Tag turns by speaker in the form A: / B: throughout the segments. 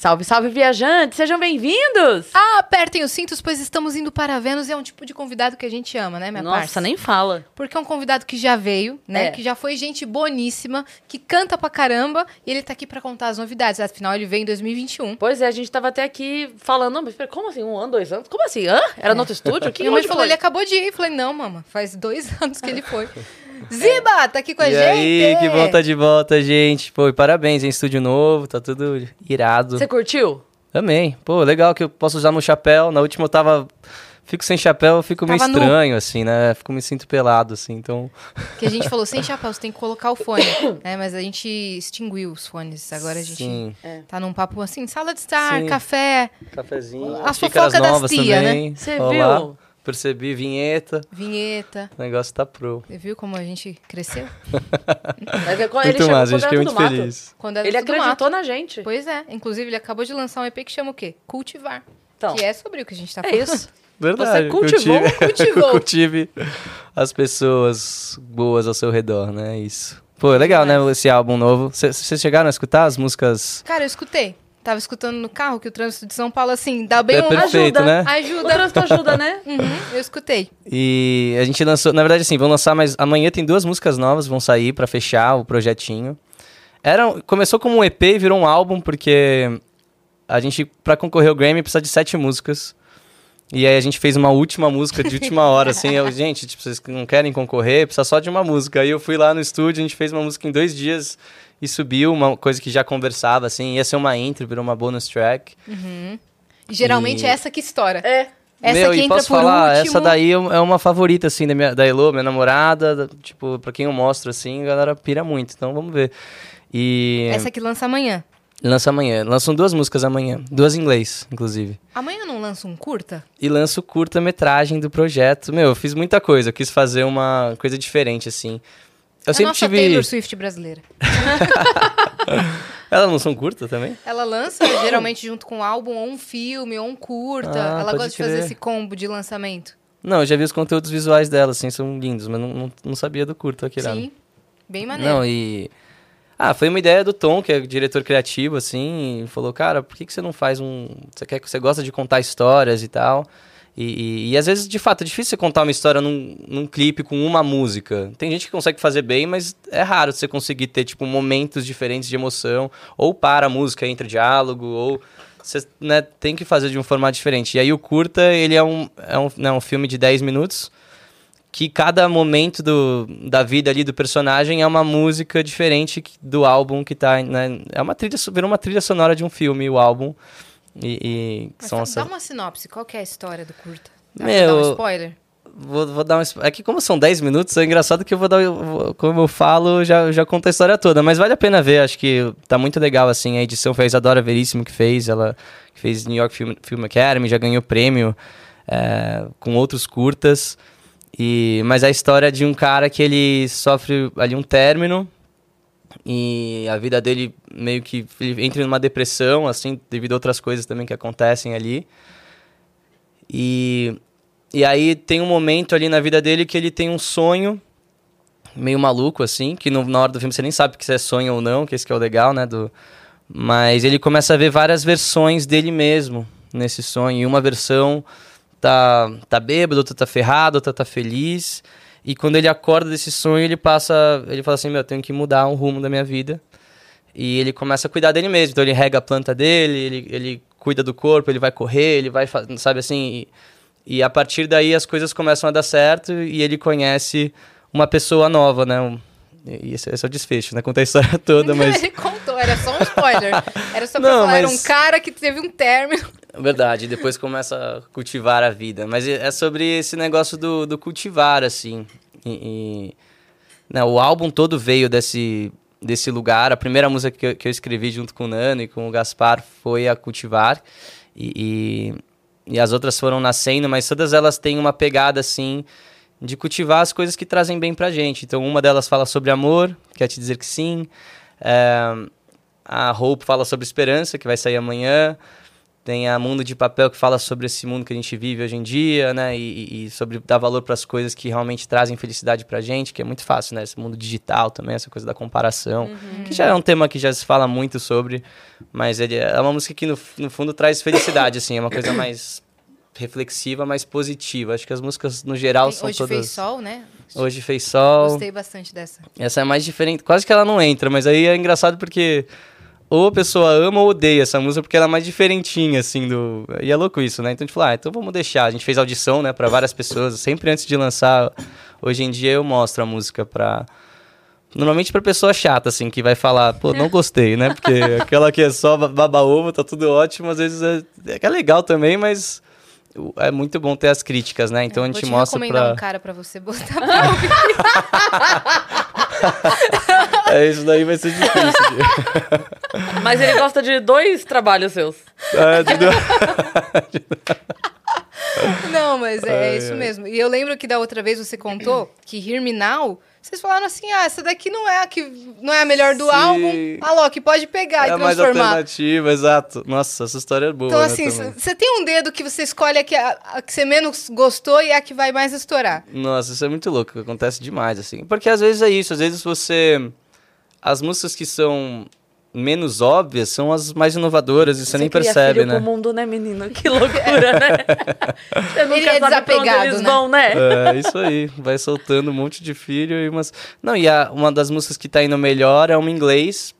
A: Salve, salve, viajantes! Sejam bem-vindos!
B: Ah, apertem os cintos, pois estamos indo para Vênus e é um tipo de convidado que a gente ama, né, minha
A: Nossa,
B: parça?
A: nem fala.
B: Porque é um convidado que já veio, né?
A: É.
B: Que já foi gente boníssima, que canta pra caramba e ele tá aqui pra contar as novidades. Afinal, ele veio em 2021.
A: Pois é, a gente tava até aqui falando, não, mas como assim? Um ano, dois anos? Como assim? Hã? Era no outro estúdio? Que
B: Minha mãe falou,
A: foi?
B: ele acabou de ir. Eu falei, não, mama, faz dois anos que ele foi. Ziba, tá aqui com a
C: e
B: gente!
C: aí, que bom tá de volta, gente. Pô, e parabéns, em estúdio novo, tá tudo irado.
A: Você curtiu?
C: Amém. Pô, legal que eu posso usar meu chapéu. Na última eu tava. Fico sem chapéu, eu fico meio
B: Tava nu.
C: estranho, assim, né? Fico me sinto pelado, assim, então.
B: Que a gente falou, sem chapéu, você tem que colocar o fone. né? Mas a gente extinguiu os fones. Agora a gente
C: Sim.
B: tá num papo assim, sala de estar,
C: Sim.
B: café,
C: Cafezinho.
B: A
C: xícaras
B: fofoca das
C: novas
B: tia, né?
C: também.
A: Você
C: Olá.
A: viu?
C: Percebi, vinheta.
B: vinheta.
C: O negócio tá pro.
B: Você viu como a gente cresceu?
A: É ele
C: Muito
A: chegou
C: massa, a
A: quando
C: gente fiquei muito
A: mato.
C: feliz.
B: Quando era
A: Ele
B: mato.
A: acreditou na gente.
B: Pois é. Inclusive, ele acabou de lançar um EP que chama o quê? Cultivar.
A: Então,
B: que é sobre o que a gente tá
A: é
B: falando.
A: isso.
C: Verdade.
A: cultivou,
C: cultive-
B: cultivou.
C: cultive as pessoas boas ao seu redor, né? Isso. Pô, é legal, né? Esse álbum novo. Vocês chegaram a escutar as músicas?
B: Cara, eu escutei. Tava escutando no carro que o trânsito de São Paulo, assim, dá bem
C: É
B: um...
C: perfeito,
A: ajuda.
C: né?
A: O
B: Ajuda.
A: trânsito ajuda, né?
B: Uhum, eu escutei.
C: E a gente lançou, na verdade, assim, vão lançar mais. Amanhã tem duas músicas novas, vão sair pra fechar o projetinho. Era, começou como um EP e virou um álbum, porque a gente, pra concorrer ao Grammy, precisa de sete músicas. E aí a gente fez uma última música de última hora, assim, eu, gente, tipo, vocês não querem concorrer, precisa só de uma música. Aí eu fui lá no estúdio, a gente fez uma música em dois dias e subiu, uma coisa que já conversava, assim, ia ser uma intro, virou uma bonus track.
B: E geralmente
C: E-
B: é essa que estoura.
A: É.
B: Essa
C: Meu,
B: que
C: e
B: entra
C: posso
B: por
C: falar,
B: último.
C: essa daí é uma favorita, assim, da, minha, da Elo, minha namorada. da- tipo, pra quem eu mostro, assim, a galera pira muito. Então, vamos ver. E
B: Essa que lança amanhã.
C: lança amanhã. Lançam duas músicas amanhã. Duas em inglês, inclusive.
B: Amanhã não lança um curta?
C: E lanço curta-metragem do projeto. Meu, eu fiz muita coisa. Eu quis fazer uma coisa diferente, assim. Eu
B: a
C: sempre
B: nossa
C: tive...
B: Taylor Swift brasileira.
C: Ela lançou um curta também?
B: Ela lança geralmente junto com um álbum ou um filme ou um curta.
C: Ah,
B: Ela gosta de fazer esse combo de lançamento.
C: Não, eu já vi os conteúdos visuais dela, assim, são lindos. Mas não, não, não sabia do curta aqui, lá.
B: Sim, bem maneiro.
C: Não, e. Ah, foi uma ideia do Tom, que é diretor criativo, assim, e falou, cara, por que, que você não faz um. Você quer você gosta de contar histórias e tal. E, e, e às vezes, de fato, é difícil você contar uma história num, num clipe com uma música. Tem gente que consegue fazer bem, mas é raro você conseguir ter, tipo, momentos diferentes de emoção. Ou para a música, entre diálogo, ou. Você né, tem que fazer de um formato diferente. E aí o curta, ele é um, é um, né, um filme de 10 minutos que cada momento do, da vida ali do personagem é uma música diferente do álbum que tá, né? É uma trilha, virou uma trilha sonora de um filme, o álbum. E, e
B: Mas
C: são
B: fa-
C: essa-
B: Dá uma sinopse, qual é a história do curta? Dá
C: Meu-
B: dar um spoiler?
C: Vou, vou dar um... spo- É que como são 10 minutos, é engraçado que eu vou dar... Como eu falo, já, já conto a história toda. Mas vale a pena ver, acho que tá muito legal, assim. A edição foi a Isadora Veríssimo que fez. Ela que fez New York Film, Film Academy, já ganhou prêmio é, com outros curtas. E, mas a história é de um cara que ele sofre ali um término e a vida dele meio que ele entra numa depressão, assim, devido a outras coisas também que acontecem ali. E, e aí tem um momento ali na vida dele que ele tem um sonho meio maluco, assim, que no- na hora do filme você nem sabe isso é sonho ou não, que esse que é o legal, né? Do... Mas ele começa a ver várias versões dele mesmo nesse sonho. E uma versão tá, tá bêbado, outra tá ferrado, outra tá feliz. E quando ele acorda desse sonho, ele passa. Ele fala assim: Meu, eu tenho que mudar o rumo da minha vida. E ele começa a cuidar dele mesmo. Então ele rega a planta dele, ele, ele cuida do corpo, ele vai correr, ele vai, sabe assim. E, e a partir daí as coisas começam a dar certo e ele conhece uma pessoa nova, né? Um- e esse, esse é o desfecho, né? Conta a história toda, mas.
B: Ele contou, era só um spoiler. Era só pra
C: Não,
B: falar, era um
C: mas-
B: cara que teve um término.
C: Verdade, depois começa a cultivar a vida. Mas é é sobre esse negócio do, do cultivar, assim. E, e- né, o álbum todo veio desse, desse lugar. A primeira música que eu, que eu escrevi junto com o Nano e com o Gaspar foi a Cultivar. E, e, e as outras foram nascendo, mas todas elas têm uma pegada, assim, de cultivar as coisas que trazem bem pra gente. Então, uma delas fala sobre amor, quer te dizer que sim. É, a Hope fala sobre esperança, que vai sair amanhã. Tem a Mundo de Papel que fala sobre esse mundo que a gente vive hoje em dia, né? E, e sobre dar valor para as coisas que realmente trazem felicidade pra gente, que é muito fácil, né? Esse mundo digital também, essa coisa da comparação, que já é um tema que já se fala muito sobre, mas ele é uma música que no, no fundo traz felicidade, assim, é uma coisa mais reflexiva, mais positiva. Acho que as músicas no geral são
B: Hoje
C: todas.
B: fez sol, né?
C: Hoje fez sol.
B: Gostei bastante dessa.
C: Essa é mais diferente. Quase que ela não entra, mas aí é engraçado porque ou a pessoa ama ou odeia essa música porque ela é mais diferentinha, assim, do... E é louco isso, né? Então a gente falou, ah, então vamos deixar. A gente fez audição, né, pra várias pessoas. Sempre antes de lançar, hoje em dia eu mostro a música pra... Normalmente pra pessoa chata, assim, que vai falar, pô, não gostei, né? Porque aquela que é só baba-ovo, tá tudo ótimo, às vezes é, é legal também, mas é muito bom ter as críticas, né? Então a
B: Vou
C: gente
B: te
C: mostra
B: recomendar
C: pra...
B: um cara pra você botar pra.
C: É, isso daí vai ser difícil.
A: Mas ele gosta de dois trabalhos seus.
C: é, entendeu?
B: Não, mas é,
C: Ai,
B: isso mesmo. E eu lembro que da outra vez você contou que Hear Me Now, vocês falaram assim, ah, essa daqui não é a, que, não é a melhor do
C: Sim.
B: álbum. A Loki pode pegar
C: é
B: e
C: a mais
B: transformar.
C: alternativa, exato. Nossa, essa história é boa.
B: Então,
C: né,
B: assim, você tem um dedo que você escolhe a que, a, a que você menos gostou e a que vai mais estourar.
C: Nossa, isso é muito louco, acontece demais, assim. Porque às vezes é isso, às vezes você. As músicas que são menos óbvias são as mais inovadoras e você, nem
A: cria
C: percebe,
A: filho
C: né?
A: pro mundo, né, menino? Que loucura, né? Você nunca
B: Ele é desapegado,
A: eles
B: né?
A: vão, né?
C: É, isso aí. Vai soltando um monte de filho e umas. Não, e a- uma das músicas que tá indo melhor é uma em inglês.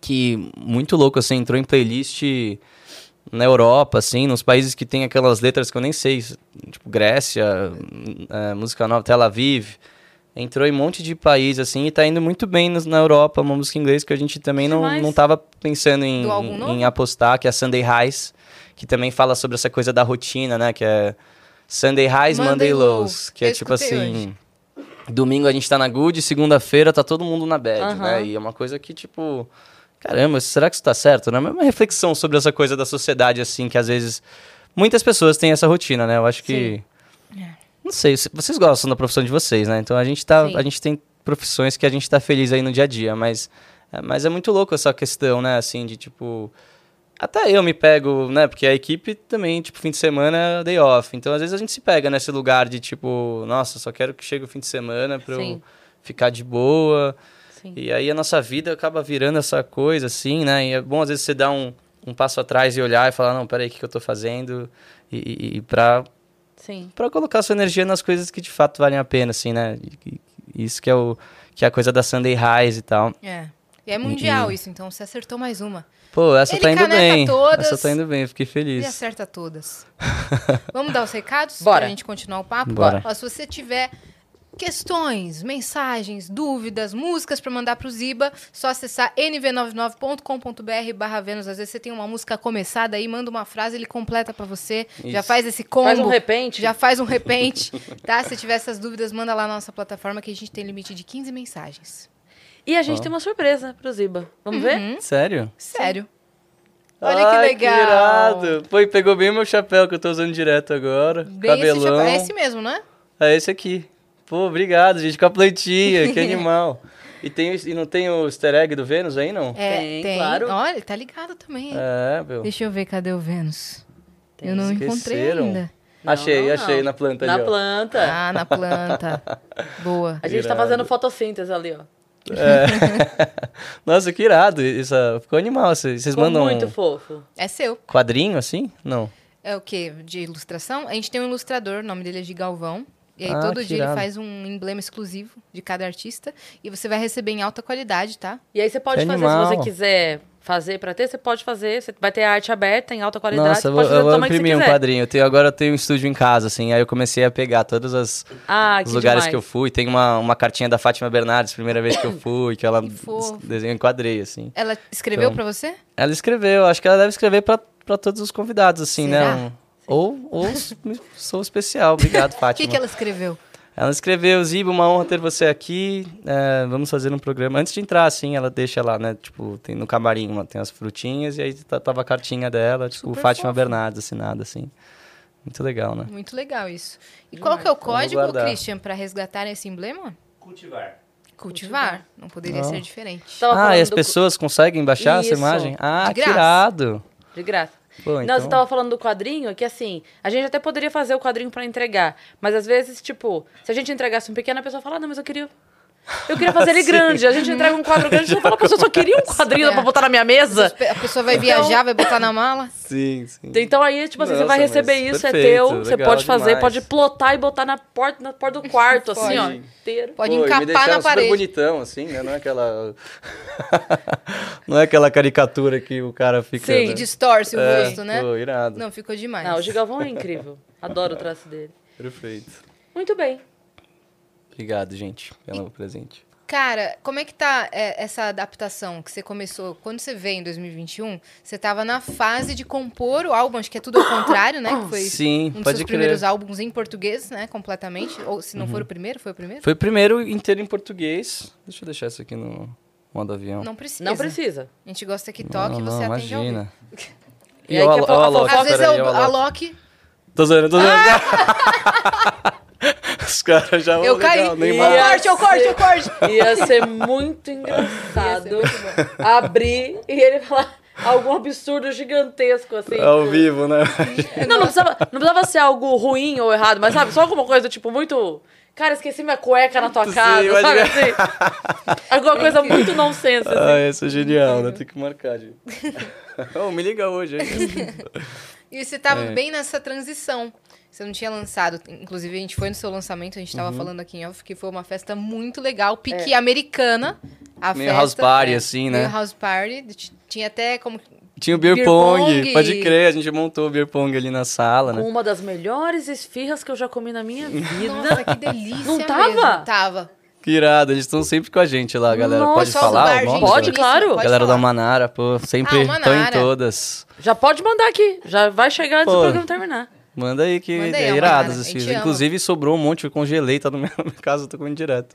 C: Que muito louco, assim, entrou em playlist na Europa, assim, nos países que tem aquelas letras que eu nem sei. Tipo, Grécia, é, música nova, Tel Aviv. Entrou em um monte de país, assim, e tá indo muito bem nos- na Europa, uma música em inglês que a gente também não,
A: Demais.
C: não tava pensando em, em apostar, que é a Sunday Highs, que também fala sobre essa coisa da rotina, né? Que é Sunday Highs,
B: Monday
C: Monday,
B: Lows.
C: Que
B: eu
C: é tipo assim. Domingo a gente tá na good, segunda-feira tá todo mundo na bad,
A: Aham.
C: né? E é uma coisa que, tipo. Caramba, será que isso tá certo? Né? Mas é uma reflexão sobre essa coisa da sociedade, assim, que às vezes. Muitas pessoas têm essa rotina, né? Eu acho que. Não sei, se- vocês gostam da profissão de vocês, né? Então a gente tá.
A: Sim.
C: A gente tem profissões que a gente tá feliz aí no dia a dia, mas. é, Mas é muito louco essa questão, né? Assim, de tipo. Até eu me pego, né? Porque a equipe também, tipo, fim de semana é day off. Então, às vezes, a gente se pega nesse lugar de, tipo, nossa, só quero que chegue o fim de semana pra
A: Sim.
C: eu ficar de boa.
A: Sim.
C: E aí a nossa vida acaba virando essa coisa, assim, né? E é bom, às vezes, você dar um, um passo atrás e olhar e falar, não, peraí, o que, que eu tô fazendo? E, e, e pra,
A: Sim.
C: pra colocar sua energia nas coisas que de fato valem a pena, assim, né? E- e isso que é, o, que é a coisa da Sunday Highs e tal.
B: É. E é mundial
C: E-
B: isso, então você acertou mais uma.
C: Pô, essa
B: Ele
C: tá indo bem.
B: todas.
C: Essa tá indo bem, eu fiquei
B: E
C: feliz.
B: acerta todas. Vamos dar os recados?
A: Bora.
B: Pra gente continuar o papo?
C: Bora.
B: Ó, se você tiver questões, mensagens, dúvidas, músicas pra mandar pro Ziba, só acessar nv99.com.br barra Vênus. Às vezes você tem uma música começada aí, manda uma frase, ele completa pra você. Já
C: Isso.
B: faz esse combo.
A: Faz um repente.
B: Já faz um repente, tá? Se tiver essas dúvidas, manda lá na nossa plataforma que a gente tem limite de 15 mensagens.
A: E a gente tem uma surpresa pro Ziba. Vamos ver?
B: Uhum.
C: Sério?
B: Sério. Olha que
C: Ai,
B: legal.
C: irado. Pô, pegou bem o meu chapéu que eu tô usando direto agora.
B: Bem esse
C: Cabelão.
B: chapéu. É esse mesmo, não é?
C: É esse aqui. Pô, obrigado, gente, com a plantinha, que animal. E, tem, e não tem o easter egg do Vênus aí, não?
B: É,
A: Tem,
B: tem.
A: claro.
B: Olha, ele tá ligado também.
C: É, meu.
B: Deixa eu ver, cadê o Vênus?
A: Tem.
B: eu não encontrei ainda.
A: Não,
C: achei,
A: não,
C: achei
A: não.
C: na planta
A: Na
C: ali, ó.
A: planta.
B: Ah, na planta. Boa.
A: A gente tá
C: Irado.
A: fazendo fotossíntese ali, ó.
C: Nossa, que irado. Isso, ficou animal. Vocês vocês
A: Ficou
C: mandam
A: muito
C: um
A: fofo.
B: É seu.
C: quadrinho assim? Não.
B: É o quê? De ilustração? A gente tem um ilustrador, o nome dele é Gigalvão. E aí
C: Ah,
B: todo dia ele
C: irado.
B: faz um emblema exclusivo de cada artista. E você vai receber em alta qualidade, tá?
A: E aí você pode
C: Que
A: fazer,
C: animal.
A: se você quiser fazer pra ter, você pode fazer. Você vai ter a arte aberta em alta qualidade.
C: Nossa,
A: você
C: eu
A: pode
C: vou,
A: fazer
C: eu vou imprimir um quadrinho. Eu tenho, agora eu tenho um estúdio em casa, assim. Aí eu comecei a pegar todos as,
A: Ah,
C: os
A: que
C: lugares
A: demais.
C: que eu fui. Tem uma, uma cartinha da Fátima Bernardes, primeira vez que eu fui, que ela desenhou em quadrei, assim.
B: Ela escreveu
C: Então,
B: pra você?
C: Ela escreveu, acho que ela deve escrever pra, pra todos os convidados, assim,
B: Será?
C: né? Um- ou, ou sou especial. Obrigado,
B: O que,
C: Fátima.
B: que ela escreveu?
C: Ela escreveu, Ziba, uma honra ter você aqui. é, vamos fazer um programa. Antes de entrar, assim, ela deixa lá, né? Tipo, tem no camarim, uma, tem as frutinhas e aí tá- tava a cartinha dela, tipo,
B: Super
C: Fátima
B: fofo.
C: Bernardes assinada, assim. Muito legal, né?
B: Muito legal isso. E qual que é o código. Christian, pra resgatar esse emblema?
D: Cultivar.
B: Cultivar. Não poderia
C: Não.
B: ser diferente.
A: Tava
C: ah, e as
A: do-
C: pessoas conseguem baixar essa
A: Isso,
C: imagem? Ah,
B: de
C: que
B: graça.
C: irado.
A: De graça.
C: Pô,
A: Não,
C: então-
A: você tava falando do quadrinho, que assim, a gente até poderia fazer o quadrinho pra entregar, mas às vezes, tipo, se a gente entregasse um pequeno, a pessoa fala, ah, não, mas eu queria. Eu queria fazer ele grande. A gente entrega um quadro grande, você fala, pô, eu só queria um quadrinho
B: É.
A: pra botar na minha mesa.
B: A pessoa vai viajar, vai botar na mala.
C: Sim, sim.
A: Então aí, tipo assim, você
C: Nossa,
A: vai receber isso, é
C: perfeito,
A: teu, você pode fazer,
C: demais.
A: pode plotar e botar na porta, na porta do quarto, assim, ó,
C: Pode.
A: inteiro.
B: Pode
C: Pô, me
B: encapar na
C: super
B: parede.
C: bonitão, assim, né? Não é aquela... não é aquela caricatura que o cara fica...
A: Sim.
C: né?
B: Que distorce o
C: É,
B: rosto, né?
C: Pô, irado.
B: Não, ficou demais.
A: Não, o Gigavão é incrível. Adoro o traço dele.
C: Perfeito.
A: Muito bem.
C: Obrigado, gente, pelo presente.
B: Cara, como é que tá é, essa adaptação que você começou? Quando você veio em 2021, você tava na fase de compor o álbum, acho que é tudo ao contrário, né? Que foi
C: Sim,
B: um dos seus
C: crer. Uhum.
B: primeiros álbuns em português, né? Completamente. Ou se não for o primeiro, foi o primeiro?
C: Foi o primeiro inteiro em português. Deixa eu deixar isso aqui no modo avião.
B: Não precisa.
A: Não precisa.
B: A gente gosta que toque e
C: não,
B: você
C: não,
B: atende
C: imagina.
A: E aí que a fo- a
C: Alok,
B: Às vezes é
C: Alok.
B: Alok.
C: Tô zoando, tô zoando. Os caras já vão
B: Eu caí.
C: legal,
B: Eu corte, eu corte, eu corte.
A: Ia ser muito engraçado abrir e ele falar algum absurdo gigantesco, assim.
C: Ao
A: tipo-
C: vivo, né?
A: Não, não precisava, não precisava ser algo ruim ou errado, mas sabe, só alguma coisa, tipo, muito. Cara, esqueci minha cueca na tua
C: Sim,
A: casa, sabe
C: ver.
A: assim? Alguma coisa muito nonsense, assim.
C: Ah, esse é genial, né? Tem que marcar, gente. oh, me liga hoje, hein?
B: E você tava
C: É.
B: bem nessa transição. Você não tinha lançado. Inclusive, a gente foi no seu lançamento, a gente
C: Uhum.
B: tava falando aqui em off, que foi uma festa muito legal, pique americana. A
C: Meio
B: festa,
C: house party,
B: é,
C: assim, né?
B: Meio house party. Tinha até como.
C: Tinha o beer,
B: Beer
C: pong,
B: pong.
C: pode crer, a gente montou o beer pong ali na sala, né?
A: uma das melhores esfirras que eu já comi na minha vida.
B: Nossa, que delícia.
A: Não tava?
B: mesmo. Tava.
C: Que irado, eles estão sempre com a gente lá, galera.
A: Nossa,
C: pode falar
B: bar?
A: Pode, claro.
B: pode
C: galera
B: falar.
C: da Manara, pô, sempre
B: Ah,
C: estão em
B: Manara.
C: todas.
A: Já pode mandar aqui, já vai chegar antes
C: Pô.
A: do programa terminar.
C: Manda aí que
B: Manda aí,
C: é irado
B: gente ama.
C: Inclusive sobrou um monte, eu congelei, tá no meu, casa, eu tô comendo direto.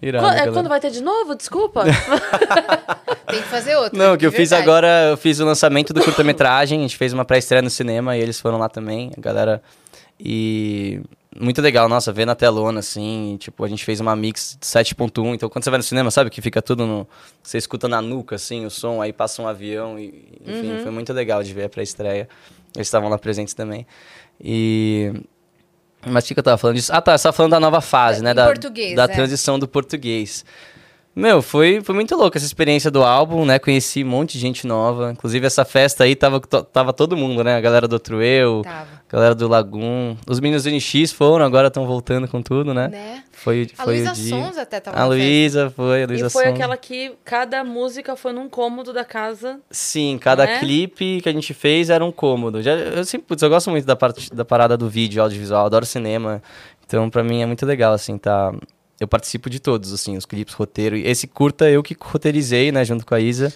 C: Irado,
A: Quando, é, quando vai ter de novo? Desculpa.
B: Tem que fazer outra.
C: Não, que eu fiz
B: verdade.
C: agora, eu fiz o lançamento do curta-metragem, a gente fez uma pré-estreia no cinema e eles foram lá também, a galera. E muito legal, nossa, ver na telona, assim, tipo, a gente fez uma mix de 7.1, então quando você vai no cinema, sabe, que fica tudo no... Você escuta na nuca, assim, o som, aí passa um avião, e, enfim, foi muito legal de ver a pré-estreia. Eles estavam lá presentes também. E... Mas o que que eu tava falando disso? Ah, tá, você tava falando da nova fase, né?
B: Em
C: Da,
B: português,
C: da
B: é.
C: transição do português. Meu, foi, foi muito louco essa experiência do álbum, né? Conheci um monte de gente nova. Inclusive, essa festa aí tava, tava todo mundo, né? A galera do Outro Eu,
B: Tava.
C: a galera do Lagum. Os meninos do NX foram, agora estão voltando com tudo, né?
B: Né?
C: Foi,
B: A
C: foi
B: Luísa
C: o dia.
B: Sons até tava
C: A. Luísa foi, a Luísa
A: e foi
C: Sonza.
A: aquela que cada música foi num cômodo da casa.
C: Sim, cada
A: Não é?
C: clipe que a gente fez era um cômodo. Já, eu sempre, putz, eu gosto muito da, parte, da parada do vídeo, audiovisual, adoro cinema. Então, pra mim é muito legal, assim, tá. Eu participo de todos, assim, os clipes, roteiro. Esse curta eu que roteirizei, né, junto com a Isa.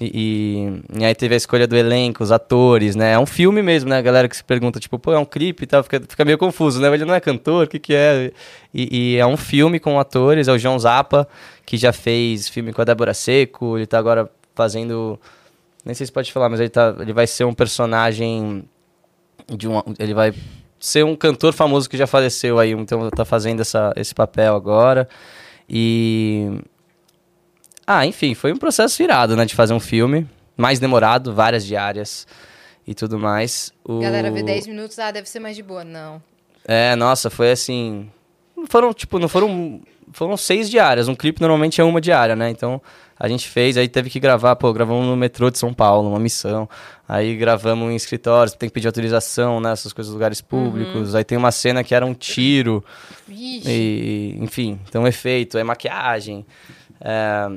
C: E, e, e aí teve a escolha do elenco, os atores, né? É um filme mesmo, né? A galera que se pergunta, tipo, pô, é um clipe e tal, fica, fica meio confuso, né? Ele não é cantor, o que que é? E, e é um filme com atores, é o João Zappa, que já fez filme com a Débora Seco, ele tá agora fazendo... Nem sei se pode falar, mas ele, tá, ele vai ser um personagem de um... Ele vai ser um cantor famoso que já faleceu aí, então tá fazendo essa, esse papel agora. E... Ah, enfim, foi um processo irado, né, de fazer um filme. Mais demorado, várias diárias e tudo mais. O...
B: Galera, vê 10 minutos, ah, deve ser mais de boa. Não.
C: É, nossa, foi assim. Foram, tipo, não foram. Foram seis diárias. Um clipe normalmente é uma diária, né? Então a gente fez, aí teve que gravar, pô, gravamos no metrô de São Paulo, uma missão. Aí gravamos em escritórios, tem que pedir autorização, né? Essas coisas, lugares públicos. Aí tem uma cena que era um tiro.
B: Vixe.
C: E, enfim, então efeito, é maquiagem. É,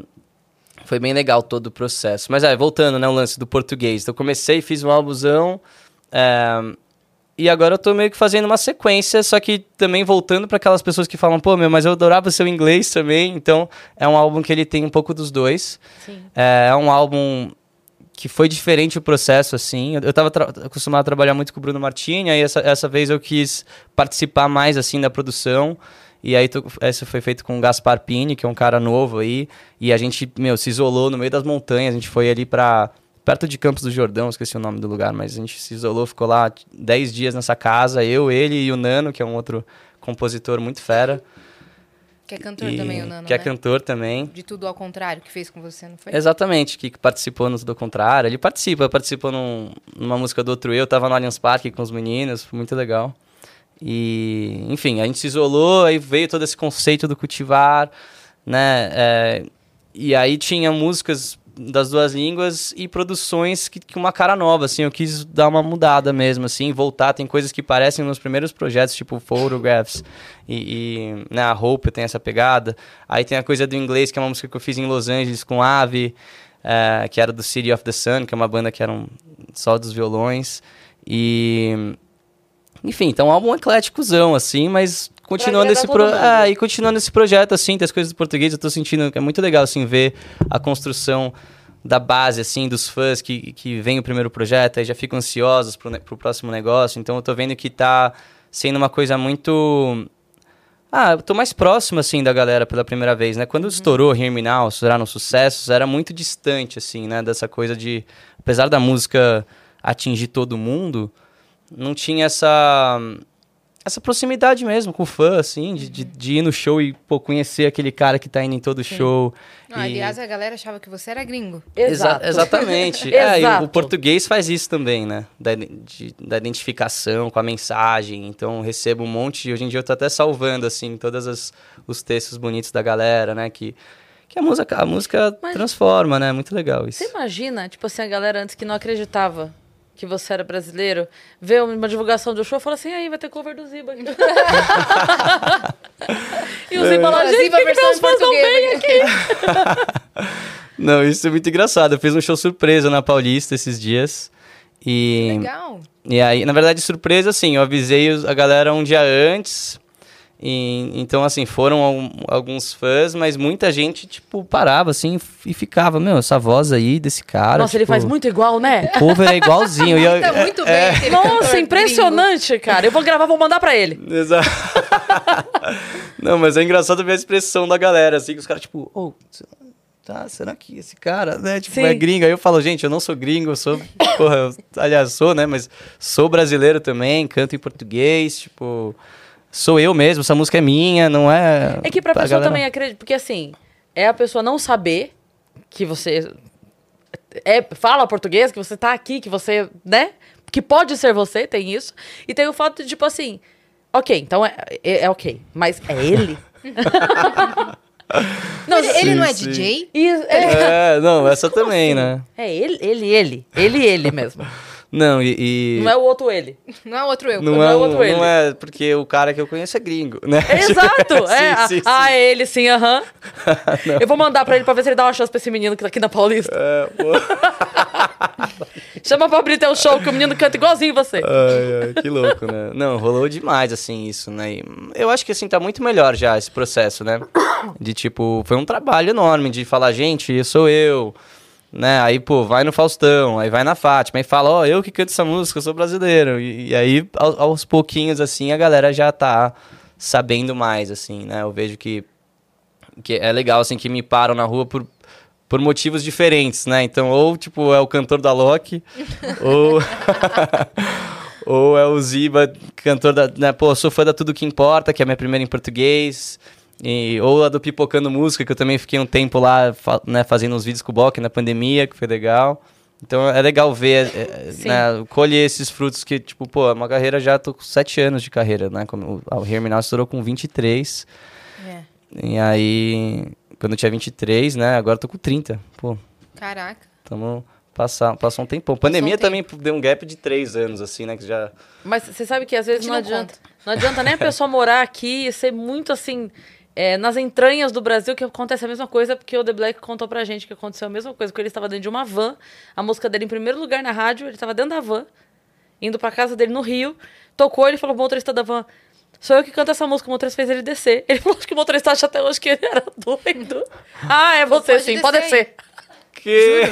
C: foi bem legal todo o processo. Mas é, voltando, né, o lance do português. Então eu comecei, fiz um álbumzão. é, e agora eu tô meio que fazendo uma sequência, só que também voltando para aquelas pessoas que falam, pô, meu, mas eu adorava seu inglês também. Então é um álbum que ele tem um pouco dos dois.
A: Sim.
C: É, é um álbum que foi diferente o processo, assim. Eu, eu tava acostumado a trabalhar muito com o Bruno Martini, aí essa, essa vez eu quis participar mais, assim, da produção. E aí, essa foi feito com o Gaspar Pini, que é um cara novo aí. E a gente, meu, se isolou no meio das montanhas. A gente foi ali pra... Perto de Campos do Jordão, esqueci o nome do lugar, mas a gente se isolou, ficou lá 10 dias nessa casa. Eu, ele e o Nano, que é um outro compositor muito fera.
B: Que é cantor
C: E-
B: também, o Nano,
C: Que é
B: né?
C: cantor também.
B: De tudo ao contrário, que fez com você, não foi?
C: Exatamente, que participou no do contrário. Ele participa, participou num- numa música do outro eu, tava no Allianz Parque com os meninos, foi muito legal. E, enfim, a gente se isolou, aí veio todo esse conceito do cultivar, né? é, e aí tinha músicas das duas línguas e produções que, que uma cara nova, assim, eu quis dar uma mudada mesmo, assim, voltar, tem coisas que parecem nos primeiros projetos, tipo Photographs e, e né, a Hope tem essa pegada, aí tem a coisa do inglês, que é uma música que eu fiz em Los Angeles com Ave, é, que era do City of the Sun, que é uma banda que era um, só dos violões, e... Enfim, então um álbum ecléticozão, assim, mas continuando esse pro... ah, e continuando esse projeto, assim, tem as coisas do português, eu tô sentindo que é muito legal, assim, ver a construção da base, assim, dos fãs que, que vem o primeiro projeto, aí já ficam ansiosos pro, pro próximo negócio, então eu tô vendo que tá sendo uma coisa muito... Ah, eu tô mais próximo, assim, da galera pela primeira vez, né? Quando estourou Hear Me Now, estouraram sucessos, era muito distante, assim, né? Dessa coisa de... Apesar da música atingir todo mundo, não tinha essa essa proximidade mesmo com o fã, assim, de, de, de ir no show e pô, conhecer aquele cara que tá indo em todo show.
B: Não,
C: e-
B: aliás, a galera achava que você era gringo.
C: Exa-
A: Exato.
C: exatamente. É, e o-
A: Exato.
C: o português faz isso também, né? Da, de- da identificação com a mensagem. Então, recebo um monte. Hoje em dia, eu tô até salvando, assim, todos os textos bonitos da galera, né? Que, que a música, a música
A: Mas-
C: transforma, né? Muito legal isso.
A: Você imagina, tipo assim, a galera antes que não acreditava que você era brasileiro, vê uma divulgação do show e fala assim, aí vai ter cover do Ziba aqui. e o Ziba lá,
B: É.
A: gente,
B: Ziba
A: que, que
B: versão
A: meus fãs não vêm aqui?
C: Não, isso é muito engraçado. Eu fiz um show surpresa na Paulista esses dias. E.
B: Legal.
C: E aí, na verdade, surpresa, assim, eu avisei os- a galera um dia antes. E, então, assim, foram al- alguns fãs, mas muita gente, tipo, parava, assim, e ficava, meu, essa voz aí desse cara.
A: Nossa, ele
C: tipo,
A: faz muito igual, né?
C: O cover é igualzinho. e eu,
B: Tá muito bem
C: é,
B: aquele cantor
A: Nossa,
B: gringo.
A: impressionante, cara. Eu vou gravar, vou mandar pra ele.
C: Exato. Não, mas é engraçado ver a expressão da galera, assim, que os caras, tipo, oh, tá, será que esse cara, né, tipo,
A: Sim.
C: é gringo? Aí eu falo, gente, eu não sou gringo, eu sou, porra, eu- aliás, sou, né, mas sou brasileiro também, canto em português, tipo, sou eu mesmo, essa música é minha, não é...
A: É que pra
C: a
A: pessoa
C: galera-
A: também acredita, porque assim, é a pessoa não saber que você é, fala português, que você tá aqui, que você, né? Que pode ser você, tem isso. E tem o fato de, tipo assim, ok, então é, é, é ok, mas é ele? não,
B: Ele, ele não é
C: sim.
B: DJ?
A: e- é,
C: É, não, essa
A: Como
C: também,
A: assim?
C: né?
A: é ele, ele, ele. Ele, ele mesmo.
C: Não, e... e-
A: Não é o outro ele.
B: Não é outro eu.
C: Não
A: não
C: é,
A: é
C: um-
A: outro ele.
C: não é porque o cara que eu conheço é gringo, né?
A: Exato! é,
C: Sim, sim,
A: ah,
C: sim.
A: é ele sim, aham. Eu vou mandar pra ele pra ver se ele dá uma chance pra esse menino que tá aqui na Paulista.
C: É, pô.
A: Chama pra abrir teu show, que o menino canta igualzinho você.
C: Ai, ai, que louco, né? Não, rolou demais, assim, isso, né? E eu acho que, assim, tá muito melhor já esse processo, né? De, tipo, foi um trabalho enorme de falar, gente, sou eu, né? Aí, pô, vai no Faustão, aí vai na Fátima, aí fala, ó, eu que canto essa música, eu sou brasileiro. E, e aí, aos, aos pouquinhos, assim, a galera já tá sabendo mais, assim, né? Eu vejo que, que é legal, assim, que me param na rua por... Por motivos diferentes, né? Então, ou, tipo, é o cantor da Loki, ou... Ou é o Ziba, cantor da. Né, pô, sou fã da Tudo Que Importa, que é a minha primeira em português. E, ou a do Pipocando Música, que eu também fiquei um tempo lá fa- né, fazendo uns vídeos com o Bock na pandemia, que foi legal. Então é legal ver, é, é, né, colher esses frutos que, tipo, pô, é uma carreira já, tô com sete anos de carreira, né? Como, o Hear Me Now estourou com 23.
B: É.
C: E aí, quando eu tinha 23, né? Agora eu tô com 30. Pô,
B: Caraca.
C: tamo. Passar, passou um tempão. Pandemia
B: um tempo.
C: também deu um gap de três anos, assim, né? Que já.
A: Mas você sabe que às vezes não
B: não
A: adianta. Não adianta nem a pessoa morar aqui e ser muito assim. É, nas entranhas do Brasil que acontece a mesma coisa, porque o The Black contou pra gente que aconteceu a mesma coisa, porque ele estava dentro de uma van, a música dele em primeiro lugar na rádio, ele estava dentro da van, indo pra casa dele no Rio, tocou, ele falou pro motorista da van, sou eu que canto essa música, o motorista fez ele descer. Ele falou que o motorista acha até hoje que ele era doido. ah, é você
B: Pode
A: sim,
B: descer
A: pode descer.
C: Que.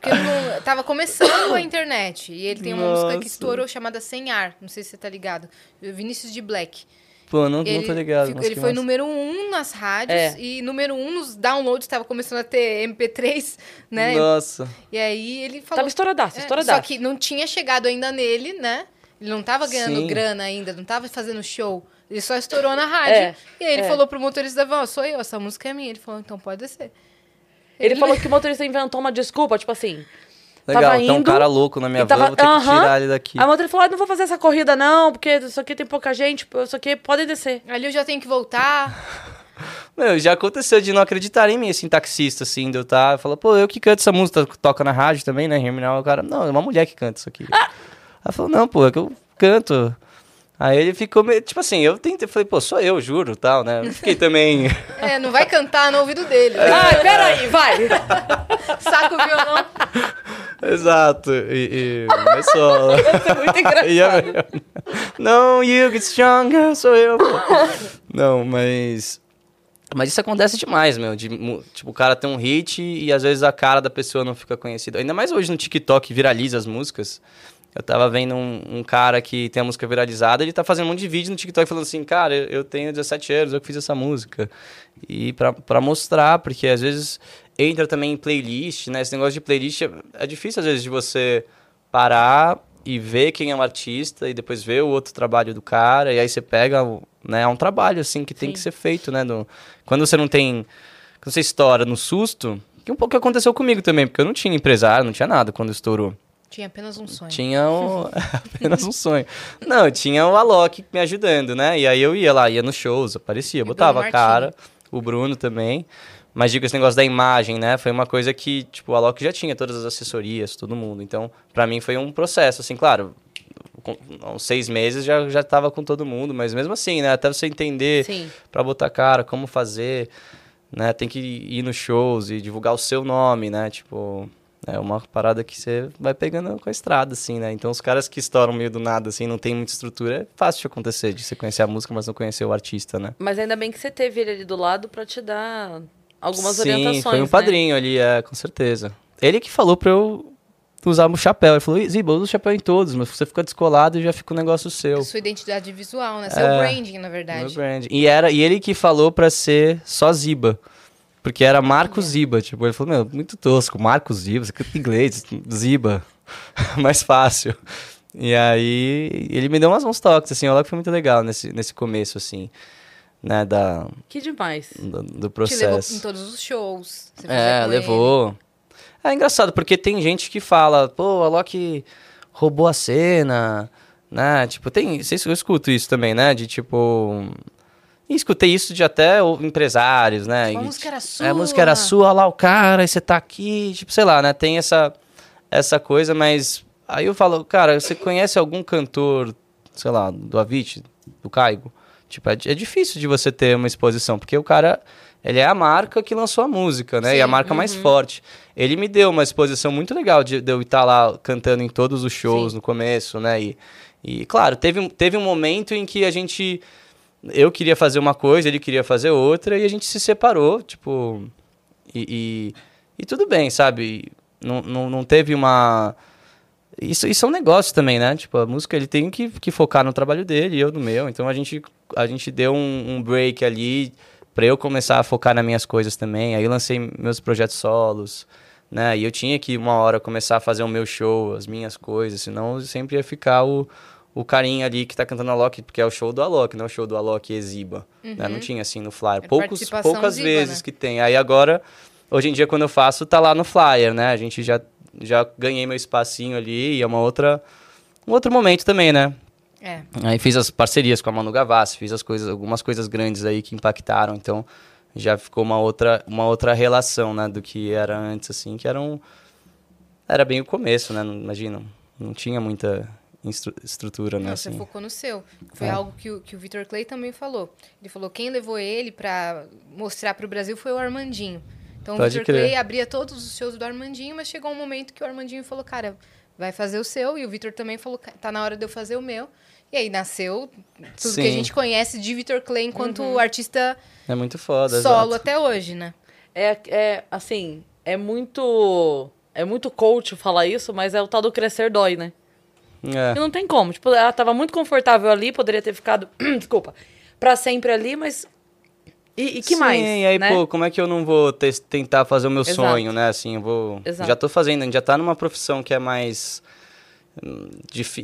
B: Porque não, tava começando a internet. E ele tem uma música que
C: Nossa.
B: estourou chamada Sem Ar. Não sei se você tá ligado. Vinícius de Black.
C: Pô, não,
B: Ele,
C: não tô ligado.
B: ficou- ele foi
C: massa.
B: número um nas rádios
A: É.
B: e número um nos downloads. Tava começando a ter MP3, né?
C: Nossa.
B: E aí ele falou.
A: Tava estouradaço,
B: É,
A: estouradaço.
B: Só que não tinha chegado ainda nele, né? Ele não tava ganhando
C: Sim.
B: grana ainda, não tava fazendo show. Ele só estourou na rádio.
A: É,
B: e aí ele
A: é.
B: falou pro motorista da van, sou eu, essa música é minha. Ele falou, então pode ser.
A: Ele falou que o motorista inventou uma desculpa, tipo assim.
C: Legal,
A: tava
C: tá um
A: indo
C: cara louco na minha van,
A: tava-
C: vou ter que
A: Aham.
C: tirar ele daqui.
A: Aí o motorista falou: ah, não vou fazer essa corrida, não, porque isso aqui tem pouca gente, isso aqui podem descer.
B: Ali eu já tenho que voltar.
C: Meu, já aconteceu de não acreditar em mim, assim, taxista, assim, de eu tá, fala, pô, eu que canto essa música, toca na rádio também, né, Terminal, o cara, não, é uma mulher que canta isso aqui.
A: Ah!
C: Aí falou, não, pô, é que eu canto. Aí ele ficou meio, tipo assim, eu tentei, falei, pô, sou eu, juro, tal, né, eu fiquei também,
B: É, não vai cantar no ouvido dele. né?
A: Ah, peraí, vai!
B: Saca o violão.
C: exato, e, e mas só...
A: É muito engraçado.
C: E a- Não, you get stronger, sou eu. pô. Não, mas. Mas isso acontece demais, meu. De, tipo, o cara tem um hit e às vezes a cara da pessoa não fica conhecida. Ainda mais hoje no TikTok viraliza as músicas. Eu tava vendo um, um cara que tem a música viralizada, ele tá fazendo um monte de vídeo no TikTok falando assim, cara, eu, tenho 17 anos, eu que fiz essa música. E pra, pra mostrar, porque às vezes entra também em playlist, né? Esse negócio de playlist é, é difícil às vezes de você parar e ver quem é o artista e depois ver o outro trabalho do cara e aí você pega, né, é um trabalho assim que tem
A: Sim.
C: que ser feito, né, no- quando você não tem, quando você estoura no susto, que um pouco aconteceu comigo também, porque eu não tinha empresário, não tinha nada quando estourou.
B: Tinha apenas um sonho.
C: Tinha o... apenas um sonho. Não, tinha o Alok me ajudando, né? E aí eu ia lá, ia nos shows, aparecia,
B: o
C: botava a cara, o Bruno também. Mas digo, esse negócio da imagem, né? Foi uma coisa que, tipo, o Alok já tinha todas as assessorias, todo mundo. Então, pra mim foi um processo, assim, claro, com uns seis meses já, já tava com todo mundo, mas mesmo assim, né? Até você entender pra botar cara, como fazer, né? Tem que ir nos shows e divulgar o seu nome, né? Tipo, é uma parada que você vai pegando com a estrada, assim, né? Então, os caras que estouram meio do nada, assim, não tem muita estrutura, é fácil de acontecer, de você conhecer a música, mas não conhecer o artista, né?
A: Mas ainda bem que você teve ele ali do lado pra te dar algumas
C: Sim,
A: orientações.
C: foi um
A: né?
C: padrinho ali, é, com certeza. Ele que falou pra eu usar o chapéu. Ele falou, Ziba, usa o chapéu em todos, mas você fica descolado e já fica um negócio seu.
B: Sua identidade visual, né? Seu
C: É.
B: branding, na
C: Meu
B: verdade.
C: brand. E, era, e ele que falou pra ser só Ziba. Porque era Marco Ziba. Tipo, ele falou, meu, muito tosco. Marco Ziba, você canta em inglês, Ziba. Mais fácil. E aí, ele me deu umas, uns toques, assim. Olha que foi muito legal nesse, nesse começo, assim, né, da,
A: Que demais.
C: do, do
B: Te levou
C: processo.
B: em todos os shows.
C: É, levou. É engraçado, porque tem gente que fala, pô, a Loki roubou a cena, né? Tipo, tem. Eu escuto isso também, né? De tipo. E escutei isso de até empresários, né?
B: Tipo, a música era
C: É, a música era
B: sua.
C: sua, lá o cara, e você tá aqui, tipo, sei lá, né? Tem essa, essa coisa, mas. Aí eu falo, cara, você conhece algum cantor, sei lá, do Avicii, do Caigo? Tipo, é, é difícil de você ter uma exposição, porque o cara, ele é a marca que lançou a música, né? e a
B: Sim,
C: marca mais forte. Ele me deu uma exposição muito legal de, de eu estar lá cantando em todos os shows
A: Sim.
C: no começo, né? E, e claro, teve, teve um momento em que a gente. Eu queria fazer uma coisa, ele queria fazer outra, e a gente se separou, tipo. E, e, e tudo bem, sabe? Não, não, não teve uma. Isso, isso é um negócio também, né? Tipo, a música ele tem que, que focar no trabalho dele e eu no meu. Então a gente, a gente deu um, um break ali pra eu começar a focar nas minhas coisas também. Aí lancei meus projetos solos, né? E eu tinha que uma hora começar a fazer o meu show, as minhas coisas, senão sempre ia ficar o, o carinha ali que tá cantando Alok, porque é o show do Alok, não é o show do Alok Exiba. Né? Não tinha assim no flyer.
B: É
C: Poucos, poucas
B: Ziba,
C: vezes
B: né?
C: que tem. Aí agora, hoje em dia, quando eu faço, tá lá no flyer, né? A gente já, já ganhei meu espacinho ali e é uma outra, um outro momento também, né?
B: É.
C: Aí fiz as parcerias com a Manu Gavassi, fiz as coisas, algumas coisas grandes aí que impactaram, então já ficou uma outra, uma outra relação, né, do que era antes, assim, que era um... Era bem o começo, né, imagina, não tinha muita estrutura, né,
B: Não, você
C: assim.
B: focou no seu. Foi
C: É.
B: algo que o, que o Victor Clay também falou. Ele falou quem levou ele pra mostrar pro Brasil foi o Armandinho. Então o
C: Pode
B: Victor
C: crer.
B: Clay abria todos os shows do Armandinho, mas chegou um momento que o Armandinho falou, cara, vai fazer o seu. E o Victor também falou, "Ca- tá na hora de eu fazer o meu. E aí nasceu tudo que a
C: Sim.
B: gente conhece de Victor Clay enquanto artista
C: É muito foda,
B: solo
C: exato.
B: até hoje, né?
A: É, é assim, é muito. É muito coach falar isso, mas é o tal do crescer dói, né?
C: É.
A: E não tem como. Tipo, ela tava muito confortável ali, poderia ter ficado, desculpa, pra sempre ali, mas. E, e que
C: Sim,
A: mais?
C: e aí,
A: né?
C: pô, como é que eu não vou tentar fazer o meu
A: Exato.
C: sonho, né? Assim, eu vou.
A: Exato.
C: Já tô fazendo, a gente já tá numa profissão que é mais. hum,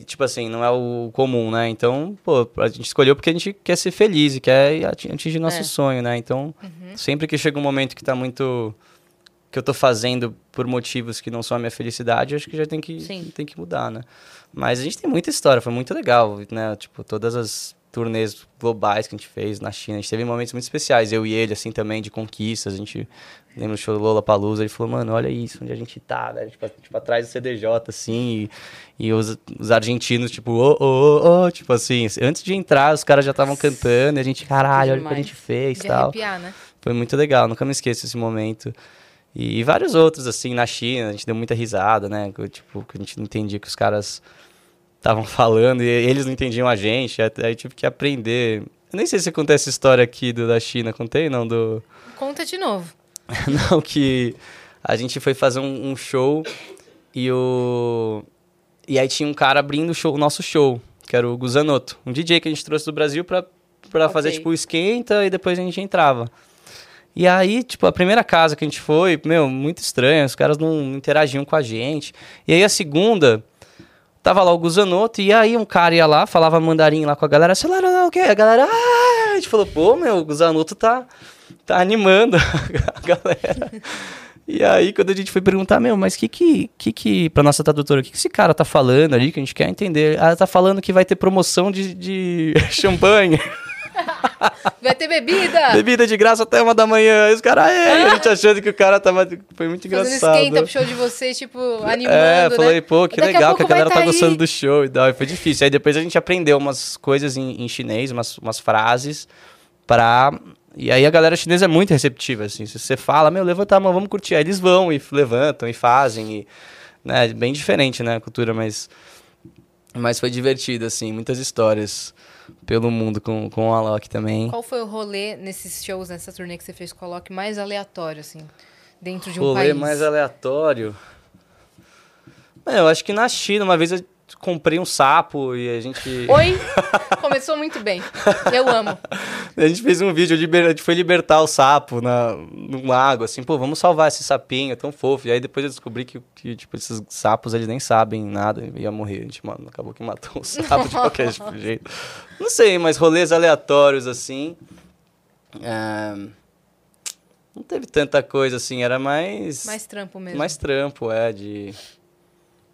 C: tipo assim, não é o comum, né? Então, pô, a gente escolheu porque a gente quer ser feliz e quer ati- atingir nosso
A: É.
C: sonho, né? Então, sempre que chega um momento que tá muito que eu tô fazendo por motivos que não são a minha felicidade, eu acho que já tem que
A: Sim.
C: tem que mudar, né? Mas a gente tem muita história, foi muito legal, né? Tipo, todas as turnês globais que a gente fez na China, a gente teve momentos muito especiais, eu e ele, assim, também, de conquistas, a gente lembra do show do Lollapalooza, ele falou, mano, olha isso, onde a gente tá, né? Tipo, tipo atrás do CDJ, assim, e, e os, os argentinos, tipo, ô, ô, ô, tipo assim, antes de entrar, os caras já estavam cantando, e a gente, caralho, olha o que a gente fez,
B: De
C: tal.
B: arrepiar, né?
C: Foi muito legal, nunca me esqueço esse momento. E, e vários outros, assim, na China, a gente deu muita risada, né? que, Tipo, que a gente não entendia que os caras estavam falando e eles não entendiam a gente, aí tive que aprender. Eu nem sei se contei essa história aqui do, da China, contei, não? Do...
B: Conta de novo.
C: Não, que a gente foi fazer um, um show e o. E aí tinha um cara abrindo o, show, o nosso show, que era o Guzanoto, um DJ que a gente trouxe do Brasil pra, pra
A: Ok.
C: fazer, tipo, o esquenta e depois a gente entrava. E aí, tipo, a primeira casa que a gente foi, meu, muito estranho, os caras não interagiam com a gente. E aí a segunda, tava lá o Guzanoto, e aí um cara ia lá, falava mandarim lá com a galera, sei lá, o quê? A galera, ah! A gente falou, pô, meu, o Guzanoto tá, tá animando a galera. E aí, quando a gente foi perguntar, meu, mas que que, que, que pra nossa tradutora, o que, que esse cara tá falando ali, que a gente quer entender? Ela tá falando que vai ter promoção de, de champanhe,
B: Vai ter bebida!
C: bebida de graça até uma da manhã. Aí os caras, é, a gente achando que o cara tava, foi muito
B: Fazendo
C: engraçado.
B: esquenta pro show de vocês, tipo, animando,
C: É, falei,
B: né?
C: pô, que
B: Daqui a
C: legal que
B: pouco
C: a galera tá
B: tá
C: gostando do show e tal. E foi difícil. Aí depois a gente aprendeu umas coisas em, em chinês, umas, umas frases pra. E aí a galera chinesa é muito receptiva, assim. Se você fala, meu, levanta a mão, vamos curtir. Aí eles vão e levantam e fazem. E, né, é bem diferente, né, a cultura, mas. Mas foi divertido, assim, muitas histórias pelo mundo com, com o Alok também.
B: Qual foi o rolê nesses shows, nessa turnê que você fez com o Alok, mais aleatório, assim, dentro de um
C: rolê
B: país?
C: mais aleatório. É, eu acho que na China, uma vez eu comprei um sapo e a gente.
A: Oi?
B: Começou muito bem. Eu amo.
C: A gente fez um vídeo, liber... a gente foi libertar o sapo na... num lago, assim, pô, vamos salvar esse sapinho, é tão fofo. E aí depois eu descobri que, que, tipo, esses sapos, eles nem sabem nada, ia morrer. A gente, mano, acabou que matou o sapo de qualquer jeito. Não sei, mas rolês aleatórios, assim... é, Não teve tanta coisa, assim, era mais...
B: Mais trampo mesmo.
C: Mais trampo, é, de...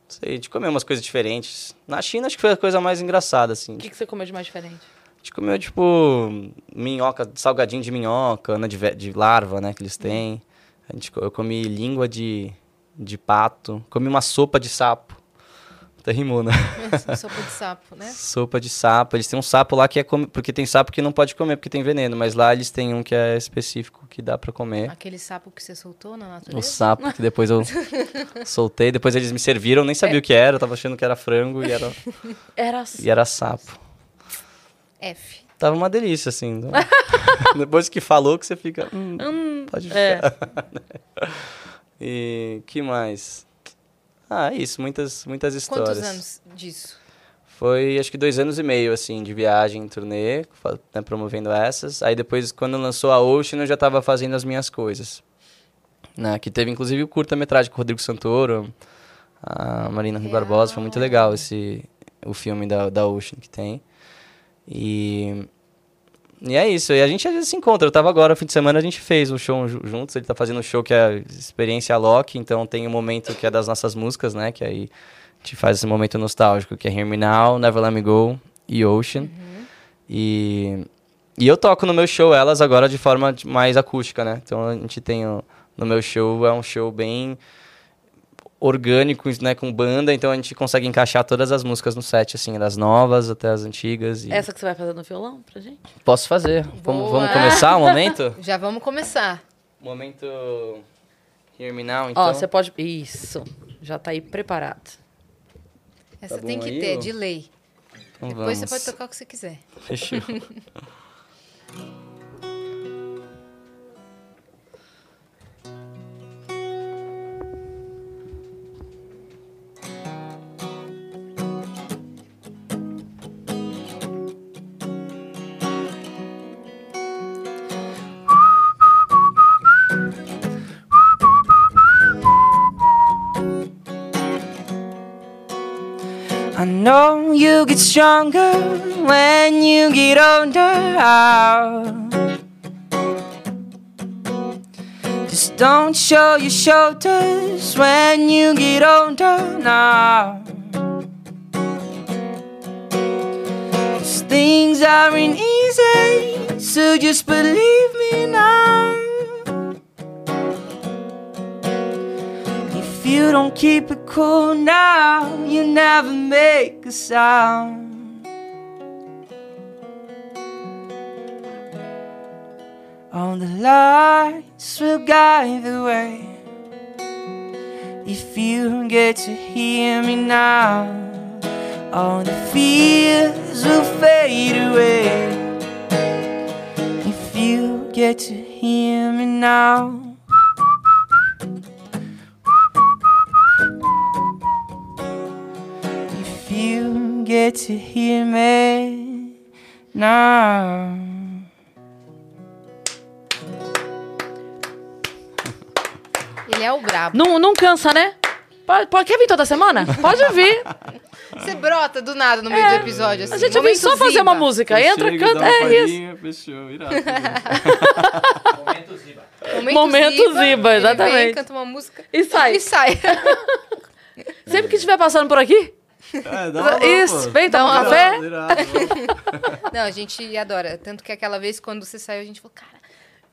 C: Não sei, de comer umas coisas diferentes. Na China, acho que foi a coisa mais engraçada, assim.
A: O que, que você comeu de mais diferente?
C: A gente comeu, tipo, minhoca, salgadinho de minhoca, né, de, de larva, né, que eles têm. A gente, eu comi língua de, de pato. Comi uma sopa de sapo. Até rimou, né?
B: Sopa de sapo, né?
C: Sopa de sapo. Eles têm um sapo lá que é... Porque tem sapo que não pode comer porque tem veneno. Mas lá eles têm um que é específico que dá pra comer.
B: Aquele sapo que você soltou na
C: O
B: natureza.
C: sapo que depois eu soltei. Depois eles me serviram. Nem sabia o que era. Eu tava achando que era frango e era,
A: Era
C: e era sapo.
B: F.
C: Tava uma delícia, assim. então. Depois que falou que você fica... hum,
A: Hum,
C: Pode
A: é.
C: E que mais? Ah, é isso, muitas, muitas histórias.
B: Quantos anos disso?
C: Foi acho que dois anos e meio, assim, de viagem, turnê, né, promovendo essas. Aí depois, quando lançou a Ocean, eu já tava fazendo as minhas coisas. Né? Que teve inclusive o curta-metragem com o Rodrigo Santoro, a Marina Rui Barbosa. Foi muito legal esse, o filme da, da Ocean que tem. E. E é isso, e a gente às vezes se encontra. Eu tava agora, fim de semana, a gente fez um show ju- juntos. Ele tá fazendo um show que é Experiência Loki, então tem um momento que é das nossas músicas, né? Que aí a gente faz esse momento nostálgico, que é Hear Me Now, Never Let Me Go e Ocean. E, e eu toco no meu show elas agora de forma mais acústica, né? Então a gente tem o- no meu show, é um show bem orgânico, né? Com banda, então a gente consegue encaixar todas as músicas no set, assim, das novas até as antigas. E...
A: Essa que você vai fazer no violão pra gente?
C: Posso fazer. Vamos, vamos começar o momento?
B: Já vamos começar.
C: momento Hear Me Now, então.
A: Ó, você pode. Isso. Já tá aí preparado.
B: Essa
C: Tá
B: tem que
C: aí,
B: ter,
C: ô?
B: de lei.
C: Então
B: Depois você
C: vamos.
B: pode tocar o que você quiser.
C: Fechou.
E: will get stronger when you get older. Just don't show your shoulders when you get older now. things aren't easy, so just believe me now. If you don't keep it now, you never make a sound. All the lights will guide the way. If you get to hear me now, all the fears will fade away. If you get to hear me now. You get to hear me now.
B: Ele é o brabo.
A: Não, não cansa, né? Pode, pode- quer vir toda semana? Pode vir.
B: Você brota do nada no meio do episódio, assim.
A: É. A gente vem
B: momento
A: só fazer uma
B: Ziba.
A: música. Entra,
C: Chega,
A: canta.
C: dá uma
A: É isso.
C: palhinha, Fechou, irado.
A: Momento Ziba,
B: ele
A: exatamente.
B: vem, canta uma música
A: E sai.
B: e sai.
A: Sempre que estiver passando por aqui,
C: É, dá uma
A: isso, vem tomar um
B: Dá uma
C: irado.
B: Não, a gente adora. Tanto que aquela vez, quando você saiu, a gente falou, cara,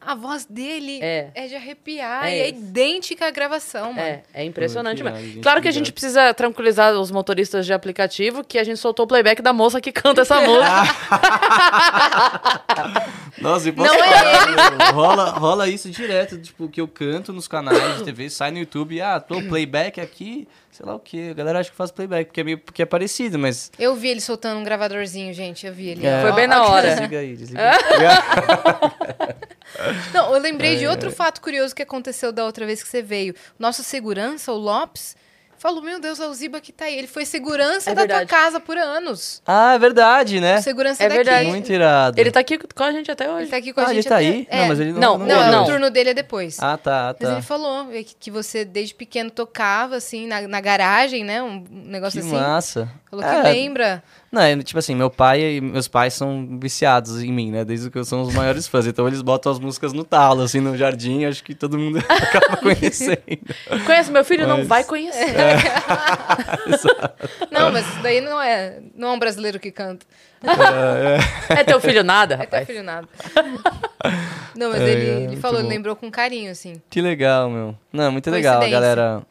B: a voz dele
A: É.
B: é, de arrepiar.
A: É
B: e é idêntica à gravação, mano.
A: É, é impressionante
C: Pô, que
A: mesmo. Claro que a gente precisa tranquilizar os motoristas de aplicativo que a gente soltou o playback da moça que canta essa música.
C: Nossa, e posso
B: Não é
C: falar, rola, rola isso direto, tipo, que eu canto nos canais de TV, sai no YouTube, ah, tô playback aqui, sei lá o que. A galera acha que faz playback, porque é, meio, porque é parecido, mas.
B: Eu vi ele soltando um gravadorzinho, gente. Eu vi ele.
C: É.
A: Foi bem na hora.
C: Desliga aí, desliga aí.
B: Não, eu lembrei de outro fato curioso que aconteceu da outra vez que você veio. Nosso segurança, o Lopes, falou: Meu Deus, é o Ziba que tá aí. Ele foi segurança
A: É
B: da
A: verdade.
B: tua casa por anos.
C: Ah, é verdade, né?
B: O segurança
A: É
B: daqui.
A: verdade.
C: Muito irado.
A: Ele tá aqui com a gente até
B: Ele
A: hoje.
B: tá aqui com
C: ah,
B: a
C: ele
B: gente.
C: tá
B: até-
C: aí?
B: É.
C: Não, mas ele
A: Não,
C: não.
B: Não,
A: não, não.
B: o turno dele é depois.
C: Ah, tá,
B: Mas
C: tá.
B: ele falou que, que você desde pequeno tocava, assim, na, na garagem, né? Um negócio
C: Que
B: assim.
C: massa.
B: Falou que
C: É,
B: lembra.
C: Não, é, tipo assim, meu pai e meus pais são viciados em mim, né? Desde que eu sou os maiores fãs. Então eles botam as músicas no talo, assim, no jardim. Acho que todo mundo acaba conhecendo.
A: Conhece meu filho? Não
C: Mas-
A: vai conhecer.
B: Não, mas isso daí não é, não é um brasileiro que canta.
A: É teu filho nada,
B: É teu
A: rapaz.
B: filho nada. Não, mas
C: É,
B: ele,
C: é,
B: ele falou, ele
C: bom.
B: lembrou com carinho, assim.
C: Que legal, meu. Não, muito legal galera.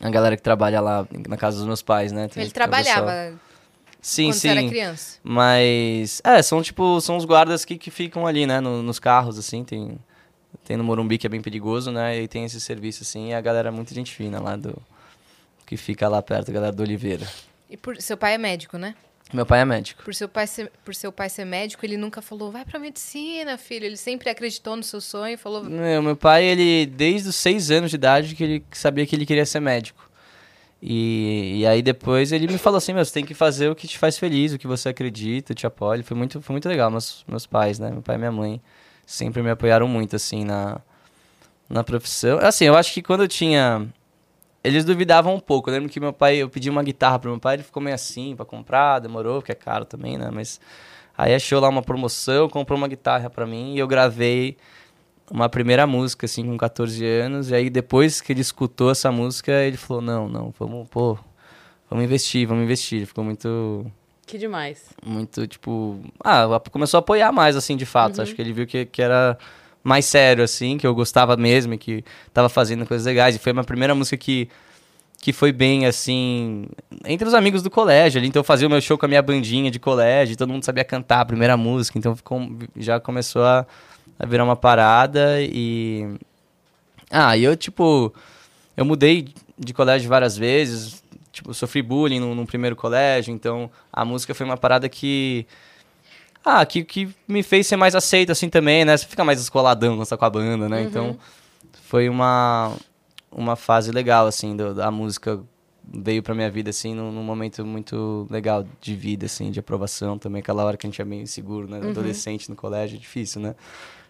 C: A galera que trabalha lá na casa dos meus pais, né? Tem-
B: Ele trabalhava
C: Sim,
B: quando você era
C: sim.
B: criança.
C: Mas. É, são tipo. São os guardas que, que ficam ali, né? no- nos carros, assim. Tem, tem no Morumbi que é bem perigoso, né? E tem esse serviço, assim. E a galera é muito gente fina lá do. Que fica lá perto, a galera do Oliveira.
B: E por, seu pai é médico, né?
C: Meu pai é médico.
B: Por seu, pai ser, por seu pai ser médico, ele nunca falou, vai pra medicina, filho. Ele sempre acreditou no seu sonho e falou,
C: Meu, meu pai, ele, desde os seis anos de idade, que ele sabia que ele queria ser médico. E, e aí depois ele me falou assim, meu, você tem que fazer o que te faz feliz, o que você acredita, te apoia. Foi muito, foi muito legal, meus, meus pais, né? Meu pai e minha mãe sempre me apoiaram muito, assim, na, na profissão. Assim, eu acho que quando eu tinha... Eles duvidavam um pouco. Eu lembro que meu pai, eu pedi uma guitarra pro meu pai, ele ficou meio assim pra comprar, demorou, porque é caro também, né? Mas aí achou lá uma promoção, comprou uma guitarra pra mim e eu gravei uma primeira música, assim, com 14 anos. E aí, depois que ele escutou essa música, ele falou: Não, não, vamos, pô, vamos investir, vamos investir. Ele ficou muito,
A: Que demais.
C: muito, tipo. Ah, começou a apoiar mais, assim, de fato. Acho que ele viu que, que era mais sério, assim, que eu gostava mesmo e que tava fazendo coisas legais. E foi a minha primeira música que. Que foi bem assim. Entre os amigos do colégio ali. Então eu fazia o meu show com a minha bandinha de colégio. Todo mundo sabia cantar a primeira música. Então ficou, já começou a, a virar uma parada e. Ah, e eu, tipo. Eu mudei de colégio várias vezes. Tipo, sofri bullying no, no primeiro colégio. Então a música foi uma parada que. Ah, que, que me fez ser mais aceito assim também, né? Você fica mais escoladão quando você tá com a banda, né? Então foi uma, uma fase legal, assim, do- da música veio pra minha vida, assim, num, num momento muito legal de vida, assim, de aprovação também. Aquela hora que a gente é meio inseguro, né? Adolescente no colégio é difícil, né?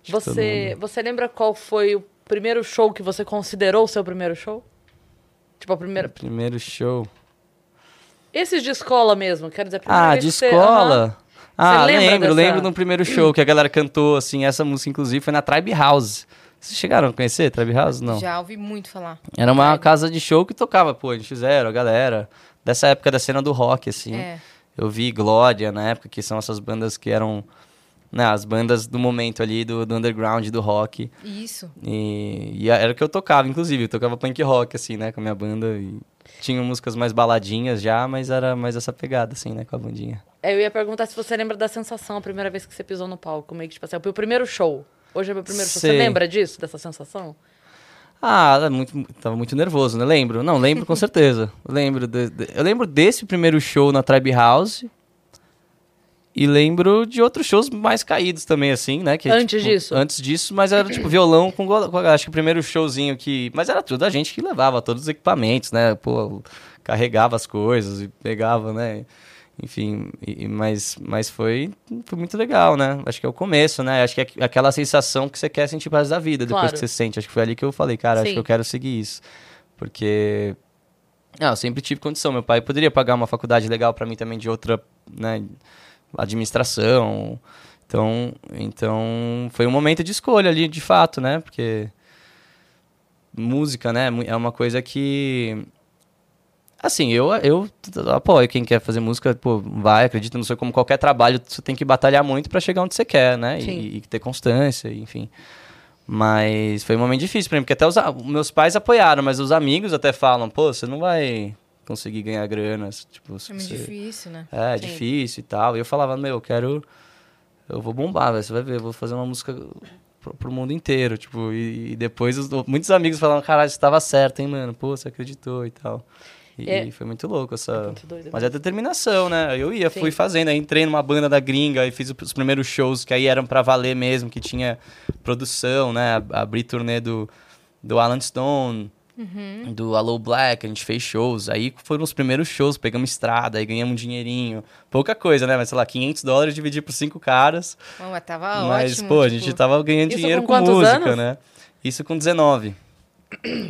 C: Acho
A: Você,
C: mundo-
A: você lembra qual foi o primeiro show que você considerou o seu primeiro show? Tipo, a primeira.
C: Primeiro show.
A: Esses de escola mesmo, quero dizer,
C: Ah, de
A: que você-
C: escola?
A: Aham.
C: Ah, lembro,
A: dessa-
C: lembro no primeiro show que a galera cantou, assim, essa música, inclusive, foi na Tribe House. Vocês chegaram a conhecer Tribe House? Não.
B: Já ouvi muito falar.
C: Era uma
B: Tribe.
C: casa de show que tocava, pô, eles fizeram, a galera. Dessa época da cena do rock, assim.
B: É.
C: Eu vi Glória na época, que são essas bandas que eram. Né, as bandas do momento ali, do, do underground, do rock.
B: Isso.
C: E, e era o que eu tocava, inclusive. Eu tocava punk rock, assim, né, com a minha banda. E tinha músicas mais baladinhas já, mas era mais essa pegada, assim, né, com a bandinha.
A: É, Eu ia perguntar se você lembra da sensação a primeira vez que você pisou no palco. Meio que, tipo assim, o primeiro show. Hoje é meu primeiro show. Você lembra disso, dessa sensação?
C: Ah, era muito, tava muito nervoso, né? Lembro. Não, lembro com certeza. Lembro de- de- eu lembro desse primeiro show na Tribe House. E lembro de outros shows mais caídos também, assim, né? Que,
A: Antes
C: tipo,
A: disso?
C: Antes disso, mas era tipo violão com, com acho que o primeiro showzinho que. Mas era tudo a gente que levava todos os equipamentos, né? Pô, carregava as coisas e pegava, né? Enfim, e- mas, mas foi, foi muito legal, né? Acho que é o começo, né? Acho que é aquela sensação que você quer sentir para da vida, depois
A: Claro.
C: que você sente. Acho que foi ali que eu falei, cara, acho
A: Sim.
C: que eu quero seguir isso. Porque ah, eu sempre tive condição. Meu pai poderia pagar uma faculdade legal para mim também de outra, né, administração. Então, então foi um momento de escolha ali, de fato, né? Porque música, né, é uma coisa que assim, eu eu apoio quem quer fazer música, pô, vai, acredito, não sei como qualquer trabalho, você tem que batalhar muito para chegar onde você quer, né? E, e ter constância, enfim. Mas foi um momento difícil pra mim, porque até os meus pais apoiaram, mas os amigos até falam, pô, você não vai conseguir ganhar grana, tipo,
B: É muito
C: você-
B: difícil, né?
C: é,
A: Sim.
C: difícil e tal. E eu falava, meu, eu quero. Eu vou bombar. Você vai ver, eu vou fazer uma música pro, pro mundo inteiro. Tipo, e, e depois os- muitos amigos falavam, caralho, você tava certo, hein, mano? Pô, você acreditou e tal. E,
A: É.
C: foi muito louco essa.
A: Muito doido
C: Mas é determinação, né? Eu ia,
A: Sim.
C: fui fazendo, aí entrei numa banda da gringa e fiz os primeiros shows que aí eram pra valer mesmo, que tinha produção, né? Ab- Abri turnê do, do Alan Stone,
B: Uhum.
C: do Allo Black, a gente fez shows. Aí foram os primeiros shows, pegamos estrada, aí ganhamos um dinheirinho. Pouca coisa, né? Mas sei lá, 500 dólares dividir por cinco caras.
B: Bom, mas tava
C: mas,
B: ótimo.
C: pô, a
B: tipo,
C: gente tava ganhando
A: Isso
C: dinheiro
A: com
C: com, música,
A: anos?
C: né? Isso com 19.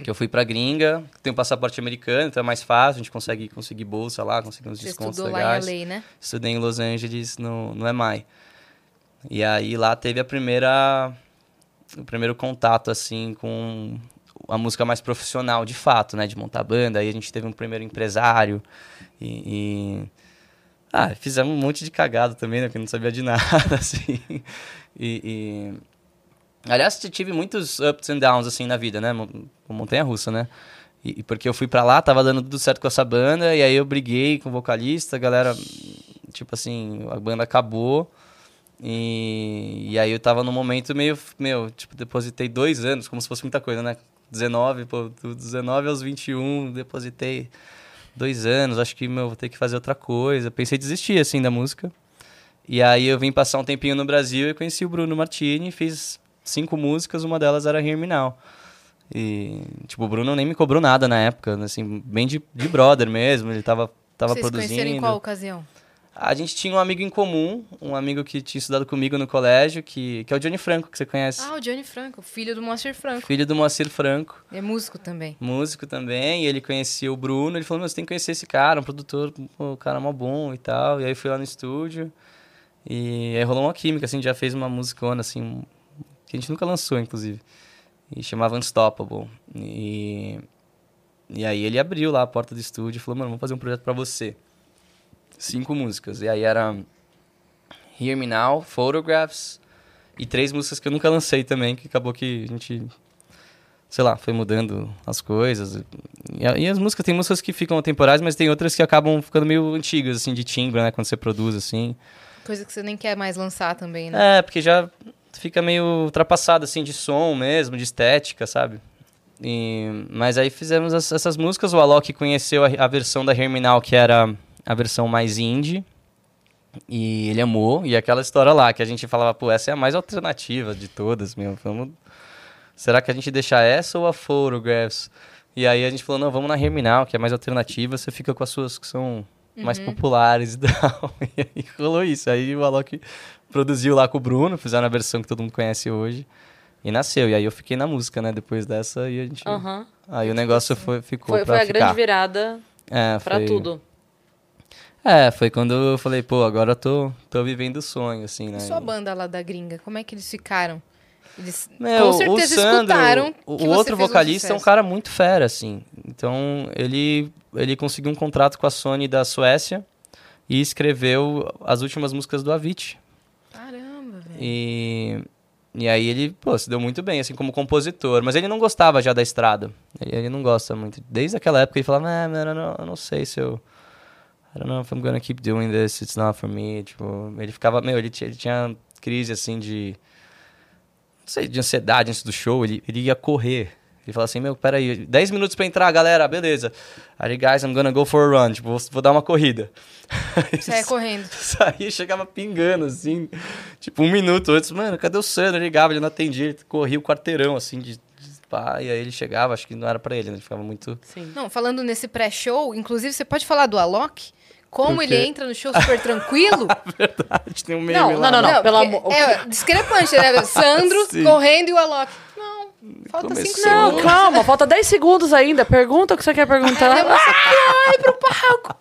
C: Que eu fui pra gringa, tenho passaporte americano, então é mais fácil, a gente consegue conseguir bolsa lá, conseguir uns
B: Você
C: descontos
B: estudou
C: legais.
B: lá em LA, né?
C: Estudei em Los Angeles, no, no EMI. E aí lá teve a primeira... O primeiro contato, assim, com a música mais profissional, de fato, né? De montar banda. Aí a gente teve um primeiro empresário e... e- Ah, fizemos um monte de cagada também, né? Porque eu não sabia de nada, assim. E... e- Aliás, tive muitos ups and downs, assim, na vida, né? Mo- Montanha-russa, né? E, porque eu fui pra lá, tava dando tudo certo com essa banda, e aí eu briguei com o vocalista, a galera, tipo assim, a banda acabou. E, e aí eu tava num momento meio, meu, tipo, depositei dois anos, como se fosse muita coisa, né? 19, pô, do 19 aos 21, depositei dois anos, acho que, meu, vou ter que fazer outra coisa. Pensei em desistir, assim, da música. E aí eu vim passar um tempinho no Brasil e conheci o Bruno Martini, fiz cinco músicas, uma delas era Hear Me Now. E, tipo, o Bruno nem me cobrou nada na época, assim, bem de, de brother mesmo, ele tava, tava
B: Vocês
C: produzindo.
B: conheceram em qual ocasião?
C: A gente tinha um amigo em comum, um amigo que tinha estudado comigo no colégio, que, que é o Johnny Franco, que você conhece.
B: Ah, o Johnny Franco, filho do Moacir Franco.
C: Filho do Moacir Franco,
B: É músico também.
C: músico também, e ele conhecia o Bruno, ele falou, meu, você tem que conhecer esse cara, um produtor, o cara é mó bom e tal. E aí fui lá no estúdio, e aí rolou uma química, assim, já fez uma musicona, assim, que a gente nunca lançou, inclusive. E chamava Unstoppable. E, e aí ele abriu lá a porta do estúdio e falou, mano, vamos fazer um projeto pra você. Cinco músicas. E aí era Hear Me Now, Photographs e três músicas que eu nunca lancei também, que acabou que a gente, sei lá, foi mudando as coisas. E, e as músicas, tem músicas que ficam temporais, mas tem outras que acabam ficando meio antigas, assim, de timbre, né, quando você produz, assim.
B: Coisa que você nem quer mais lançar também, né?
C: É, porque já fica meio ultrapassado, assim, de som mesmo, de estética, sabe? E- mas aí fizemos as- essas músicas, o Alok conheceu a, a versão da Herminal, que era a versão mais indie, e ele amou, e aquela história lá, que a gente falava, pô, essa é a mais alternativa de todas, meu, vamos... Será que a gente deixa essa ou a Photographs? E aí a gente falou, não, vamos na Herminal, que é mais alternativa, você fica com as suas que são mais populares e tal. E aí rolou isso. Aí o Alok produziu lá com o Bruno, fizeram a versão que todo mundo conhece hoje. E nasceu. E aí eu fiquei na música, né? Depois dessa, e a gente. Aí o negócio foi, ficou
A: Foi,
C: pra
A: foi a
C: ficar.
A: grande virada
C: É,
A: pra
C: foi-
A: tudo.
C: É, foi quando eu falei, pô, agora eu tô, tô vivendo o sonho, assim, né?
B: E sua banda lá da gringa, como é que eles ficaram? Eles
C: Meu,
B: com certeza
C: o Sandro,
B: escutaram.
C: o,
B: que
C: o
B: você
C: outro
B: fez um
C: vocalista é um cara muito fera, assim. Então, ele, ele conseguiu um contrato com a Sony da Suécia e escreveu as últimas músicas do Avicii. E, e aí ele, pô, se deu muito bem, assim, como compositor. Mas ele não gostava já da estrada. Ele, ele não gosta muito. Desde aquela época ele falava, ah, mano, eu não, eu não sei se eu... I don't know if I'm gonna keep doing this, it's not for me. Tipo, ele ficava, meu, ele ele tinha crise, assim, de... Não sei, de ansiedade antes do show. Ele, ele ia correr. Ele falava assim, meu, peraí, 10 minutos pra entrar, galera, beleza. Aí, guys, I'm gonna go for a run. Tipo, vou, vou dar uma corrida.
B: Saia correndo.
C: Saía, chegava pingando, assim. Tipo, um minuto antes, mano, cadê o Sandro? Ele ligava, ele não atendia, ele corria o quarteirão, assim, de, de pá, e aí ele chegava, acho que não era pra ele, né? Ele ficava muito.
A: Sim.
B: Não, falando nesse pré-show, inclusive você pode falar do Alok? Como ele entra no show super tranquilo?
C: Verdade, tem um meme
A: Não,
C: lá.
A: não, não,
C: né?
A: pelo
B: porque
A: amor-
B: É discrepante, né? Sandro
C: Sim.
B: correndo e o Alok. Não, falta cinco
C: Começou.
A: Não,
B: segundos.
A: calma, falta 10 segundos ainda. Pergunta o que você quer perguntar.
B: Aí você vai pro palco.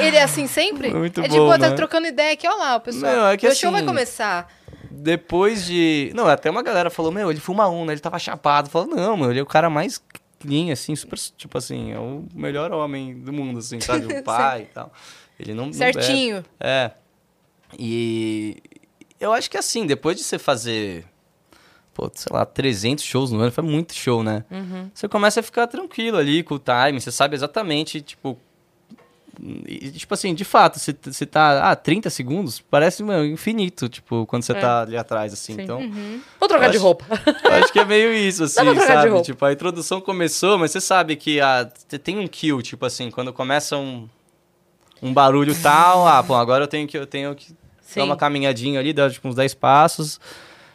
B: Ele é assim sempre?
C: Muito
B: é tipo,
C: bom,
B: tá
C: né?
B: trocando ideia aqui, ó lá, o pessoal.
C: Não, é que
B: o show vai
C: assim-
B: começar.
C: Depois de. Não, até uma galera falou, meu, ele fuma um, né? Ele tava chapado. Falou, não, meu, ele é o cara mais clean, assim, super. Tipo assim, é o melhor homem do mundo, assim, sabe? O pai e tal. Ele não. não bebe.
B: Certinho.
C: É. E eu acho que assim, depois de você fazer, pô, sei lá, 300 shows no ano, foi muito show, né? Você começa a ficar tranquilo ali com o time, você sabe exatamente, tipo. e, tipo assim, de fato, você, você tá. Ah, 30 segundos? Parece mano, infinito, tipo, quando você
A: É.
C: tá ali atrás, assim.
A: Sim.
C: Então,
A: Vou trocar de
C: acho-
A: roupa.
C: acho que é meio isso, assim, sabe? Tipo, a introdução começou, mas você sabe que a, você tem um kill, tipo assim, quando começa um, um barulho tal, ah, pô, agora eu tenho que, eu tenho que
A: Sim.
C: dar uma caminhadinha ali, dar tipo uns 10 passos.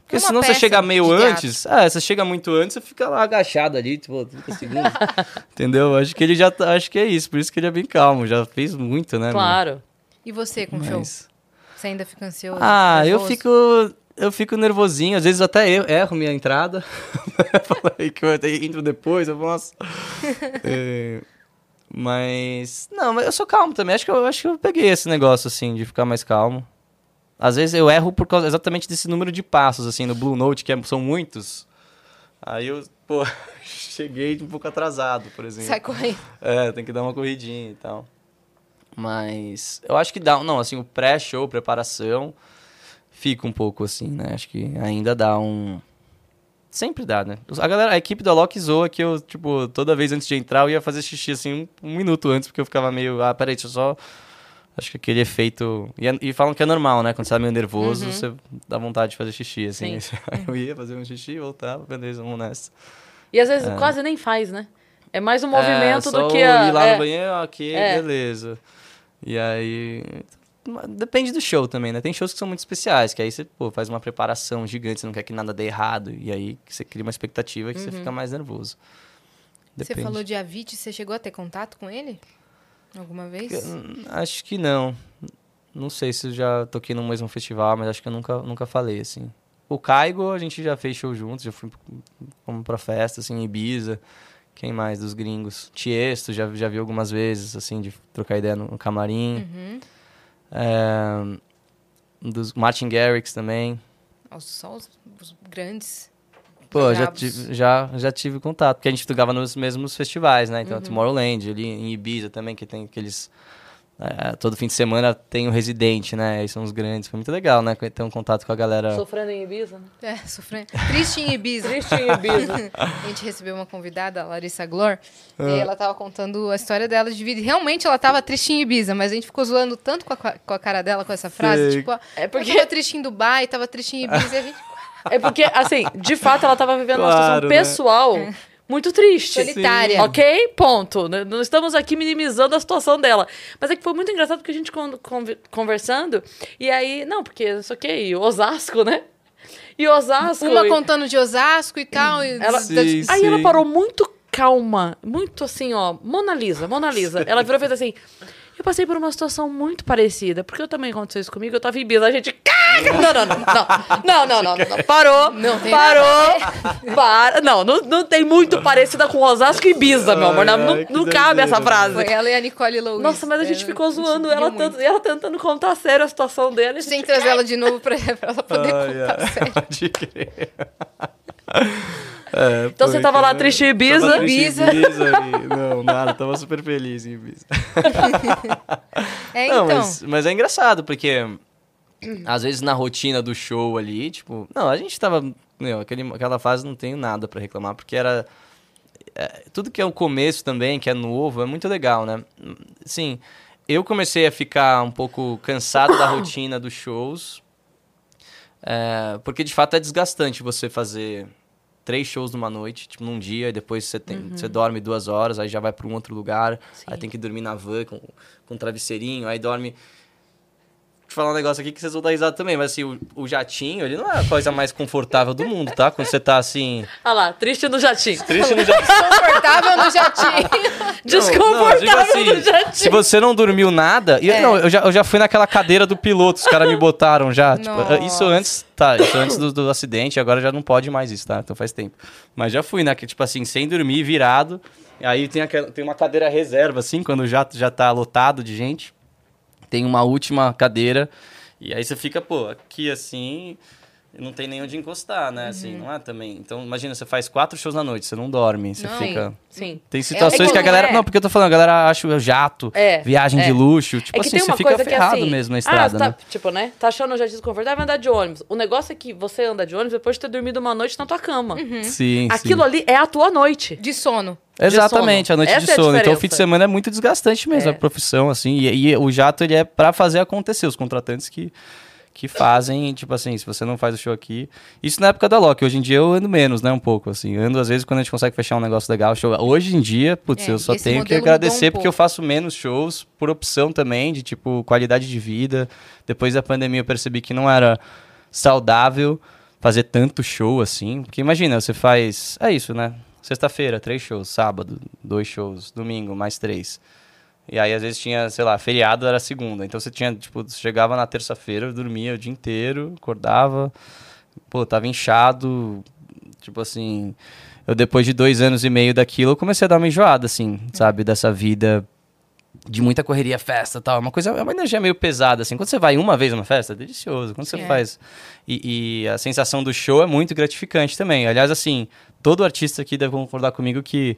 C: Porque
B: uma
C: senão você chega meio
B: teatro.
C: antes, é, você chega muito antes, você fica lá agachado ali, tipo, 30 segundos. Entendeu? Acho que ele já tá, acho que é isso, por isso que ele é bem calmo, já fez muito, né? meu?
A: Claro.
B: E você com o show?
C: Mas-
B: Você ainda fica ansioso?
C: Ah, eu
B: nervoso?
C: fico. Eu fico nervosinho, às vezes até eu erro minha entrada. Falei que eu até entro depois, eu nossa. É, mas. Não, mas eu sou calmo também. Acho que eu acho que eu peguei esse negócio, assim, de ficar mais calmo. Às vezes eu erro por causa exatamente desse número de passos, assim, no Blue Note, que é- são muitos. Aí eu, pô, cheguei um pouco atrasado, por exemplo.
B: Sai correndo.
C: É, tem que dar uma corridinha e tal. Mas eu acho que dá, não, assim, o pré-show, preparação, fica um pouco assim, né? Acho que ainda dá um sempre dá, né? A galera, a equipe da Loki zoa que eu, tipo, toda vez antes de entrar eu ia fazer xixi assim um, um minuto antes, porque eu ficava meio, ah, peraí, deixa eu só Acho que aquele efeito. E, é- e falam que é normal, né? Quando você tá meio nervoso, você dá vontade de fazer xixi, assim. Eu ia fazer um xixi, voltava, beleza, vamos nessa.
A: E às vezes quase nem faz, né? É mais um movimento
C: é,
A: do que a.
C: ir lá
A: é.
C: no banheiro, ok,
A: É.
C: beleza. E aí. Depende do show também, né? Tem shows que são muito especiais, que aí você pô, faz uma preparação gigante, você não quer que nada dê errado. E aí você cria uma expectativa que você fica mais nervoso.
B: Você falou de Avicii, você chegou a ter contato com ele? Alguma vez?
C: Eu, hum, Acho que não. Não sei se eu já toquei no mesmo festival, mas acho que eu nunca, nunca falei, assim. O Caigo, a gente já fez show juntos, já fui fomos pra festa, assim, em Ibiza. Quem mais dos gringos? Tiesto, já, já vi algumas vezes, assim, de trocar ideia no, no camarim.
B: Uhum.
C: É, dos Martin Garrix também.
B: Só os, os grandes.
C: Pô, já tive, já, já tive contato, porque a gente tocava nos mesmos festivais, né? Então,
B: Uhum.
C: Tomorrowland, ali em Ibiza também, que tem aqueles... é, todo fim de semana tem o Residente, né? Aí são os grandes. Foi muito legal, né? Ter um contato com a galera.
A: Sofrendo em Ibiza, né?
B: É, sofrendo. Triste em Ibiza.
A: Triste em Ibiza.
B: A gente recebeu uma convidada, a Larissa Glor,
C: Ah.
B: e ela tava contando a história dela de vida. E realmente ela tava triste em Ibiza, mas a gente ficou zoando tanto com a, com a cara dela com essa frase.
C: Sei.
B: Tipo,
A: É
B: porque...
A: porque-
B: eu tava triste em Dubai, tava triste em Ibiza, e a gente
A: É porque, assim, de fato, ela tava vivendo uma
C: Claro,
A: situação
C: né?
A: pessoal muito triste.
B: solitária.
A: Ok? Ponto. Não estamos aqui minimizando a situação dela. Mas é que foi muito engraçado porque a gente con- conver- conversando. E aí, não, porque isso aqui, Osasco, né? E Osasco.
B: Uma
A: e-
B: contando de Osasco e tal. E
A: Ela-
C: Sim,
A: Aí ela
C: sim.
A: parou muito calma, muito assim, ó, Mona Lisa, Mona Lisa. Ela virou e fez assim: Eu passei por uma situação muito parecida, porque eu também aconteceu isso comigo, eu tava em Ibiza. A gente, não, não, não, não, não, não, não, parou,
B: Não tem
A: parou, para, não, não, não tem muito parecida com Osasco e Ibiza, meu amor, não,
C: Ai,
A: não, não cabe essa
C: doideira.
A: frase.
B: Foi ela e a Nicole Louis.
A: Nossa, mas a gente
B: É,
A: ficou zoando ela tanto, e ela tentando contar sério a situação dele.
B: A gente tem que trazer ela de novo pra, pra ela poder contar sério.
C: Pode crer. É,
A: Então você tava lá triste em Ibiza?
C: Tava triste em
B: Ibiza.
C: E- Não, nada, tava super feliz em Ibiza.
B: É,
C: Não,
B: então.
C: mas, mas é engraçado, porque às vezes na rotina do show ali, tipo, não, a gente tava, meu, aquele, aquela fase não tenho nada pra reclamar, porque era é, tudo que é o começo também, que é novo, é muito legal, né? Sim, eu comecei a ficar um pouco cansado da rotina dos shows, é, porque de fato é desgastante você fazer três shows numa noite, tipo, num dia, e depois você, tem, você dorme duas horas, aí já vai para um outro lugar, aí tem que dormir na van com, com um travesseirinho, aí dorme... Deixa eu falar um negócio aqui que vocês vão dar risada também, mas assim, o, o jatinho, ele não é a coisa mais confortável do mundo, tá? Quando você tá assim...
A: Olha lá, triste no jatinho.
C: Triste no jatinho.
B: Confortável no jatinho.
A: Desconfortável
C: Não, não, tipo
A: no
C: assim,
A: jatinho.
C: Se você não dormiu nada. E,
B: É.
C: Não, eu já, eu já fui naquela cadeira do piloto, os caras me botaram já. tipo,
B: Nossa.
C: isso antes. Tá, isso antes do, do acidente, agora já não pode mais isso, tá? Então faz tempo. Mas já fui, né? que, Tipo assim, sem dormir, virado. Aí tem, aquela, tem uma cadeira reserva, assim, quando já, já tá lotado de gente. Tem uma última cadeira. E aí você fica, pô, aqui assim. Não tem nem onde encostar, né? Assim,
B: Uhum.
C: não é também. Então, imagina, você faz quatro shows na noite, você não dorme, você
B: Não.
C: fica.
A: Sim.
C: Tem situações
A: É
C: que a
A: como
C: galera.
A: é.
C: Não, porque eu tô falando, a galera acha o jato,
A: É,
C: viagem
A: é.
C: de luxo. Tipo
A: é que
C: assim, você fica
A: que
C: ferrado
A: assim,
C: mesmo na
A: ah,
C: estrada,
A: tá,
C: né?
A: Tipo, né? Tá achando já desconfortável, andar de ônibus. O negócio é que você anda de ônibus depois de ter dormido uma noite na tua cama.
C: Sim,
A: Aquilo ali é a tua noite.
B: De sono.
C: sim. Exatamente,
A: sono.
C: a noite
A: Essa
C: de
A: é a
C: sono. então o fim de semana é muito desgastante mesmo,
A: É.
C: a profissão, assim. E, e o jato, ele é pra fazer acontecer. Os contratantes que, que fazem, tipo assim, se você não faz o show aqui. Isso na época da Loki. Hoje em dia eu ando menos, né? Um pouco, assim. Ando, às vezes, quando a gente consegue fechar um negócio legal. Show. Hoje em dia, putz,
B: É,
C: eu só tenho que agradecer
B: um
C: porque eu faço menos shows por opção também, de tipo, qualidade de vida. Depois da pandemia eu percebi que não era saudável fazer tanto show assim. Porque imagina, você faz. É isso, né? Sexta-feira, três shows. Sábado, dois shows. Domingo, mais três. E aí, às vezes, tinha, sei lá, feriado era segunda. Então você tinha, tipo, você chegava na terça-feira, dormia o dia inteiro, acordava, pô, tava inchado. Tipo assim. Eu, depois de dois anos e meio daquilo, eu comecei a dar uma enjoada, assim, sabe? Dessa vida de muita correria, festa tal. Uma coisa, é uma energia meio pesada, assim. Quando você vai uma vez numa festa, é delicioso. Quando você
B: É.
C: faz. E, e a sensação do show é muito gratificante também. Aliás, assim, todo artista aqui deve concordar comigo que é,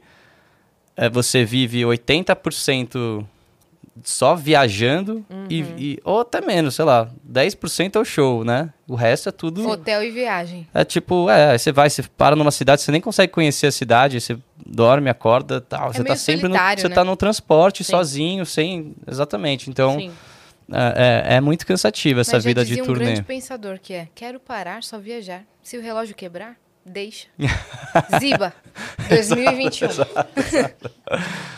C: você vive 80% só viajando e, e- ou até menos, sei lá, 10% é o show, né? O resto é tudo.
B: Hotel e viagem.
C: É tipo, é, você vai, você para numa cidade, você nem consegue conhecer a cidade, você dorme, acorda, tal. você
B: meio
C: tá sempre no, você
B: né?
C: tá no transporte,
A: Sim.
C: sozinho, sem, exatamente. Então,
A: Sim.
C: é, é- é muito cansativa essa
B: Mas
C: vida de
B: dizia um
C: turnê.
B: grande pensador que é, quero parar, só viajar. Se o relógio quebrar, deixa. Ziba, 2021.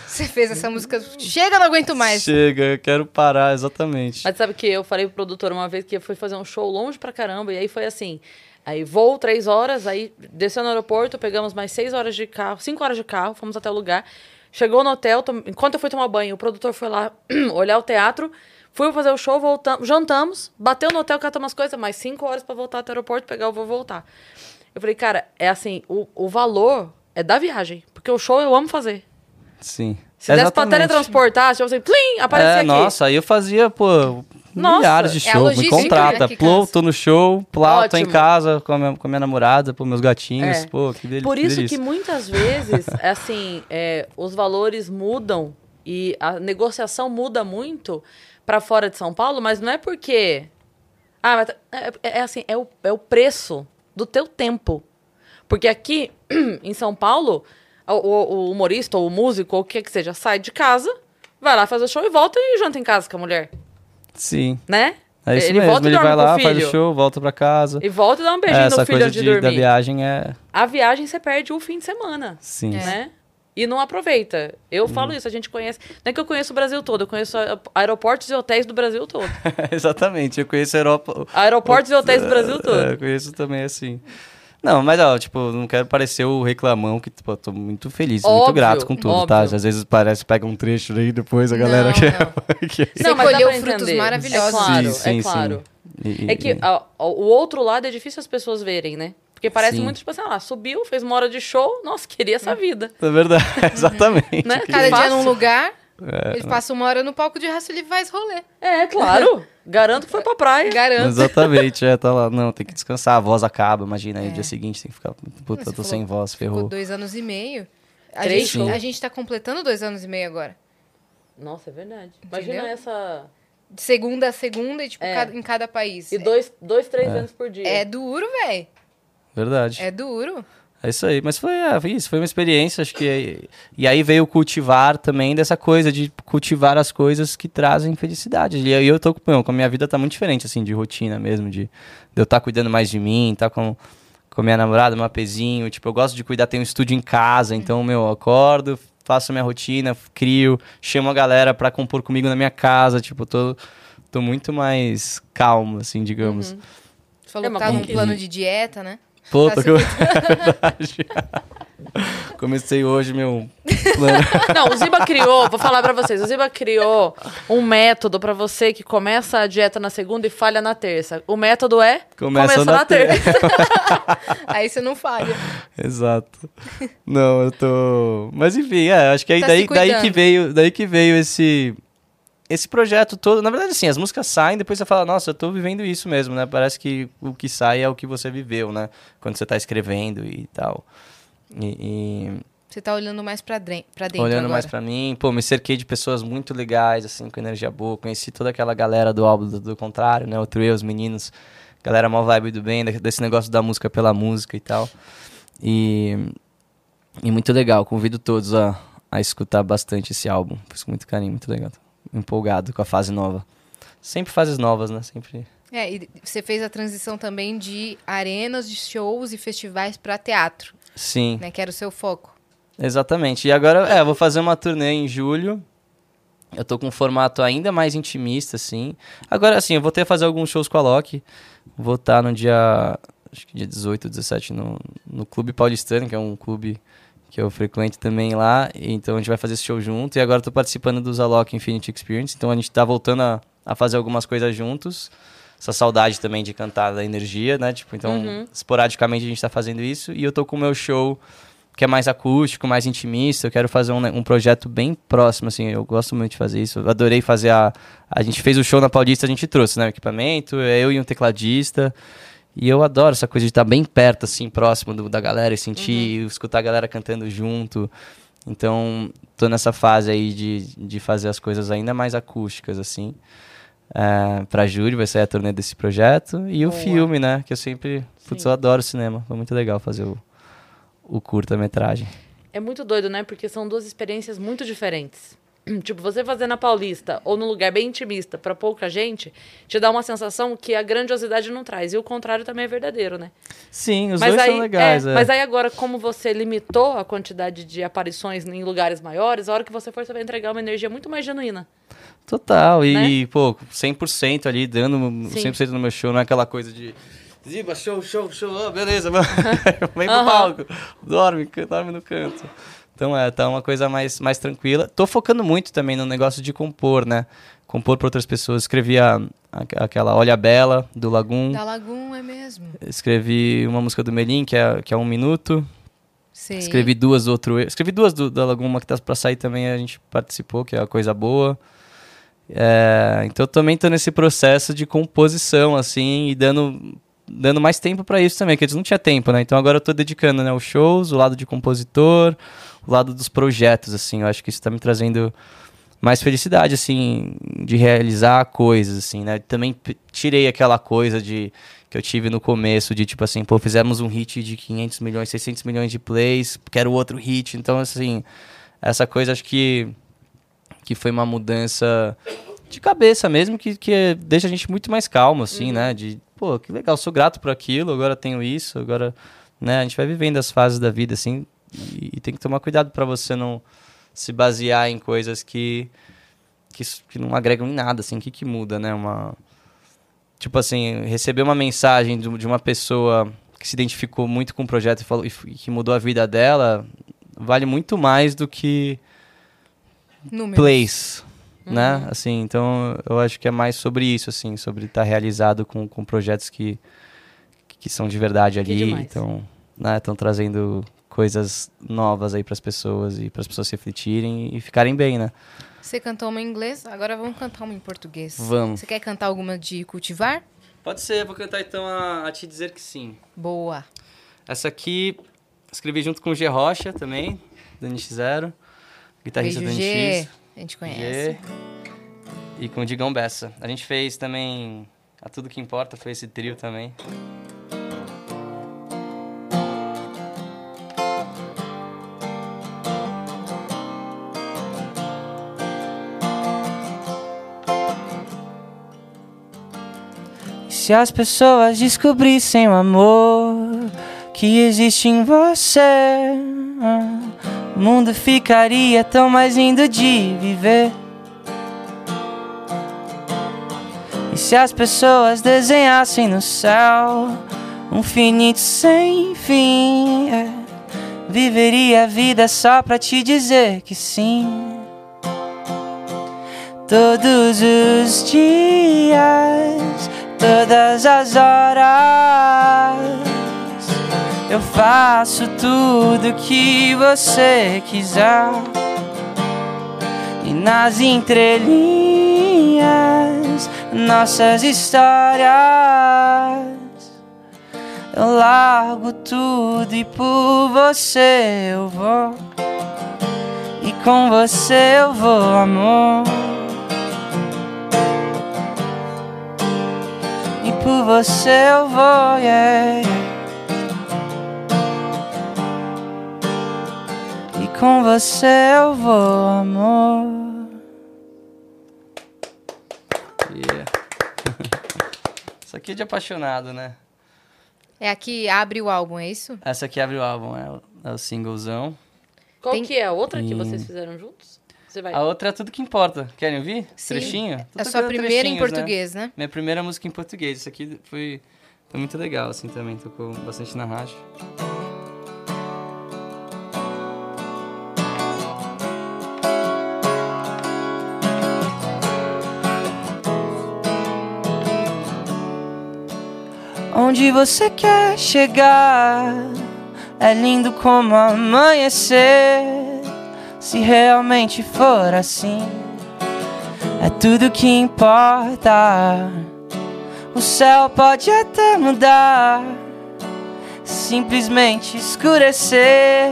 B: Você fez essa música, chega, não aguento mais.
C: Chega, eu quero parar, exatamente.
A: Mas sabe que eu falei pro produtor uma vez que eu fui fazer um show longe pra caramba, e aí foi assim. Aí voo três horas, aí desceu no aeroporto, pegamos mais seis horas de carro, cinco horas de carro, fomos até o lugar. Chegou no hotel, tom- enquanto eu fui tomar banho, o produtor foi lá olhar o teatro, fui fazer o show, voltamos, jantamos, bateu no hotel, catamos as coisas, mais cinco horas pra voltar até o aeroporto, pegar o voo voltar. Eu falei, cara, é assim, o, o valor é da viagem, porque o show eu amo fazer.
C: Sim.
A: Se desse pra
C: Exatamente.
A: teletransportar, tipo assim, plim, aparecia
C: É,
A: aqui.
C: nossa, aí eu fazia, pô,
A: Nossa,
C: milhares de
B: é
C: shows. Me
B: logística,
C: contrata.
B: né,
C: tô no show, plau, tô em casa com a minha, com a minha namorada, pô, meus gatinhos,
A: É.
C: pô, que delícia.
A: Por isso que muitas vezes, é assim, é, os valores mudam e a negociação muda muito para fora de São Paulo, mas não é porque. Ah, mas é, é- é assim, é o, é o preço do teu tempo. Porque aqui em São Paulo, o, o- humorista ou o músico ou o que que seja, sai de casa, vai lá fazer o show e volta e janta em casa com a mulher,
C: Sim.
A: né?
C: É isso
A: ele
C: mesmo,
A: volta e
C: ele vai lá, faz o show, volta pra casa.
A: E volta e dá um beijinho
C: É, Essa
A: no filho
C: coisa
A: antes de,
C: de, da
A: dormir.
C: viagem é...
A: A viagem você perde o fim de semana
C: Sim.
A: né? E não aproveita. Eu falo
C: Uhum.
A: isso, a gente conhece. Não é que eu conheço o Brasil todo, eu conheço aeroportos e hotéis do Brasil todo.
C: Exatamente, eu conheço Europa...
A: Aeroportos e hotéis do Brasil todo.
C: É, eu conheço também, assim... Não, mas ó, tipo, não quero parecer o reclamão, que, tipo, eu tô muito feliz, muito
A: Óbvio,
C: grato com tudo, tá?
A: óbvio.
C: Às vezes parece, pega um trecho aí, depois a galera
B: Não,
C: quer...
B: não.
C: que-
B: Você
A: mas dá
B: colheu frutos
A: entender.
B: maravilhosos.
A: É claro,
C: Sim, sim,
A: é claro. E, é que a, o outro lado é difícil as pessoas verem, né? Porque parece Sim. muito, tipo assim, ah, subiu, fez uma hora de show, nossa, queria essa vida.
C: É verdade, exatamente.
B: né? Cada dia num lugar, é, ele passa uma hora no palco de raça e ele faz rolê.
A: É, claro. Garanto que foi pra praia.
B: Garanto.
C: Exatamente, é, tá lá. Não, tem que descansar, a voz acaba, imagina aí, é. dia seguinte tem que ficar, puta, tô sem voz, ferrou. Ficou
B: dois anos e meio. A Três gente, a gente tá completando dois anos e meio agora.
A: Nossa, é verdade. Imagina Entendeu? essa
B: de segunda a segunda e, tipo, é. cada, em cada país.
A: E dois, dois três é. anos por dia.
B: É duro, velho.
C: Verdade.
B: É duro.
C: É isso aí. Mas foi, é, foi isso, foi uma experiência, acho que. E aí veio cultivar também dessa coisa de cultivar as coisas que trazem felicidade. E aí eu tô com, com a minha vida tá muito diferente, assim, de rotina mesmo, de, de eu estar tá cuidando mais de mim, tá com com minha namorada, meu apezinho. Tipo, eu gosto de cuidar, tenho um estúdio em casa, então, meu, eu acordo, faço minha rotina, crio, chamo a galera pra compor comigo na minha casa. Tipo, tô, tô muito mais calmo, assim, digamos. Uhum.
B: Falou é que tá num plano de dieta, né?
C: Pô, tô com... é verdade. Comecei hoje meu plano.
A: Não, o Ziba criou, vou falar para vocês, o Ziba criou um método para você que começa a dieta na segunda e falha na terça. O método é
C: começa, começa na, na, terça.
B: Aí você não falha.
C: Exato. Não, eu tô, mas enfim, é, acho que aí tá daí, daí que veio, daí que veio esse esse projeto todo, na verdade, assim, as músicas saem, depois você fala, nossa, eu tô vivendo isso mesmo, né? Parece que o que sai é o que você viveu, né? Quando você tá escrevendo e tal. E, e...
B: Você tá olhando mais pra, dentro
C: Olhando
B: agora.
C: mais pra mim. Pô, me cerquei de pessoas muito legais, assim, com energia boa. Conheci toda aquela galera do álbum do, do contrário, né? O Trio, os meninos. Galera mó vibe do bem, desse negócio da música pela música e tal. E, e muito legal. Convido todos a, a escutar bastante esse álbum. Fiz com muito carinho, muito legal. Empolgado com a fase nova. Sempre fases novas, né? Sempre...
B: É, e você fez a transição também de arenas de shows e festivais para teatro.
C: Sim.
B: Né, que era o seu foco.
C: Exatamente. E agora, é, vou fazer uma turnê em julho. Eu tô com um formato ainda mais intimista, assim. Agora, assim, eu vou ter que fazer alguns shows com a Loki. Vou estar no dia, acho que dia 18, 17, no, no Clube Paulistano, que é um clube que eu frequento também lá. Então a gente vai fazer esse show junto. E agora tô participando do Zalok Infinity Experience. Então a gente tá voltando a, a fazer algumas coisas juntos essa saudade também de cantar da energia, né? Tipo, então, uhum. esporadicamente a gente tá fazendo isso. E eu tô com o meu show que é mais acústico, mais intimista. Eu quero fazer um, um projeto bem próximo, assim. Eu gosto muito de fazer isso. Eu adorei fazer a... A gente fez o show na Paulista, a gente trouxe, né? O equipamento, eu e um tecladista. E eu adoro essa coisa de estar bem perto, assim, próximo do, da galera e sentir, uhum. escutar a galera cantando junto. Então, tô nessa fase aí de, de fazer as coisas ainda mais acústicas, assim uh, pra Júri, vai sair a turnê desse projeto. E Boa. o filme, né? Que eu sempre. Putz, Sim. eu adoro cinema. Foi muito legal fazer o, o curta-metragem.
A: É muito doido, né? Porque são duas experiências muito diferentes. Tipo, você fazer na Paulista ou num lugar bem intimista para pouca gente, te dá uma sensação que a grandiosidade não traz. E o contrário também é verdadeiro, né?
C: Sim, os mas dois aí, são legais. É,
A: é. Mas aí agora, como você limitou a quantidade de aparições em lugares maiores, a hora que você for, você vai entregar uma energia muito mais genuína.
C: Total, e, né? pô, 100% ali, dando Sim. 100% no meu show, não é aquela coisa de. Ziba, show, show, show, oh, beleza, mano. Vem pro palco, dorme, dorme no canto. Então é, tá uma coisa mais, mais tranquila. Tô focando muito também no negócio de compor, né? Compor para outras pessoas. Escrevi a, a, aquela Olha Bela, do Lagum.
B: Da Lagum, é mesmo.
C: Escrevi uma música do Melim, que é, que é um minuto. Sim. Escrevi duas outro. Escrevi duas do, da Lagum, uma que tá pra sair também, a gente participou, que é a coisa boa. É, então eu também tô nesse processo de composição, assim, e dando, dando mais tempo para isso também, que eles não tinha tempo, né? Então agora eu tô dedicando, né, os shows, o lado de compositor, o lado dos projetos, assim, eu acho que isso tá me trazendo mais felicidade, assim, de realizar coisas, assim, né? Também tirei aquela coisa de que eu tive no começo de tipo assim, pô, fizemos um hit de 500 milhões, 600 milhões de plays, quero outro hit. Então, assim, essa coisa acho que que foi uma mudança de cabeça mesmo, que, que deixa a gente muito mais calmo, assim, uhum. né? De, pô, que legal, sou grato por aquilo, agora tenho isso, agora, né? A gente vai vivendo as fases da vida, assim, e, e tem que tomar cuidado para você não se basear em coisas que, que, que não agregam em nada, assim, o que que muda, né? Uma... Tipo assim, receber uma mensagem de, de uma pessoa que se identificou muito com o projeto e, falou, e que mudou a vida dela, vale muito mais do que
B: Números.
C: plays. Né? Assim, então eu acho que é mais sobre isso, assim, sobre estar tá realizado com, com projetos que, que são de verdade ali. Então, né, estão trazendo coisas novas aí para as pessoas e para as pessoas refletirem e ficarem bem, né?
B: Você cantou uma em inglês, agora vamos cantar uma em português.
C: Vamos.
B: Você quer cantar alguma de cultivar?
C: Pode ser, vou cantar então a, a Te Dizer Que Sim.
B: Boa.
C: Essa aqui escrevi junto com o G Rocha também, do NX0, guitarrista
B: Beijo,
C: do NX.
B: G. A gente conhece. G,
C: e com o Digão Bessa. A gente fez também A Tudo Que Importa, foi esse trio também. Se as pessoas descobrissem o amor que existe em você, o mundo ficaria tão mais lindo de viver. E se as pessoas desenhassem no céu um finito sem fim, é, viveria a vida só pra te dizer que sim. Todos os dias todas as horas. Eu faço tudo que você quiser. E nas entrelinhas, nossas histórias. Eu largo tudo e por você eu vou. E com você eu vou, amor. por você eu vou, yeah. Com você eu vou, amor. Yeah. Isso aqui é de apaixonado, né?
B: É aqui abre o álbum, é isso?
C: Essa aqui abre o álbum, é o, é o singlezão.
A: Qual Tem... que é a outra que vocês fizeram juntos?
C: Vai... A outra é tudo que importa. Querem ouvir? Sim. Trechinho?
B: Tô é a sua primeira em né? português, né? né?
C: Minha primeira música em português. Isso aqui foi, foi muito legal, assim, também. Tocou bastante na rádio. Onde você quer chegar? É lindo como amanhecer se realmente for assim, é tudo que importa. O céu pode até mudar, simplesmente escurecer.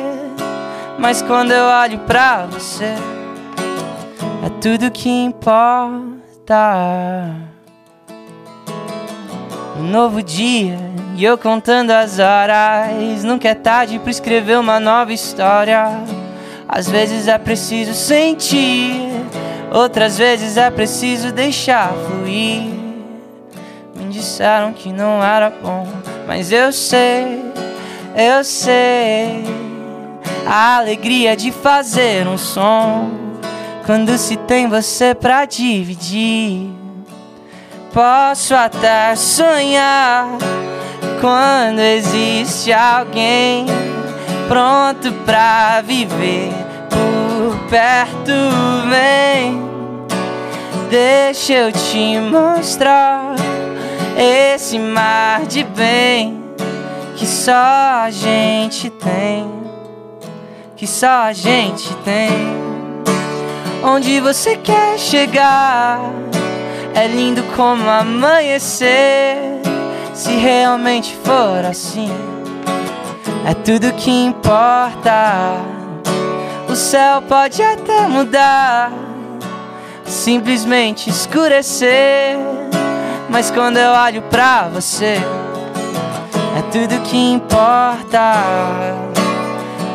C: Mas quando eu olho pra você, é tudo que importa. Um novo dia e eu contando as horas. Nunca é tarde pra escrever uma nova história. Às vezes é preciso sentir, outras vezes é preciso deixar fluir. Me disseram que não era bom, mas eu sei, eu sei. A alegria de fazer um som quando se tem você pra dividir. Posso até sonhar quando existe alguém pronto pra viver por perto. Vem, deixa eu te mostrar esse mar de bem que só a gente tem, que só a gente tem. Onde você quer chegar? É lindo como amanhecer. Se realmente for assim é tudo que importa. O céu pode até mudar, simplesmente escurecer. Mas quando eu olho pra você, é tudo que importa.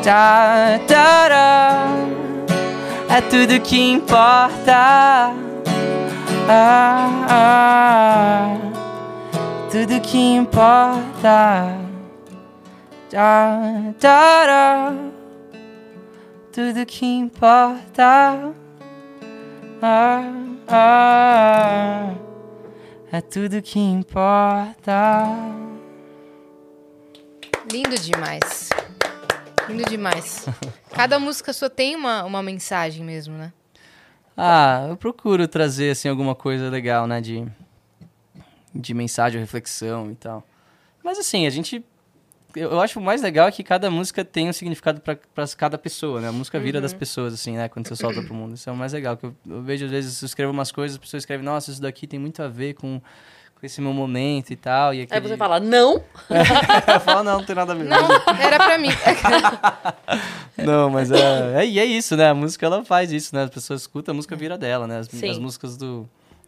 C: Tá, tará, é tudo que importa. Ah, ah, tudo que importa. Da, da, da, tudo que importa. Ah, ah, é tudo que importa.
B: Lindo demais. Lindo demais. Cada música sua tem uma, uma mensagem mesmo, né?
C: Ah, eu procuro trazer, assim, alguma coisa legal, né? De, de mensagem, reflexão e tal. Mas, assim, a gente... Eu, eu acho o mais legal é que cada música tem um significado para cada pessoa, né? A música vira das pessoas, assim, né? Quando você solta pro mundo. Isso é o mais legal. Que eu, eu vejo, às vezes, eu escrevo umas coisas, as pessoas escrevem, nossa, isso daqui tem muito a ver com com esse meu momento e tal. E aquele...
A: Aí você fala, não?
C: eu falo, não, não tem nada a ver.
B: Não, era pra mim.
C: não, mas é, é, é isso, né? A música, ela faz isso, né? As pessoas escutam, a música vira dela, né? As, as músicas do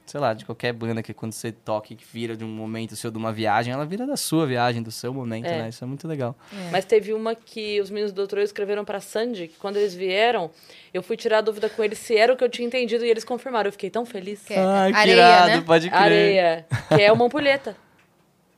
C: sei lá, de qualquer banda que quando você toca que vira de um momento seu, de uma viagem, ela vira da sua viagem, do seu momento, é. né? Isso é muito legal.
A: É. Mas teve uma que os meninos do doutor escreveram pra Sandy, que quando eles vieram, eu fui tirar a dúvida com eles se era o que eu tinha entendido e eles confirmaram. Eu fiquei tão feliz.
C: Que é, Ai, que areia, irado, né? pode crer.
A: Areia, que é uma ampulheta.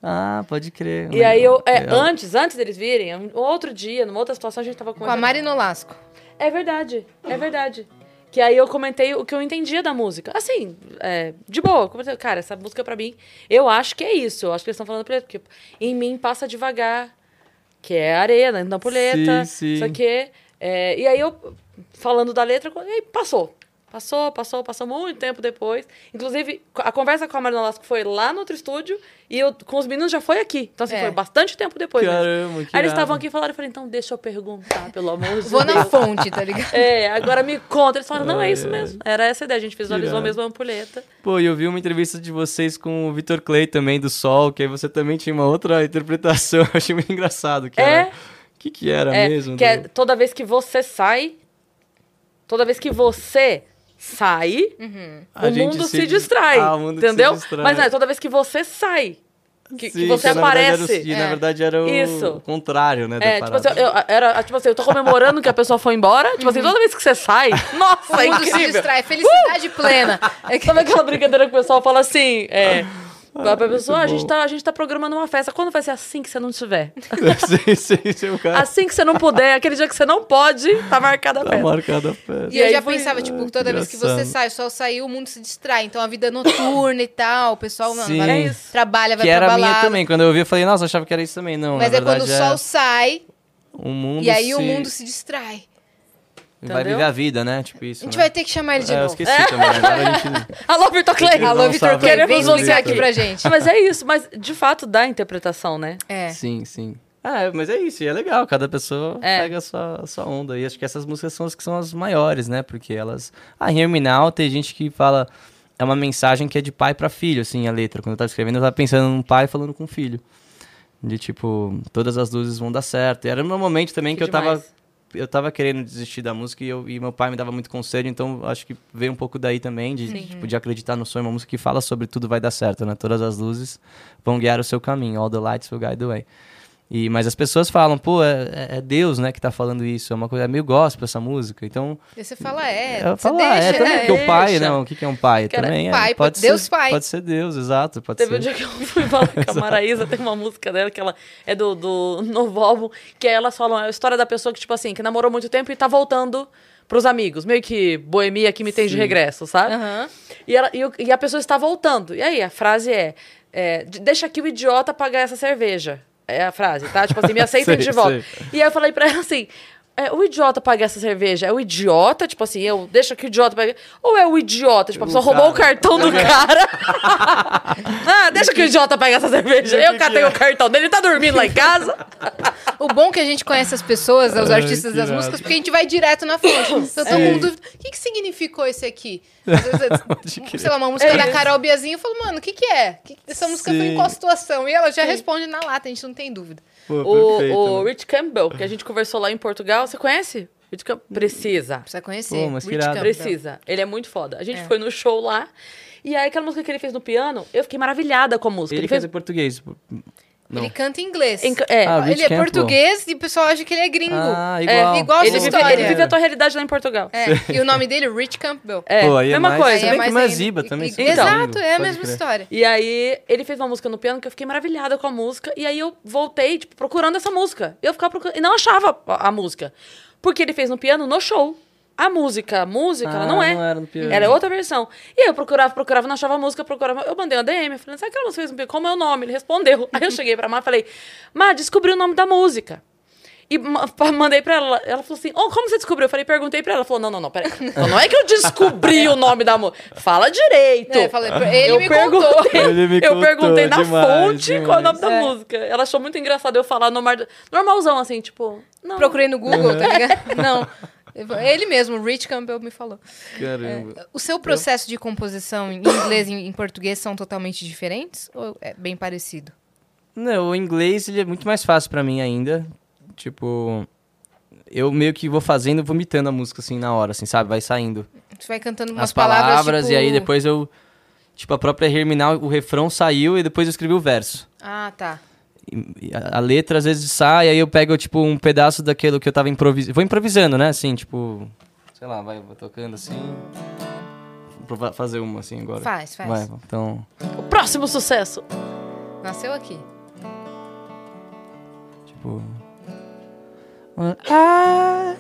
C: Ah, pode crer.
A: E aí eu, é, antes, antes deles virem, um outro dia, numa outra situação, a gente tava
B: com a Mari Nolasco.
A: É verdade, é verdade. Que aí eu comentei o que eu entendia da música. Assim, é, de boa. Comentei, cara, essa música pra mim, eu acho que é isso. Eu acho que eles estão falando pra ele, porque em mim passa devagar, que é areia, né? Nampuleta, sim, sim. isso aqui. É, e aí eu, falando da letra, e passou. Passou, passou, passou muito tempo depois. Inclusive, a conversa com a Marina Lasco foi lá no outro estúdio e eu, com os meninos já foi aqui. Então, assim, é. foi bastante tempo depois.
C: Caramba, mesmo.
A: que Aí eles estavam aqui e falaram, eu falei, então deixa eu perguntar, pelo amor de Deus.
B: Vou na fonte, tá ligado?
A: É, agora me conta. Eles falaram, não, é isso mesmo. Era essa a ideia, a gente visualizou a mesma ampulheta.
C: Pô, e eu vi uma entrevista de vocês com o Vitor Clay também, do Sol, que aí você também tinha uma outra interpretação. Eu achei muito engraçado. Que
A: é?
C: Era... O que, que era
A: é,
C: mesmo?
A: Que do... é toda vez que você sai, toda vez que você sai, uhum. o mundo se, se distrai. Ah, mundo entendeu? Se distrai. Mas é, toda vez que você sai. Que, Sim, que você que aparece.
C: Na verdade, era, é. na verdade era o Isso. contrário, né?
A: É, tipo assim, eu, era, tipo assim, eu tô comemorando que a pessoa foi embora. Tipo assim, uhum. toda vez que você sai, nossa, é incrível. se distrai,
B: felicidade uh! plena.
A: É que... Sabe aquela brincadeira que o pessoal fala assim, é... Ah, pra pessoa, a gente, tá, a gente tá programando uma festa. Quando vai ser assim que você não estiver?
C: sim, sim, sim, cara.
A: Assim que você não puder, aquele dia que você não pode, tá marcada a
C: tá
A: festa.
C: Tá marcada a festa.
B: E, e eu já foi... pensava, tipo, toda Engraçado. vez que você sai, só sair, o mundo se distrai. Então a vida é noturna e tal, o pessoal mano, vai, é trabalha, vai
C: que
B: era
C: a minha também. Quando eu vi, eu falei, nossa, eu achava que era isso também. Não,
B: Mas
C: é
B: quando o sol sai.
C: O mundo
B: e aí
C: se...
B: o mundo se distrai.
C: Entendeu? Vai viver a vida, né? Tipo isso.
B: A gente
C: né?
B: vai ter que chamar ele de
C: é,
B: novo.
C: Eu esqueci também. Agora a gente...
A: Alô, Vitor Clay!
B: Alô, Vitor Clay! Queremos você aqui pra gente.
A: mas é isso, mas de fato dá interpretação, né?
B: É.
C: Sim, sim. Ah, mas é isso, e é legal, cada pessoa é. pega a sua, a sua onda. E acho que essas músicas são as que são as maiores, né? Porque elas. Ah, Hear Me Now, tem gente que fala. É uma mensagem que é de pai para filho, assim, a letra. Quando eu tava escrevendo, eu tava pensando num pai falando com um filho. De tipo, todas as luzes vão dar certo. E era no momento também que, que eu demais. tava eu tava querendo desistir da música e, eu, e meu pai me dava muito conselho, então acho que veio um pouco daí também, de, tipo, de acreditar no sonho, uma música que fala sobre tudo vai dar certo, né? Todas as luzes vão guiar o seu caminho, all the lights will guide the way. E, mas as pessoas falam, pô, é, é, é Deus, né, que tá falando isso. É uma coisa, é meio gospel essa música. Então.
B: E você fala, é.
C: Eu falo, ah, é, também, porque o pai, né? O que, que é um pai? Cara, também é.
B: Pai,
C: pode
B: Deus
C: ser,
B: pai.
C: Pode ser Deus, exato. Pode
A: Teve
C: ser.
A: um dia que eu fui falar com a Maraísa, tem uma música dela que ela é do, do novo álbum, que elas falam a história da pessoa que, tipo assim, que namorou muito tempo e tá voltando pros amigos. Meio que boemia que me tem Sim. de regresso, sabe?
B: Uhum.
A: E, ela, e, e, a pessoa está voltando. E aí, a frase é, é deixa aqui o idiota pagar essa cerveja. É a frase, tá? Tipo assim, me aceitem de volta. Sei. E aí eu falei pra ela assim: é, o idiota pagar essa cerveja é o idiota, tipo assim, eu deixo que o idiota pague. Ou é o idiota, tipo, a pessoa roubou o cartão do cara. ah, deixa que o idiota pague essa cerveja. Eu catei o cartão dele, ele tá dormindo lá em casa.
B: o bom é que a gente conhece as pessoas, os artistas das músicas, porque a gente vai direto na fonte. Então todo mundo. O que, que significou esse aqui? Vezes, sei lá, uma música é da Carol Biazinho, eu falo, mano, o que, que é? Que, essa música Sim. foi em qual situação? E ela já Sim. responde na lata, a gente não tem dúvida.
A: Pô, o, perfeito, o né? Rich Campbell, que a gente conversou lá em Portugal, você conhece? Rich Campbell? Precisa.
B: Precisa conhecer.
C: Pô, mas
B: Rich
A: Precisa. Ele é muito foda. A gente é. foi no show lá. E aí, aquela música que ele fez no piano, eu fiquei maravilhada com a música.
C: Ele, ele fez em português.
B: Não. Ele canta em inglês.
A: Em, é.
B: Ah, ele é Campbell. português e o pessoal acha que ele é gringo.
C: Ah, igual.
B: É, igual
A: ele, vive, ele vive a tua realidade lá em Portugal.
B: É. E o nome dele, Rich Campbell.
A: É,
C: Pô,
A: é mesma
C: mais,
A: coisa.
C: É mais, mais Ziba também.
B: E, então, exato, é a mesma crer. história.
A: E aí, ele fez uma música no piano que eu fiquei maravilhada com a música. E aí, eu voltei, tipo, procurando essa música. Eu ficava procurando... E não achava a, a música. Porque ele fez no piano no show. A música, a música,
C: ah,
A: ela não é.
C: Não era no piano.
A: Era outra versão. E aí eu procurava, procurava, não achava a música, procurava. Eu mandei uma DM, falei, sabe aquela música fez no piano? Como é o nome? Ele respondeu. Aí eu cheguei pra Má e falei, Má, descobri o nome da música. E mandei pra ela. Ela falou assim: oh, como você descobriu? Eu falei, perguntei pra ela. Ela falou: não, não, não, peraí. Então, não é que eu descobri o nome da música. Fala direito. É,
B: falei, ele, eu me perguntei,
A: ele me eu perguntei na demais, fonte demais. qual é o nome da é. música. Ela achou muito engraçado eu falar no mar... normalzão, assim, tipo.
B: Não. Procurei no Google, tá ligado? não. Ele mesmo, Rich Campbell, me falou.
C: Caramba.
B: É, o seu processo de composição em inglês e em português são totalmente diferentes? Ou é bem parecido?
C: Não, o inglês ele é muito mais fácil para mim ainda. Tipo, eu meio que vou fazendo, vomitando a música assim na hora, assim, sabe? Vai saindo.
B: Você vai cantando umas As palavras, palavras tipo...
C: e aí depois eu tipo a própria Herminal, o refrão saiu e depois eu escrevi o verso.
B: Ah, tá.
C: A, a letra às vezes sai, aí eu pego tipo um pedaço daquilo que eu tava improvisando. Vou improvisando, né? Assim, tipo, sei lá, vai vou tocando assim. Vou fazer uma assim agora.
B: Faz, faz.
C: Vai, então.
A: O próximo sucesso.
B: Nasceu aqui.
C: Tipo. Well, I,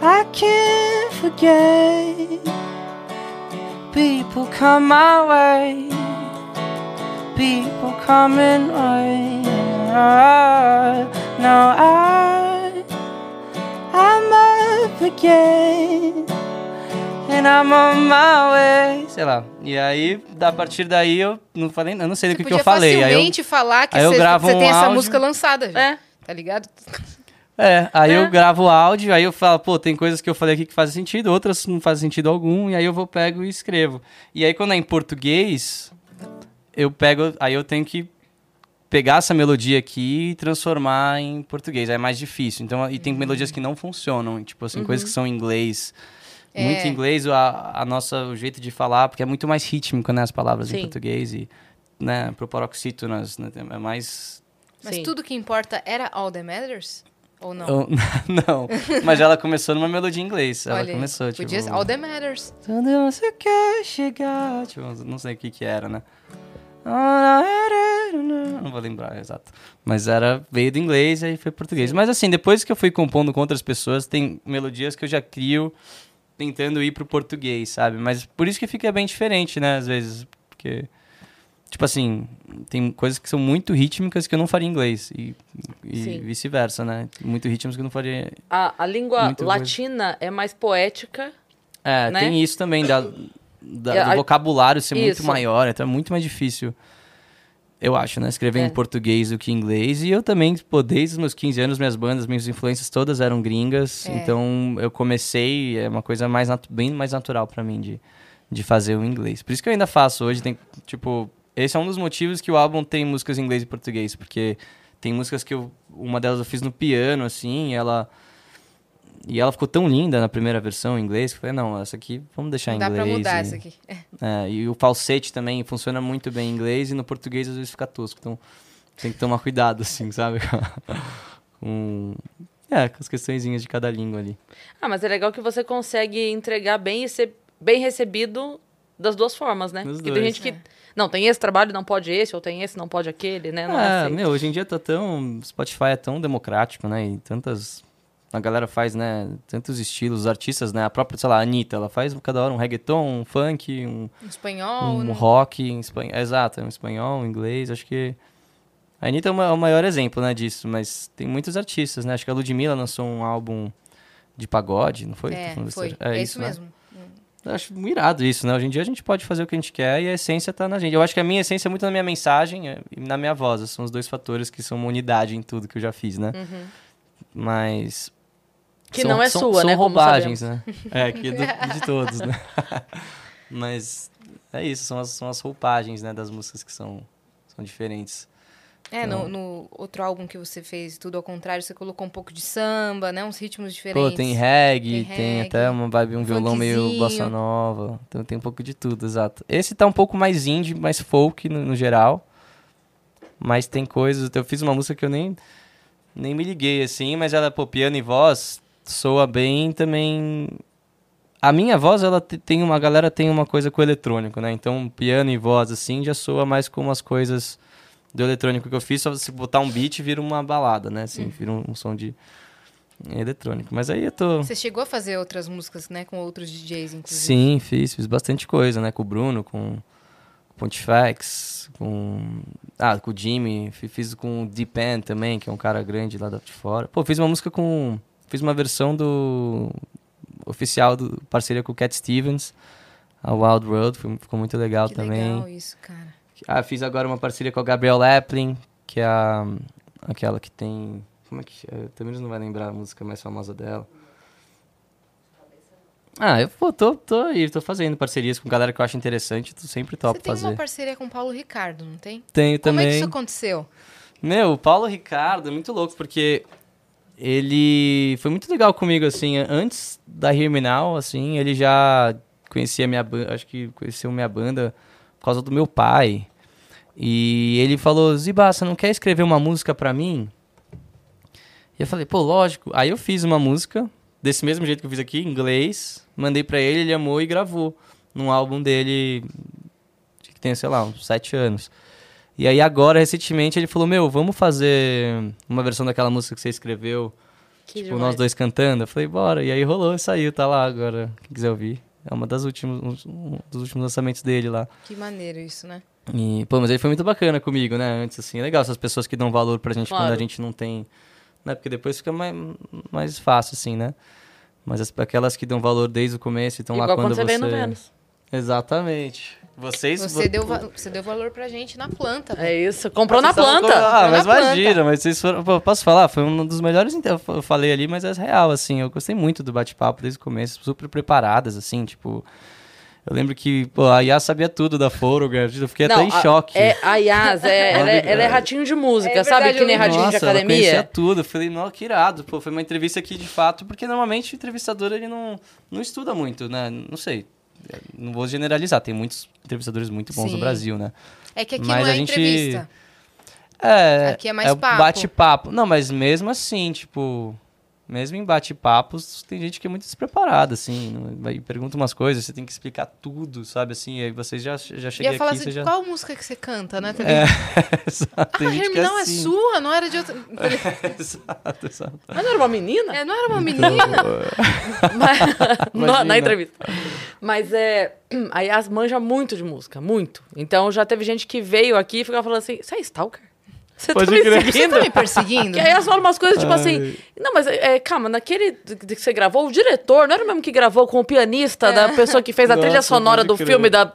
C: I can't forget people come my way, people coming way. Now I, I'm up again. And I'm on my way. Sei lá. E aí, a partir daí, eu não falei, eu não sei do que, que eu falei.
B: Aí
C: eu,
B: falar que você,
C: você um
B: tem
C: essa
B: música lançada já. É. Tá ligado?
C: É, aí é. eu gravo o áudio, aí eu falo, pô, tem coisas que eu falei aqui que fazem sentido, outras não fazem sentido algum, e aí eu vou pego e escrevo. E aí quando é em português, eu pego, aí eu tenho que pegar essa melodia aqui e transformar em português, aí é mais difícil. Então, e tem uhum. melodias que não funcionam, tipo assim, uhum. coisas que são em inglês é. muito inglês a, a nossa o jeito de falar, porque é muito mais rítmico, né, as palavras Sim. em português e, né, pro paroxítonas, né, é mais...
B: Mas Sim. tudo que importa era All That Matters? Ou não?
C: Eu, não, mas ela começou numa melodia em inglês. Ela Olha, começou, tipo...
B: Podia All That Matters.
C: Tudo você quer chegar... Tipo, não sei o que que era, né? Não vou lembrar, exato. Mas era veio do inglês e aí foi português. Mas assim, depois que eu fui compondo com outras pessoas, tem melodias que eu já crio tentando ir pro português, sabe? Mas por isso que fica bem diferente, né, às vezes, porque tipo assim, tem coisas que são muito rítmicas que eu não faria em inglês e, e vice-versa, né? Muito ritmos que eu não faria.
A: A, a língua latina coisa. é mais poética.
C: É, né? tem isso também da, da do vocabulário ser isso. muito maior, então é muito mais difícil. Eu acho, né? Escrever é. em português do que em inglês. E eu também, pô, desde os meus 15 anos, minhas bandas, minhas influências todas eram gringas. É. Então eu comecei, é uma coisa mais bem mais natural para mim de, de fazer o inglês. Por isso que eu ainda faço hoje. Tem, tipo, esse é um dos motivos que o álbum tem músicas em inglês e português. Porque tem músicas que eu. Uma delas eu fiz no piano, assim, e ela e ela ficou tão linda na primeira versão em inglês que eu falei, não, essa aqui vamos deixar em inglês. Dá pra
B: mudar
C: e,
B: essa aqui.
C: É, e o falsete também funciona muito bem em inglês e no português às vezes fica tosco. Então tem que tomar cuidado, assim, sabe? com, é, com as questõezinhas de cada língua ali.
A: Ah, mas é legal que você consegue entregar bem e ser bem recebido das duas formas, né? Porque tem gente que. É. Não, tem esse trabalho, não pode esse, ou tem esse, não pode aquele, né? Não
C: é, é meu, hoje em dia tá tão. Spotify é tão democrático, né? E tantas a galera faz, né, tantos estilos, os artistas, né, a própria, sei lá, a Anitta, ela faz cada hora um reggaeton, um funk, um...
B: um espanhol,
C: Um né? rock, em espanhol, exato, um espanhol, um inglês, acho que... A Anitta é, uma, é o maior exemplo, né, disso, mas tem muitos artistas, né, acho que a Ludmilla lançou um álbum de pagode, não foi?
B: É, foi, é, é isso, né? mesmo.
C: Eu acho irado isso, né? Hoje em dia a gente pode fazer o que a gente quer e a essência tá na gente. Eu acho que a minha essência é muito na minha mensagem e na minha voz. São os dois fatores que são uma unidade em tudo que eu já fiz, né? Uhum. Mas
A: que são, não é
C: são,
A: sua,
C: são
A: né?
C: roubagens, né? É, que do, de todos, né? Mas é isso, são as, são as roupagens, né, das músicas que são, são diferentes.
B: É, então... no, no, outro álbum que você fez, Tudo ao Contrário, você colocou um pouco de samba, né? Uns ritmos diferentes.
C: Pô, tem reggae, tem, tem até uma vibe, um violão meio bossa nova. Então tem um pouco de tudo, exato. Esse tá um pouco mais indie, mais folk no, no geral. Mas tem coisas... Eu fiz uma música que eu nem, nem me liguei, assim, mas ela, pô, piano e voz soa bem também. A minha voz, ela tem uma. A galera tem uma coisa com o eletrônico, né? Então, piano e voz, assim, já soa mais com umas coisas do eletrônico que eu fiz. Só se botar um beat, vira uma balada, né? Assim, vira um, um som de eletrônico. Mas aí eu tô.
B: Você chegou a fazer outras músicas, né? Com outros DJs, inclusive?
C: Sim, fiz. Fiz bastante coisa, né? Com o Bruno, com, Pontifex, com. Ah, com o Jimmy, fiz com o Deepan também, que é um cara grande lá de fora. Pô, fiz uma música com. Fiz uma versão do. oficial, do parceria com o Cat Stevens, a Wild Road, ficou muito legal
B: que
C: também.
B: legal isso, cara.
C: Ah, fiz agora uma parceria com a Gabriel Laplin, que é a, aquela que tem. Como é que. Eu, também não vai lembrar a música mais famosa dela. Ah, eu pô, tô, tô aí, tô fazendo parcerias com galera que eu acho interessante, tô sempre top fazer. Você
B: tem uma parceria com o Paulo Ricardo, não tem?
C: Tenho
B: Como
C: também.
B: Como é que isso aconteceu?
C: Meu, o Paulo Ricardo é muito louco, porque ele foi muito legal comigo, assim, antes da Now, assim, ele já conhecia minha banda, acho que conheceu minha banda por causa do meu pai. E ele falou, Ziba, você não quer escrever uma música pra mim? E eu falei, pô, lógico. Aí eu fiz uma música, desse mesmo jeito que eu fiz aqui, em inglês, mandei pra ele, ele amou e gravou num álbum dele que tem, sei lá, uns sete anos. E aí agora, recentemente, ele falou, meu, vamos fazer uma versão daquela música que você escreveu, que tipo, demais. nós dois cantando. Eu falei, bora. E aí rolou e saiu, tá lá agora, quem quiser ouvir. É uma das últimos, um dos últimos lançamentos dele lá.
B: Que maneiro isso, né?
C: E, pô, mas ele foi muito bacana comigo, né? Antes, assim, é legal essas pessoas que dão valor pra gente claro. quando a gente não tem. Né? Porque depois fica mais, mais fácil, assim, né? Mas as, aquelas que dão valor desde o começo e estão lá quando, quando você...
A: Você vem no Vênus.
C: Exatamente. Vocês...
B: Você, deu, você deu valor pra gente na planta.
A: É isso, comprou na planta.
C: Ah, mas imagina, mas vocês foram... Pô, posso falar? Foi um dos melhores... Eu falei ali, mas é real, assim. Eu gostei muito do bate-papo desde o começo. Super preparadas, assim, tipo... Eu lembro que, pô, a Yas sabia tudo da Photograph, eu fiquei Não, até em
A: a,
C: choque.
A: É, a Yas, é, ela, é, ela, é, ratinho de música, é sabe? Que nem ratinho Nossa, de academia.
C: Ela conhecia tudo. Eu falei, não, que irado. Pô, foi uma entrevista aqui de fato, porque normalmente o entrevistador ele não, não estuda muito, né? Não sei. Não vou generalizar, tem muitos entrevistadores muito bons Sim. no Brasil, né?
B: É que aqui mas não é a gente... entrevista.
C: É,
B: aqui é mais é papo.
C: bate-papo. Não, mas mesmo assim, tipo, mesmo em bate-papos, tem gente que é muito despreparada, assim. Vai pergunta umas coisas, você tem que explicar tudo, sabe? Assim, aí você já, já chega aqui...
B: falar
C: assim,
B: já...
C: qual
B: música que você canta, né?
C: É, exato.
B: Ah, a não é, assim. é sua, não era de outra...
C: exato, exato.
A: Mas não era uma menina?
B: É, não era uma menina.
A: Mas, na entrevista. Mas é... A Yas manja muito de música, muito. Então já teve gente que veio aqui e ficava falando assim, você é stalker? Você Pode tá me crer. seguindo?
B: Você tá me perseguindo?
A: Que aí elas falam umas coisas tipo Ai. assim. Não, mas é, calma, naquele que você gravou, o diretor não era o mesmo que gravou com o pianista, é. da pessoa que fez a Nossa, trilha sonora do crer. filme da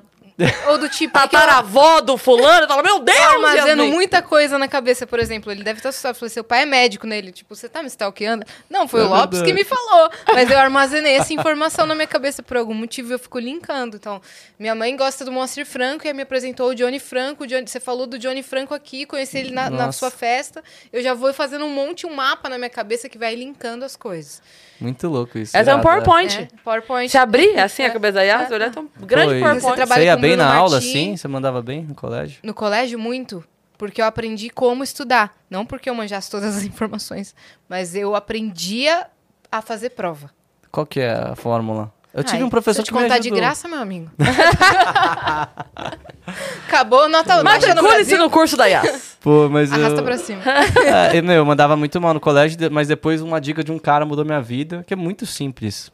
B: ou do tipo.
A: Tataravó do fulano, fala, meu Deus! Eu
B: armazeno muita coisa na cabeça, por exemplo. Ele deve estar assustado. Falei, seu pai é médico nele. Tipo, você tá me stalkeando? Não, foi é o Lopes verdade. que me falou. Mas eu armazenei essa informação na minha cabeça por algum motivo eu fico linkando. Então, minha mãe gosta do Monster Franco e me apresentou o Johnny Franco. O Johnny, você falou do Johnny Franco aqui, conheci ele na, na sua festa. Eu já vou fazendo um monte, um mapa na minha cabeça que vai linkando as coisas.
C: Muito louco isso.
A: Essa é um PowerPoint. É,
B: PowerPoint.
A: Se abrir é assim a cabeça da Yas, é. olhar, tem um grande Pô, PowerPoint.
C: Você, você ia bem na aula, assim? Você mandava bem no colégio?
B: No colégio, muito. Porque eu aprendi como estudar. Não porque eu manjasse todas as informações. Mas eu aprendia a fazer prova.
C: Qual que é a fórmula? Eu tive Ai, um professor que me
B: ajudou.
C: de
B: graça, meu amigo. Acabou, nota
A: Matricule-se no curso da IAS.
C: Pô, mas
B: Arrasta
C: eu...
B: pra cima.
C: é, meu, eu mandava muito mal no colégio, mas depois uma dica de um cara mudou minha vida, que é muito simples.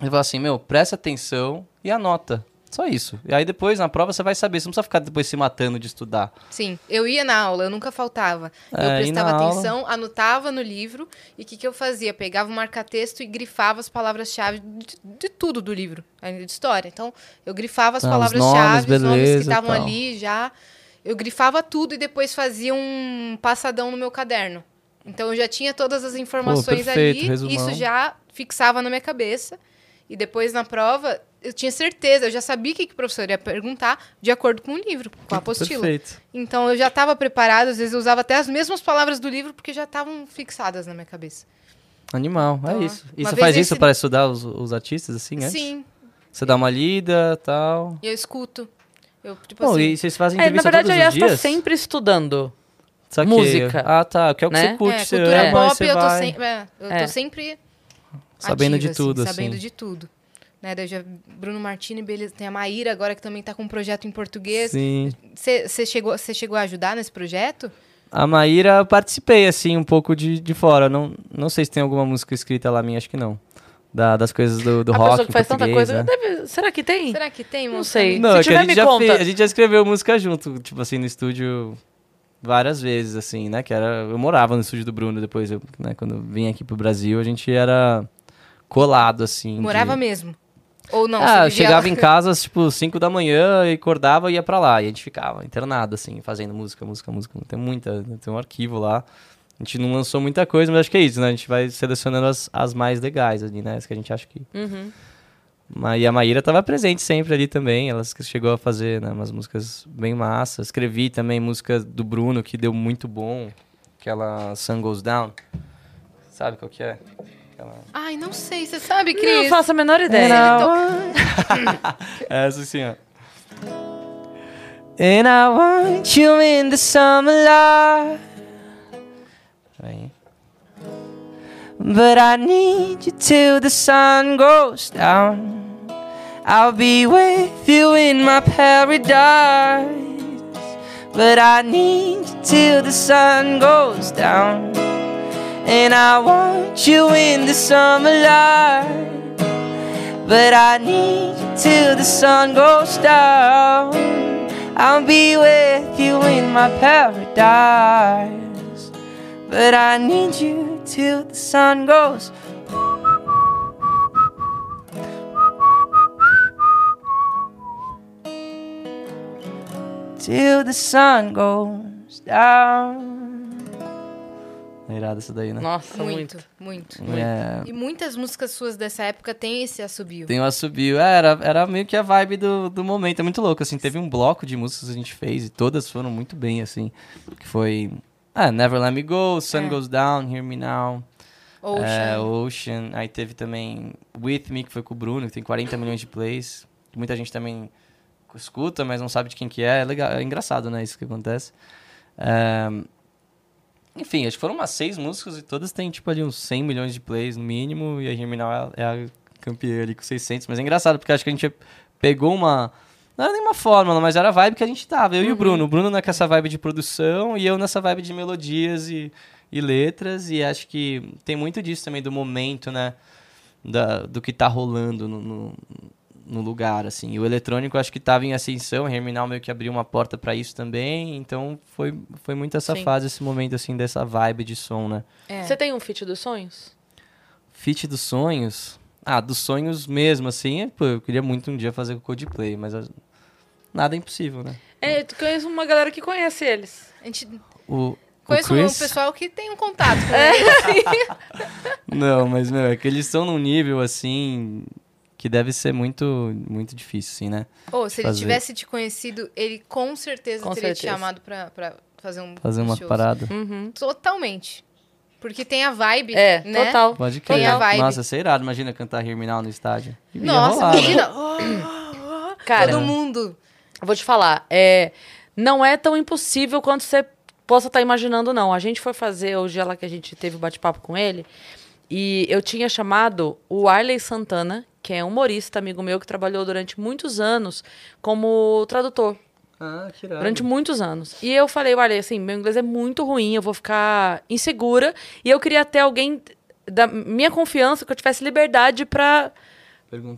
C: Ele falou assim, meu, presta atenção e anota. Só isso. E aí depois, na prova, você vai saber. Você não precisa ficar depois se matando de estudar.
B: Sim. Eu ia na aula, eu nunca faltava. É, eu prestava atenção, aula... anotava no livro. E o que, que eu fazia? Pegava o marca-texto e grifava as palavras-chave de, de, tudo do livro. De história. Então, eu grifava as ah, palavras-chave, os, os nomes que estavam ali já. Eu grifava tudo e depois fazia um passadão no meu caderno. Então, eu já tinha todas as informações Pô, perfeito, ali. Resumão. Isso já fixava na minha cabeça. E depois, na prova, eu tinha certeza, eu já sabia o que, que o professor ia perguntar de acordo com o livro, com a apostila. Perfeito. Então eu já estava preparado, às vezes eu usava até as mesmas palavras do livro porque já estavam fixadas na minha cabeça.
C: Animal, é então, é isso. E você faz isso para estudar os, os artistas, assim, antes?
B: Sim.
C: Você dá uma lida tal.
B: E eu escuto. Eu,
C: tipo Bom, assim... e vocês fazem entrevista é, Na verdade,
A: a
C: Yas
A: está sempre estudando. Saquei. Música.
C: Ah, tá. Que é o que né? você curte, é,
B: você
C: cultura
B: ama, pop, eu, tô sem... é, eu tô é. sempre
C: sabendo
B: ativa,
C: de tudo,
B: assim, Sabendo
C: assim.
B: de tudo. Né, daí já, Bruno Martini, beleza. Tem a Maíra agora que também está com um projeto em português.
C: Sim.
B: Você chegou, chegou a ajudar nesse projeto?
C: A Maíra participei, assim, um pouco de, de fora. Não, não sei se tem alguma música escrita lá minha, acho que não. da, das coisas do, do a rock.
A: pessoa que faz tanta coisa. Né? Deve, será que tem?
B: Será que tem?
A: Não sei.
C: Não, Se é tiver, a, gente já fez, a gente já escreveu música junto, tipo assim, no estúdio várias vezes, assim, né? Que era. Eu morava no estúdio do Bruno depois, eu, né, quando eu vim aqui pro Brasil, a gente era colado, assim.
B: Morava de... mesmo. Ou não?
C: Ah, eu chegava em casa, tipo, 5 da manhã e acordava e ia pra lá. E a gente ficava internado, assim, fazendo música, música, música. Tem muita, tem um arquivo lá. A gente não lançou muita coisa, mas acho que é isso, né? A gente vai selecionando as, as mais legais ali, né? As que a gente acha que.
A: Uhum.
C: E a Maíra estava presente sempre ali também. Ela chegou a fazer né, umas músicas bem massas. Escrevi também música do Bruno, que deu muito bom. Aquela Sun Goes Down. Sabe qual que é? Aquela...
B: Ai, não sei. Você sabe, Cris?
A: Não faço a menor ideia.
C: é essa assim, ó. And I want you in the summer light But I need you till the sun goes down. I'll be with you in my paradise. But I need you till the sun goes down. And I want you in the summer light. But I need you till the sun goes down. I'll be with you in my paradise. But I need you till the sun goes. Till the sun goes down. Irado isso daí, né?
A: Nossa,
B: muito. Muito, muito. É... E muitas músicas suas dessa época tem esse assobio.
C: Tem o um assobio. É, era, era meio que a vibe do, do momento. É muito louco, assim. Teve um bloco de músicas que a gente fez e todas foram muito bem, assim. Que foi ah, Never Let Me Go, Sun é. Goes Down, Hear Me Now.
B: Ocean. É,
C: Ocean. Aí teve também With Me, que foi com o Bruno, que tem 40 milhões de plays. Muita gente também escuta, mas não sabe de quem que é. É, legal, é engraçado, né? Isso que acontece. É... Enfim, acho que foram umas seis músicas e todas têm, tipo, ali uns 100 milhões de plays no mínimo. E a Now é a campeã ali com 600. Mas é engraçado, porque acho que a gente pegou uma não era nenhuma fórmula, mas era a vibe que a gente tava. Eu uhum. e o uhum. Bruno. O Bruno nessa vibe de produção e eu nessa vibe de melodias e, e letras. E acho que tem muito disso também, do momento, né? Da, do que tá rolando no, no, no lugar, assim. E o eletrônico acho que tava em ascensão. Herminal meio que abriu uma porta para isso também. Então foi, foi muito essa Sim. fase, esse momento, assim, dessa vibe de som, né?
A: É. Você tem um feat dos sonhos?
C: Feat dos sonhos? Ah, dos sonhos mesmo, assim, é, pô, eu queria muito um dia fazer o Codeplay, mas nada é impossível, né?
A: É, tu conhece uma galera que conhece eles.
B: A gente...
C: O,
B: Conheço um pessoal que tem um contato com é. eles.
C: Não, mas, meu, é que eles estão num nível, assim, que deve ser muito, muito difícil, assim, né?
B: Ou, oh, se ele tivesse te conhecido, ele com certeza com teria certeza. te chamado pra, pra fazer um
C: Fazer uma shows. parada.
A: Uhum.
B: Totalmente. Porque tem a vibe,
A: é,
B: né?
A: total.
C: Pode crer. Tem a vibe. Nossa, isso é irado. Imagina cantar Herminal no estádio.
B: Nossa, rolar, imagina. Né?
A: Cara,
B: todo mundo.
A: Vou te falar, é, não é tão impossível quanto você possa estar tá imaginando, não. A gente foi fazer o dia lá que a gente teve o bate-papo com ele, e eu tinha chamado o Arley Santana, que é humorista, amigo meu, que trabalhou durante muitos anos como tradutor
C: ah, que
A: Durante muitos anos. E eu falei, olha, assim, meu inglês é muito ruim, eu vou ficar insegura. E eu queria ter alguém da minha confiança, que eu tivesse liberdade pra,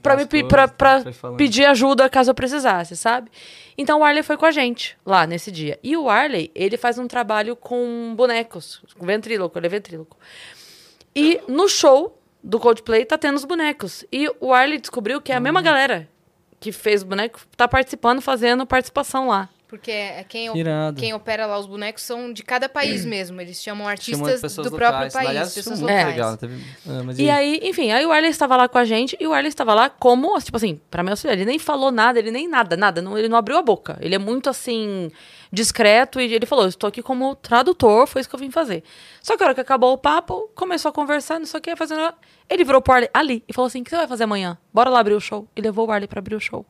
A: pra, me, pra, pra pedir ajuda caso eu precisasse, sabe? Então o Arley foi com a gente lá nesse dia. E o Arley, ele faz um trabalho com bonecos, com ventríloco, ele é ventríloco. E no show do Coldplay tá tendo os bonecos. E o Arley descobriu que é a mesma uhum. galera que fez o boneco tá participando, fazendo participação lá.
B: Porque é quem, quem opera lá os bonecos são de cada país mesmo. Eles chamam artistas do locais. próprio país, Aliás, pessoas. É. Legal, teve...
A: ah, e, e aí, enfim, aí o Arley estava lá com a gente e o Arley estava lá como, tipo assim, para meu auxiliar, ele nem falou nada, ele nem nada, nada, não, ele não abriu a boca. Ele é muito assim discreto e ele falou: "Estou aqui como tradutor, foi isso que eu vim fazer". Só que a hora que acabou o papo, começou a conversar, não sei o que, fazendo ele virou pro Arley ali e falou assim: "O que você vai fazer amanhã? Bora lá abrir o show". E levou o Arley para abrir o show.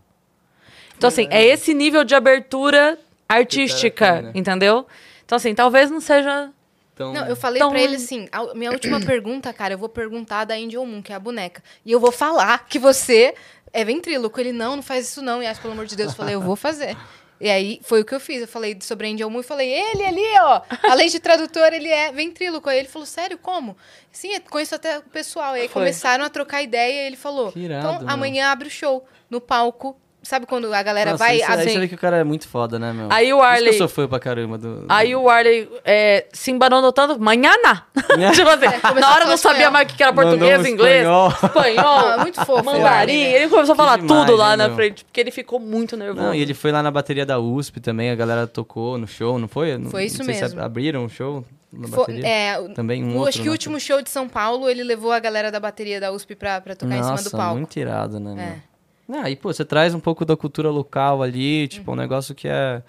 A: Então, assim, é esse nível de abertura artística, né? entendeu? Então, assim, talvez não seja.
B: Tão... Não, eu falei tão... pra ele assim: a minha última pergunta, cara, eu vou perguntar da Angel Moon, que é a boneca. E eu vou falar que você é ventríloco. Ele, não, não faz isso não. E acho, pelo amor de Deus, eu falei: eu vou fazer. E aí foi o que eu fiz. Eu falei sobre Angel Moon e falei, ele ali, ó. Além de tradutor, ele é ventríloco. Aí ele falou, sério, como? Sim, conheço até o pessoal. E aí
A: Foi.
B: começaram a trocar ideia e ele falou:
C: irado,
B: Então,
C: meu.
B: amanhã abre o show no palco. Sabe quando a galera
C: Nossa,
B: vai.
C: isso, aí
B: assim,
C: você vê que o cara é muito foda, né, meu?
A: Aí o
C: Por isso
A: Arley-
C: que eu sou fã pra caramba do...
A: Aí o Arley é, se embananou tanto, manhana. tipo assim,
B: É,
A: na hora não
B: falar
A: sabia mais o que era
C: Mandou
A: português,
C: um
A: inglês,
C: espanhol.
A: espanhol,
B: Ah, muito fofo,
A: mandarim.
B: Arley, né?
A: Ele começou a falar
C: demais,
A: tudo lá
C: né,
A: na frente, porque ele ficou muito nervoso.
C: Não, e ele foi lá na bateria da USP também, a galera tocou no show, não foi? Não-
B: Foi isso
C: não sei se
B: mesmo.
C: abriram o show na
B: Fo-
C: bateria?
B: é,
C: Também um
B: o-
C: outro,
B: acho que o último show de São Paulo, ele levou a galera da bateria da USP pra, pra tocar em cima do
C: Nossa,
B: palco.
C: muito irado, né,
B: É.
C: Ah, e pô, você traz um pouco da cultura local ali, tipo,
B: Uhum.
C: um negócio que é...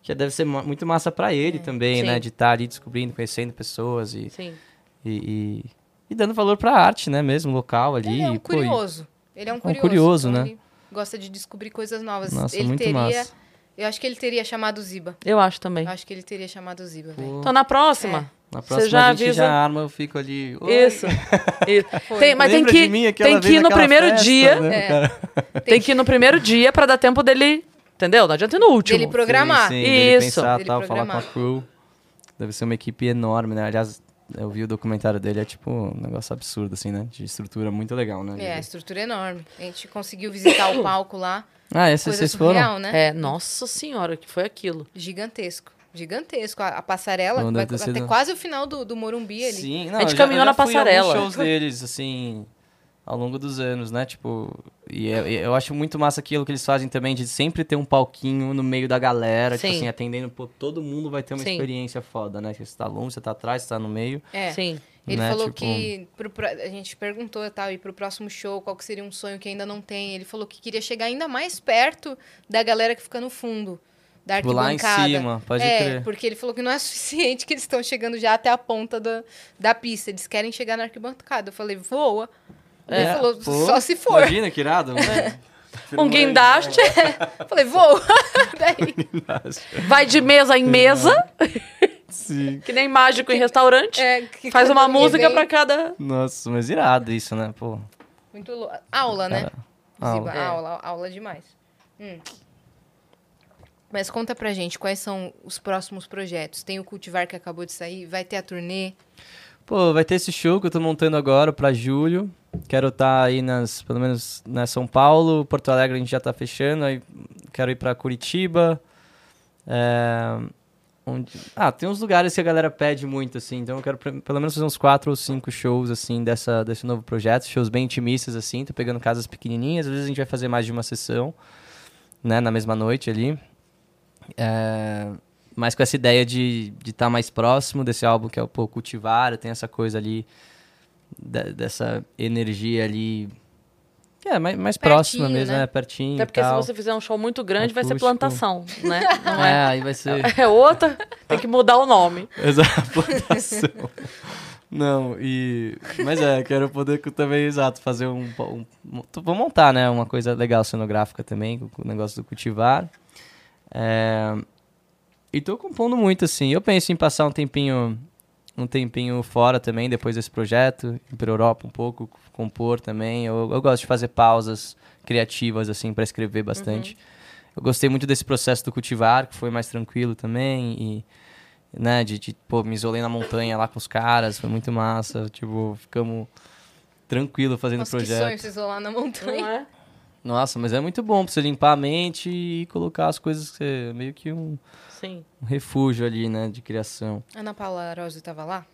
C: Que deve ser muito massa pra ele também,
A: Sim.
C: né? De estar ali descobrindo, conhecendo pessoas e,
A: Sim.
C: e, e, e dando valor pra arte, né? Mesmo, local ali.
B: Ele é um
C: e, pô,
B: curioso. Ele é um
C: um
B: curioso.
C: curioso,
B: então
C: né?
B: Gosta de descobrir coisas novas.
C: Nossa,
B: ele
C: muito
B: teria.
C: massa.
B: Eu acho que ele teria chamado o Ziba.
A: Eu acho também.
B: Eu acho que ele teria chamado o Ziba, velho.
A: Então na próxima.
C: na
A: você
C: próxima
A: já
C: a gente
A: avisa-
C: já arma, eu fico ali... "Oi".
A: Isso. Isso. Tem- mas tem que,
C: mim,
A: tem que ir no primeiro
C: festa,
A: dia.
C: né,
B: É.
A: Tem que ir no primeiro dia pra dar tempo dele. Entendeu? Não adianta ir no último.
B: Dele programar.
C: Sim, sim,
A: Isso.
C: Pensar,
B: Dele
C: tal, falar com a
B: programar.
C: crew. Deve ser uma equipe enorme, né? Aliás, eu vi o documentário dele, é tipo um negócio absurdo, assim, né? De estrutura muito legal, né?
B: É, estrutura é enorme. A gente conseguiu visitar o palco lá.
C: Ah,
B: Coisa
C: vocês foram?
B: né?
A: É, nossa senhora, que foi aquilo.
B: Gigantesco. Gigantesco. A, a passarela
C: Não
B: vai
C: deve ter
B: até
C: sido-
B: quase o final do, do Morumbi ali.
C: Sim, não,
A: A gente
C: eu já-
A: caminhou
C: eu já
A: na
C: fui em alguns
A: passarela.
C: shows deles, assim, ao longo dos anos, né? Tipo, e eu, eu acho muito massa aquilo que eles fazem também, de sempre ter um palquinho no meio da galera, tipo
A: Sim.
C: assim, atendendo, pô, todo mundo vai ter uma
A: Sim.
C: experiência foda, né? Você tá longe, você tá atrás, você tá no meio.
B: É.
A: Sim.
B: Ele
C: né,
B: falou
C: tipo-
B: que pro a gente perguntou e tal, e pro próximo show, qual que seria um sonho que ainda não tem. Ele falou que queria chegar ainda mais perto da galera que fica no fundo da
C: Tipo, lá em
B: arquibancada.
C: cima, pode
B: é,
C: crer.
B: porque ele falou que não é suficiente que eles estão chegando já até a ponta da, da pista. Eles querem chegar na arquibancada. Eu falei, voa. ele
C: É,
B: falou,
C: pô,
B: só se for.
C: Imagina que irado.
A: Um guindaste,
B: Eu falei, voa. Daí,
A: vai de mesa em mesa,
C: Sim.
A: que nem mágico em restaurante.
B: é, que
A: Faz uma música
B: vem,
A: pra cada.
C: Nossa, mas irado isso, né? Pô.
B: Muito lou- Aula, né?
C: aula.
B: Ziba,
A: É.
B: aula, aula demais. Hum. Mas conta pra gente, quais são os próximos projetos? Tem o Cultivar que acabou de sair, vai ter a turnê.
C: Pô, vai ter esse show que eu tô montando agora pra julho. Quero estar aí nas, pelo menos na São Paulo, Porto Alegre a gente já tá fechando, aí quero ir pra Curitiba. É, onde... Ah, tem uns lugares que a galera pede muito, assim, então eu quero pelo menos fazer uns quatro ou cinco shows, assim, dessa, desse novo projeto, shows bem intimistas, assim, tô pegando casas pequenininhas, às vezes a gente vai fazer mais de uma sessão, né, na mesma noite ali. É, mas com essa ideia de estar de tá mais próximo desse álbum que é o pô, Cultivar, tem essa coisa ali, de- dessa energia ali, é mais, mais próxima
B: Pertinho,
C: mesmo,
B: né?
C: né? Pertinho
A: Até porque se
C: tal.
A: você fizer um show muito grande, vai ser
C: Acústico.
A: plantação, né? Não
C: É,
A: é.
C: aí vai ser...
A: É outra, tem que mudar o nome.
C: Exato, plantação. Não, e. Mas é, quero poder também, exato, fazer um. um, um- vou montar, né? Uma coisa legal cenográfica também, com, com o negócio do cultivar. É, e tô compondo muito, assim. Eu penso em passar um tempinho. Um tempinho fora também, depois desse projeto, ir pra Europa um pouco, compor também. Eu, eu gosto de fazer pausas criativas, assim, para escrever bastante. Eu gostei muito desse processo do cultivar, que foi mais tranquilo também. E, né, de, de, pô, me isolei na montanha lá com os caras, foi muito massa, tipo, ficamos tranquilo fazendo o
B: Nossa, que sonho
C: projeto.
B: se isolar na
A: Não
B: montanha.
A: é?
C: Nossa, mas é muito bom pra você limpar a mente e colocar as coisas que você, meio que um,
A: Sim.
C: um refúgio ali, né, de criação.
B: Ana Paula Rosa tava lá?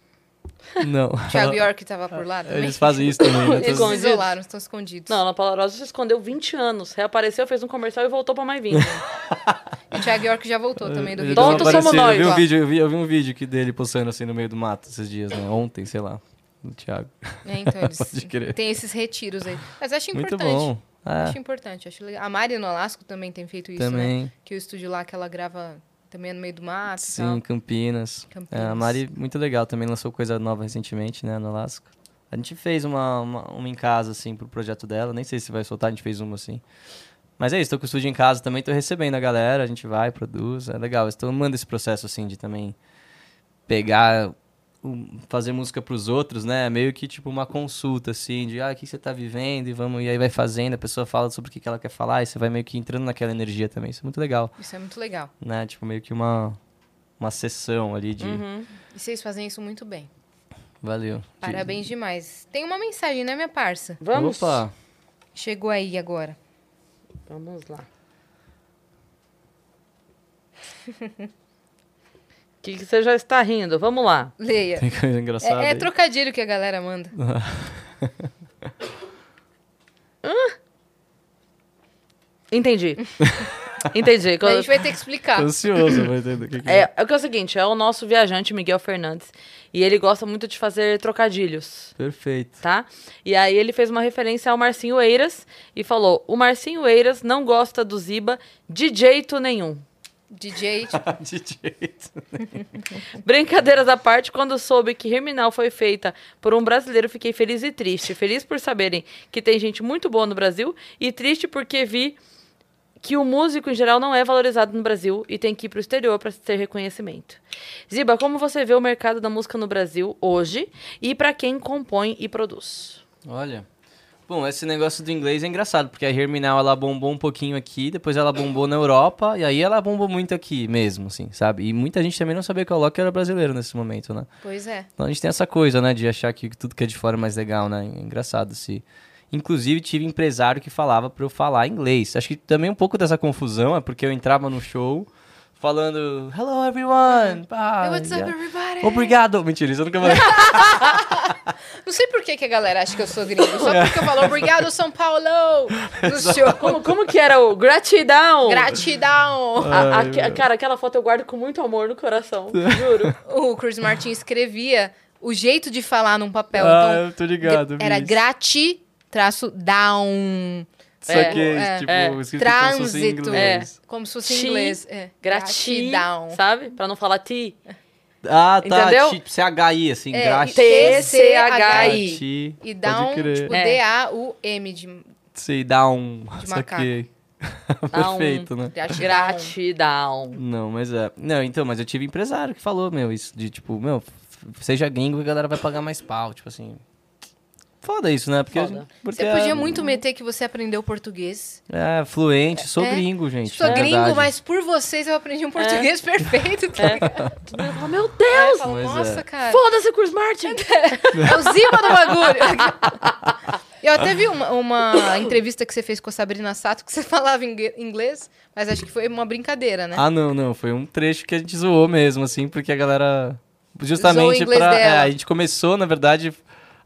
C: Não.
B: Thiago York tava por lá também?
C: Eles fazem isso também, né?
B: Eles se isolaram, estão escondidos.
A: Não, Ana Paula Rosa se escondeu 20 anos. Reapareceu, fez um comercial e voltou pra mais 20.
B: O Thiago York já voltou também do vídeo.
C: Desapareceu.
A: somos nós,
C: Eu vi, um vídeo, eu, vi, eu vi um vídeo que dele postando assim no meio do mato esses dias, né? Ontem, sei lá, do Thiago.
B: É, então, eles
C: Pode crer.
B: tem esses retiros aí. Mas acho
C: Muito
B: importante.
C: bom. É,
B: Acho importante, acho legal. A Mari no Alasco também tem feito isso, né?
C: também.
B: Que o estúdio lá que ela grava também é no meio do mato
C: Sim,
B: tal.
C: Campinas.
B: Campinas.
C: É, a Mari, muito legal, também lançou coisa nova recentemente, né, no Alasca. A gente fez uma, uma, uma em casa, assim, pro projeto dela. Nem sei se vai soltar, a gente fez uma, assim. Mas é isso, tô com o estúdio em casa também, tô recebendo a galera, a gente vai, produz, é legal. Estou amando esse processo, assim, de também pegar fazer música pros outros, né? É meio que tipo uma consulta, assim, de ah, o que você tá vivendo, e vamos, e aí vai fazendo, a pessoa fala sobre o que, ela quer falar, e você vai meio que entrando naquela energia também. Isso é muito legal.
B: Isso é muito legal.
C: Né? Tipo, meio que uma, uma sessão ali de.
A: Uhum.
B: E vocês fazem isso muito bem.
C: Valeu.
B: Parabéns demais. Tem uma mensagem, né, minha parça?
A: Vamos?
C: Opa!
B: Chegou aí agora.
A: Vamos lá. O que, que você já está rindo? Vamos lá.
B: Leia.
C: Tem coisa engraçada.
B: É, é
C: aí?
B: trocadilho que a galera manda.
A: Entendi. Entendi.
B: A gente vai ter que explicar.
C: Tô ansioso pra entender o que, que é.
A: É, é o que é o seguinte, é o nosso viajante Miguel Fernandes. E ele gosta muito de fazer trocadilhos,
C: Perfeito.
A: tá? E aí ele fez uma referência ao Marcinho Eiras e falou: o Marcinho Eiras não gosta do Ziba de jeito nenhum.
B: DJ,
C: de jeito.
A: Brincadeiras à parte, quando soube que Herminal foi feita por um brasileiro, fiquei feliz e triste. Feliz por saberem que tem gente muito boa no Brasil e triste porque vi que o músico em geral não é valorizado no Brasil e tem que ir para o exterior para ter reconhecimento. Ziba, como você vê o mercado da música no Brasil hoje e para quem compõe e produz?
C: Olha. Bom, esse negócio do inglês é engraçado, porque a Herminal ela bombou um pouquinho aqui, depois ela bombou na Europa, e aí ela bombou muito aqui mesmo, assim, sabe? E muita gente também não sabia que o Loki era brasileiro nesse momento, né?
B: pois é.
C: Então a gente tem essa coisa, né, de achar que tudo que é de fora é mais legal, né? É engraçado se. Inclusive, tive empresário que falava pra eu falar inglês. Acho que também um pouco dessa confusão é porque eu entrava no show falando Hello everyone!
B: Hey, what's up, everybody?
C: Obrigado! Mentira, isso eu nunca falei.
B: Não sei por que, que a galera acha que eu sou gringo. Só porque eu falo obrigado, São Paulo! No show.
A: Como, como que era o gratidão?
B: Gratidão!
A: A-
C: Ai, meu.
A: cara, aquela foto eu guardo com muito amor no coração, juro.
B: O Chris Martin escrevia o jeito de falar num papel.
C: ah,
B: então,
C: eu tô ligado.
B: era
C: isso.
B: grati, traço, down.
C: Só
A: É,
C: que,
B: é,
C: tipo,
A: é.
C: escrito como se fosse em
B: Trânsito.
C: inglês.
B: Como se fosse em inglês. É.
A: Gratidão, sabe? Pra não falar ti.
C: Ah, tá.
A: Entendeu?
C: Tipo, CHI, assim,
B: É,
C: grati.
A: T-C-H-I.
B: E down,
C: crer.
B: tipo,
A: É.
B: D-A-U-M de
C: Sei, dá um.
B: De.
A: Dá um-
C: Perfeito, né?
B: gratidão.
C: Não, mas é. Não, então, mas eu tive empresário que falou, meu, isso de tipo, meu, seja gringo que a galera vai pagar mais pau. Tipo assim. Foda isso, né? Porque, gente- porque
B: Você podia
C: é,
B: muito meter que você aprendeu português.
C: É, fluente, sou
B: É.
C: gringo, gente.
B: Sou
C: é
B: gringo,
C: verdade.
B: mas por vocês eu aprendi um português perfeito. Tá
A: É. Todo mundo fala, Meu Deus!
B: falo,
C: Mas
B: Nossa,
C: é.
B: cara.
A: Foda-se, Chris Martin!
B: É o Ziba do bagulho. Eu até vi uma, uma entrevista que você fez com a Sabrina Sato que você falava inglês, mas acho que foi uma brincadeira, né?
C: Ah, não, não. Foi um trecho que a gente zoou mesmo, assim, porque a galera. Justamente pra.
B: dela.
C: é, a gente começou, na verdade,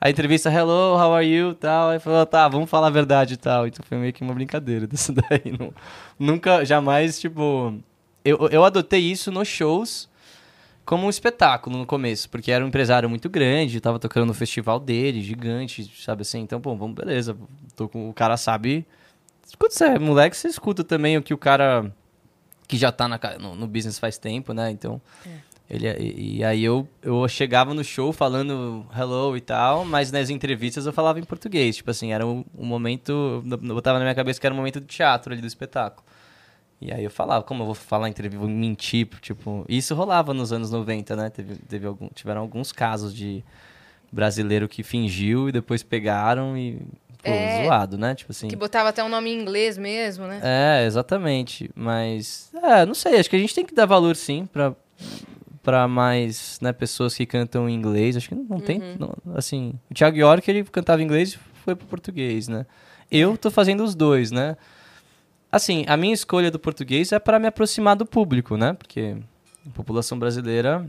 C: a entrevista Hello, how are you? tal. Aí falou, tá, vamos falar a verdade e tal. Então foi meio que uma brincadeira disso daí. Não- nunca, jamais, tipo. Eu, eu adotei isso nos shows como um espetáculo no começo, porque era um empresário muito grande, tava tocando no festival dele, gigante, sabe assim? Então, pô, vamos, beleza. Tô com, o cara sabe. Quando você é moleque, você escuta também o que o cara que já tá na no, no business faz tempo, né? Então. Ele, e, e aí eu, eu chegava no show falando hello e tal, mas nas entrevistas eu falava em português. Tipo assim, era um, um momento. Eu botava na minha cabeça que era um momento de teatro ali do espetáculo. E aí eu falava, como eu vou falar em entrevista, vou mentir, tipo... Isso rolava nos anos 90, né? Teve, teve algum, tiveram alguns casos de brasileiro que fingiu e depois pegaram e... Pô,
B: É.
C: zoado, né? Tipo assim...
B: Que botava até um nome em inglês mesmo, né?
C: É, exatamente. Mas, é, não sei, acho que a gente tem que dar valor sim pra, pra mais, né, pessoas que cantam em inglês. Acho que não, não tem, não- assim, o Thiago York, ele cantava em inglês e foi pro português, né? Eu tô fazendo os dois, né? Assim, a minha escolha do português é para me aproximar do público, né? Porque a população brasileira,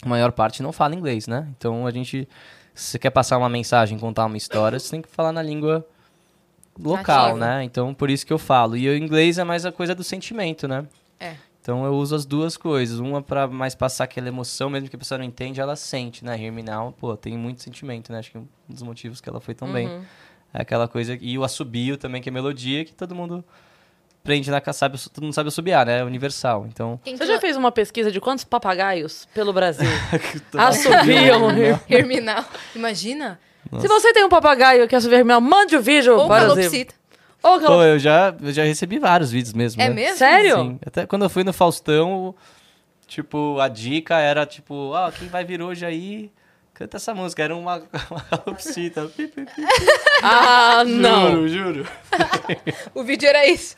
C: a maior parte não fala inglês, né? Então a gente, se você quer passar uma mensagem, contar uma história, você tem que falar na língua local,
B: Nativa.
C: né? Então por isso que eu falo. E o inglês é mais a coisa do sentimento, né?
B: É.
C: Então eu uso as duas coisas. Uma pra mais passar aquela emoção, mesmo que a pessoa não entende, ela sente, né? Now, pô, tem muito sentimento, né? Acho que um dos motivos que ela foi tão bem. É aquela coisa. E o assobio também, que é melodia, que todo mundo prende na casa, sabe, todo mundo sabe assobiar, né? É universal. Então.
B: Quem
A: Você já fez uma pesquisa de quantos papagaios pelo Brasil assobiam?
B: Herminal. Imagina.
A: Se você tem um papagaio que assovia Herminal, mande o vídeo
B: Ou
A: para o Ziba. Ou
C: Pô, eu já, eu já recebi vários vídeos mesmo.
B: É
C: né?
B: mesmo?
A: Sério?
C: Sim. Até quando eu fui no Faustão, tipo, a dica era tipo, ó, oh, quem vai vir hoje aí Canta essa música, era uma, uma calopsita.
A: ah, não!
C: Juro, juro.
B: o vídeo era isso.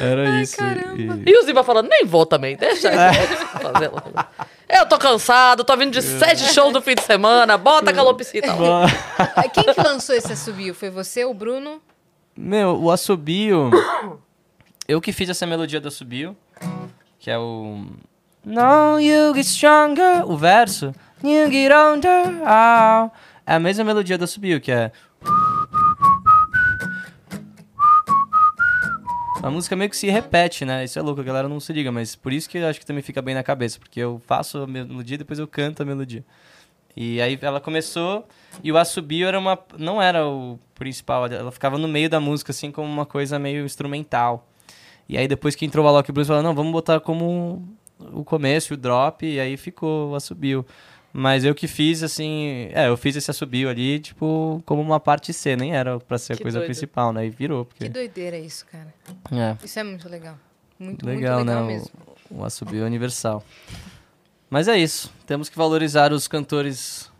C: Era
B: Ai,
C: isso.
B: Caramba.
A: E... e o Ziba falando, nem vou também, deixa é. fazer lá. Eu tô cansado, tô vindo de sete shows do fim de semana, bota a calopsita.
B: Quem que lançou esse assobio? Foi você, o Bruno?
C: Meu, o assobio... eu que fiz essa melodia do assobio, que é o... No, you get stronger, o verso... You get under, oh. É a mesma melodia do Subiu, que é. A música meio que se repete, né? Isso é louco, a galera não se liga, mas por isso que eu acho que também fica bem na cabeça, porque eu faço a melodia e depois eu canto a melodia. E aí ela começou e o assobio era uma não era o principal, ela ficava no meio da música assim como uma coisa meio instrumental. E aí depois que entrou o Alok Blues, falou: "Não, vamos botar como o começo, o drop", e aí ficou o assobio. Mas eu que fiz, assim. É, eu fiz esse assobio ali, tipo, como uma parte C, nem era pra ser a coisa doido. principal, né? E virou. Porque...
B: Que doideira isso, cara.
C: É.
B: Isso é muito legal. Muito,
C: legal,
B: muito legal
C: né?
B: mesmo.
C: O, o assobio universal. Mas é isso. Temos que valorizar os cantores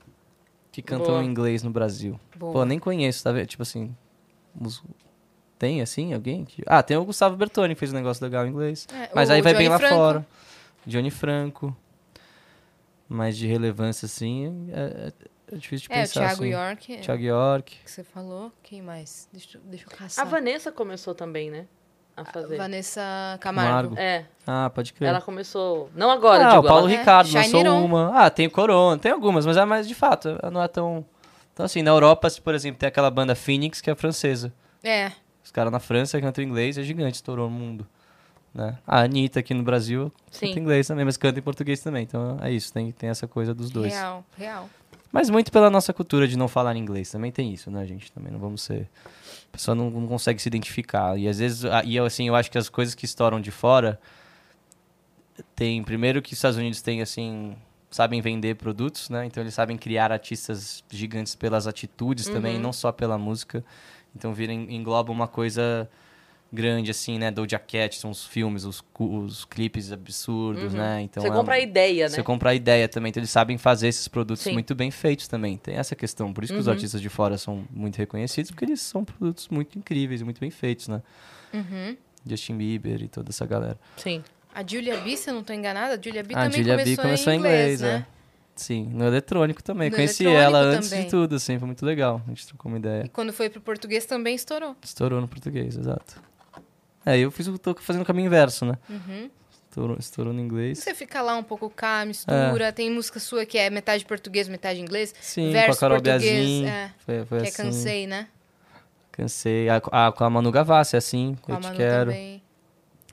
C: que cantam Boa. em inglês no Brasil. Boa. Pô, nem conheço, tá vendo? Tipo assim. Os... Tem, assim, alguém? Que... Ah, tem o Gustavo Bertoni que fez um negócio legal em inglês. É, Mas aí vai Johnny bem lá fora. Johnny Franco mais de relevância, assim, é, é difícil de
B: é,
C: pensar.
B: É, o Thiago
C: assim.
B: York.
C: Thiago York.
B: Que você falou. Quem mais? Deixa, deixa eu caçar.
A: A Vanessa começou também, né? A fazer. A
B: Vanessa Camargo.
A: Camargo. É.
C: Ah, pode crer.
A: Ela começou. Não agora,
C: ah,
A: digo,
C: o Paulo
A: ela...
C: Ricardo é. lançou uma. Ah, tem o Corona, tem algumas, mas é mais de fato, não é tão. Então, assim, na Europa, por exemplo, tem aquela banda Phoenix, que é francesa.
B: É.
C: Os caras na França cantam inglês, é gigante, estourou no mundo. Né? A Anitta aqui no Brasil Sim. canta inglês também, mas canta em português também. Então é isso, tem, tem essa coisa dos dois.
B: Real, real.
C: Mas muito pela nossa cultura de não falar inglês. Também tem isso, né, gente? Também não vamos ser. A pessoa não, não consegue se identificar. E às vezes, e eu, assim, eu acho que as coisas que estouram de fora. Tem, primeiro que os Estados Unidos têm, assim, sabem vender produtos, né? Então eles sabem criar artistas gigantes pelas atitudes uhum. também, não só pela música. Então vira, engloba uma coisa grande, assim, né? Doja Cat, são os filmes, os, os clipes absurdos, uhum. né? Então,
A: você é, compra a ideia, né?
C: Você compra a ideia também. Então, eles sabem fazer esses produtos Sim. muito bem feitos também. Tem essa questão. Por isso que uhum. os artistas de fora são muito reconhecidos, porque eles são produtos muito incríveis e muito bem feitos, né?
B: Uhum.
C: Justin Bieber e toda essa galera.
A: Sim.
B: A Julia B, se eu não estou enganada, a Julia B
C: a
B: também
C: Julia
B: começou,
C: B começou
B: em inglês,
C: inglês
B: né?
C: É. Sim, no eletrônico também.
B: No
C: Conheci
B: eletrônico
C: ela antes
B: também.
C: de tudo, assim, foi muito legal. A gente trocou uma ideia.
B: E quando foi pro português também estourou.
C: Estourou no português, exato. É, eu fiz, tô fazendo o caminho inverso, né?
B: Uhum.
C: Estourou, estourou no inglês.
B: Você fica lá um pouco cá, mistura. É. Tem música sua que é metade português, metade inglês.
C: Sim,
B: verso
C: com a Carol Biazin.
B: É,
C: foi, foi
B: que
C: assim.
B: é Cansei, né?
C: Cansei. A, a, com a Manu Gavassi, é assim.
B: Com
C: eu
B: a
C: te quero.
B: também.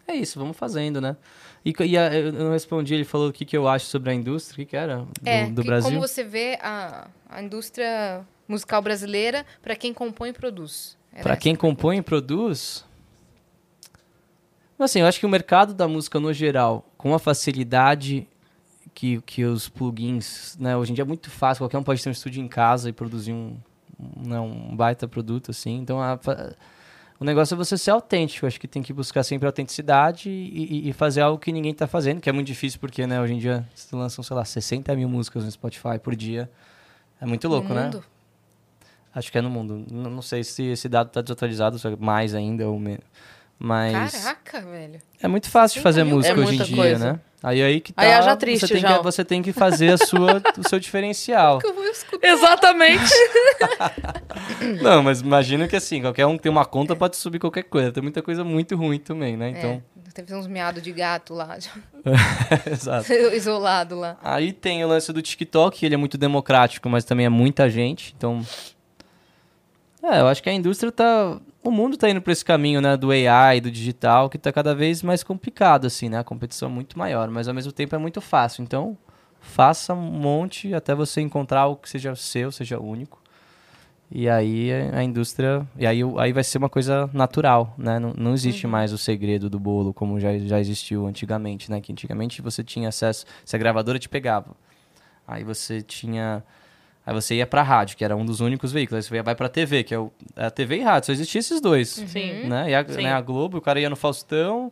C: É isso, vamos fazendo, né? E, e a, eu não respondi, ele falou o que, que eu acho sobre a indústria. O que, que era? Do,
B: É,
C: do
B: que
C: Brasil?
B: como você vê a, a indústria musical brasileira para quem compõe e produz. Essa
C: quem compõe e produz. Assim, eu acho que o mercado da música no geral, com a facilidade que, que os plugins, né? Hoje em dia é muito fácil, qualquer um pode ter um estúdio em casa e produzir um, um, né, um baita produto, assim. Então, a, o negócio é você ser autêntico. Acho que tem que buscar sempre autenticidade e, e- e fazer algo que ninguém está fazendo, que é muito difícil, porque, né, hoje em dia se lançam, sei lá, 60 mil músicas no Spotify por dia. É muito louco,
B: no
C: né?
B: mundo?
C: Acho que é no mundo. N- Não sei se esse dado está desatualizado, se é mais ainda ou menos. Mas
B: Caraca, velho.
C: é muito fácil de
B: 60
C: fazer
B: mil?
C: música
A: É
C: hoje em dia,
A: coisa.
C: né? Aí aí que tá,
A: Aí haja triste
C: você tem
A: já.
C: que você tem que fazer a sua o seu diferencial.
B: Que eu vou escutar.
A: Exatamente.
C: Não, mas imagina que assim, qualquer um que tem uma conta pode subir qualquer coisa. Tem muita coisa muito ruim também, né? Então,
B: É, teve uns miados de gato lá,
C: exato.
B: isolado lá.
C: Aí tem o lance do TikTok, ele é muito democrático, mas também é muita gente. Então, é, eu acho que a indústria tá, o mundo tá indo para esse caminho, né, do AI, do digital, que tá cada vez mais complicado assim, né? A competição é muito maior, mas ao mesmo tempo é muito fácil. Então, faça um monte até você encontrar algo que seja seu, seja único. E aí a indústria, e aí, aí vai ser uma coisa natural, né? Não, não existe mais o segredo do bolo como já, já existiu antigamente, né? Que antigamente você tinha acesso, se a gravadora te pegava, aí você tinha, aí você ia pra rádio, que era um dos únicos veículos, aí você vai pra TV, que é o, a TV e rádio, só existia esses dois,
A: Sim.
C: né? E a,
A: Sim.
C: né, a Globo, o cara ia no Faustão,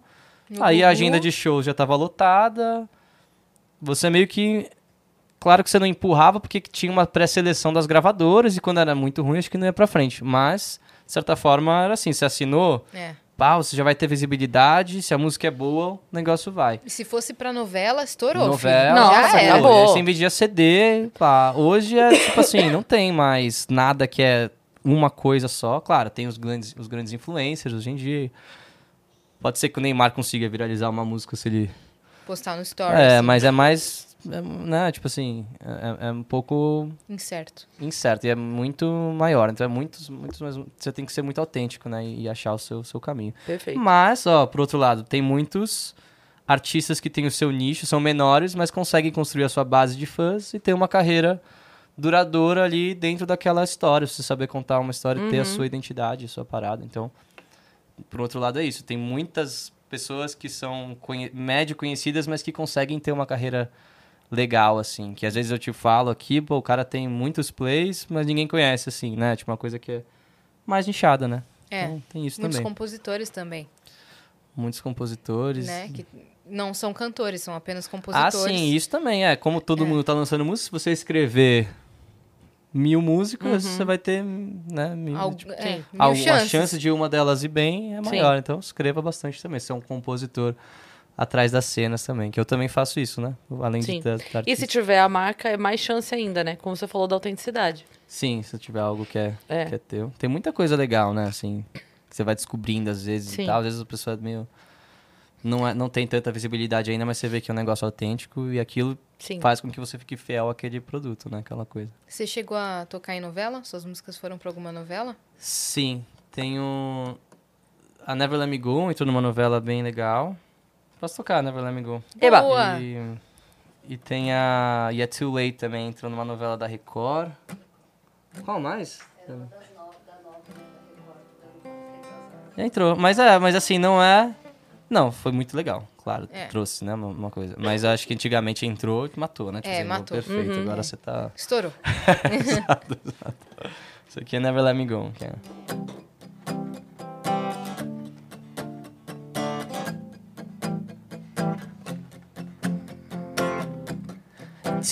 B: No
C: aí a
B: Gugu.
C: agenda de shows já tava lotada, você meio que. Claro que você não empurrava porque tinha uma pré-seleção das gravadoras e quando era muito ruim, acho que não ia pra frente. Mas, de certa forma, era assim: você assinou,
B: É.
C: pá, você já vai ter visibilidade, se a música é boa, o negócio vai.
B: E se fosse pra novela, estourou,
C: Novela,
B: filho.
A: Nossa,
B: Já era.
A: acabou.
C: Você vendia CD, pá. Hoje é tipo assim, não tem mais nada que é uma coisa só. Claro, tem os grandes, os grandes influencers hoje em dia. Pode ser que o Neymar consiga viralizar uma música se ele.
B: Postar no stories.
C: É, mas é mais. É, né, tipo assim, é, é um pouco
B: Incerto.
C: incerto e é muito maior. Então é muitos, muitos mais. Você tem que ser muito autêntico, né? E achar o seu, seu caminho.
A: Perfeito.
C: Mas, ó, por outro lado, tem muitos artistas que têm o seu nicho, são menores, mas conseguem construir a sua base de fãs e ter uma carreira duradoura ali dentro daquela história. Você saber contar uma história e ter a sua identidade, a sua parada. Então, por outro lado, é isso. Tem muitas pessoas que são conhe médio conhecidas, mas que conseguem ter uma carreira legal, assim. Que às vezes eu te falo aqui, pô, o cara tem muitos plays, mas ninguém conhece, assim, né? Tipo, uma coisa que é mais nichada, né?
B: É.
C: Então, tem isso
B: Muitos
C: também.
B: compositores também,
C: Muitos compositores.
B: né? Que não são cantores, são apenas
C: Ah,
B: compositores.
C: sim, isso também é. Como todo
B: É.
C: mundo tá lançando música, se você escrever mil músicas,
B: Uhum.
C: você vai ter, né, mil,
B: Al-
C: tipo,
B: é, mil
C: a, chance de uma delas ir bem é
A: Sim.
C: maior. Então escreva bastante também. Ser um compositor atrás das cenas também, que eu também faço isso, né? Além
A: Sim.
C: de ter
A: E se tiver a marca, é mais chance ainda, né? Como você falou da autenticidade.
C: Sim, se tiver algo que é,
A: É.
C: que é teu. Tem muita coisa legal, né? Assim, que você vai descobrindo às vezes
A: Sim.
C: e tal. Às vezes a pessoa é meio... Não, é, não tem tanta visibilidade ainda, mas você vê que é um negócio autêntico e aquilo
A: Sim.
C: faz com que você fique fiel àquele produto, né? Aquela coisa.
B: Você chegou a tocar em novela? Suas músicas foram pra alguma novela?
C: Sim, tenho... A Never Let Me Go entrou numa novela bem legal. Posso tocar Never Let Me Go?
A: Eba.
B: Boa!
C: E, e tem a Yet Too Late também, entrou numa novela da Record. Qual mais? Entrou, mas é, mas assim, não é... Não, foi muito legal, claro,
B: É.
C: trouxe, né, uma, uma coisa. Mas eu acho que antigamente entrou e matou, né?
B: É,
C: entrou
B: matou.
C: Perfeito,
A: Uhum.
C: agora você tá...
B: Estourou.
C: Isso aqui é Never Let Me Go. Que é...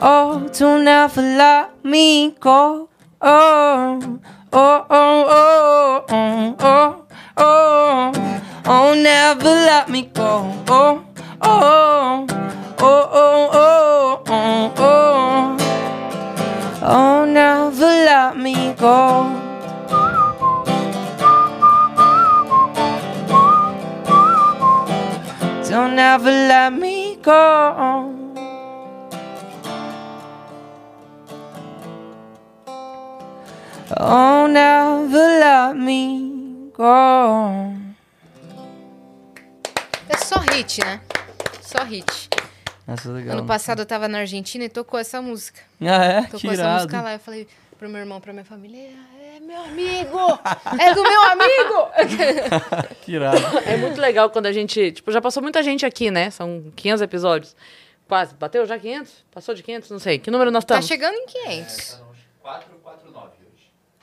C: Oh, don't ever let me go. Oh, oh, oh, oh, oh, oh, oh, oh, never let me go. Oh, oh, oh, oh, oh, oh, oh. Oh, never let me go. Don't ever let me go. Oh, never let me go.
B: É só hit, né? Só hit.
C: Legal.
B: Ano passado eu tava na Argentina e tocou essa música.
C: Ah, é?
B: Tocou
C: que
B: essa música lá. Eu falei pro meu irmão, pra minha família, é meu amigo! É do meu amigo!
C: que irado.
A: É muito legal quando a gente... Tipo, já passou muita gente aqui, né? São 500 episódios. Quase. Bateu já 500? Passou de 500? Não sei. Que número nós
B: tá
A: estamos?
B: Tá chegando em 500.
F: É, tá
B: 4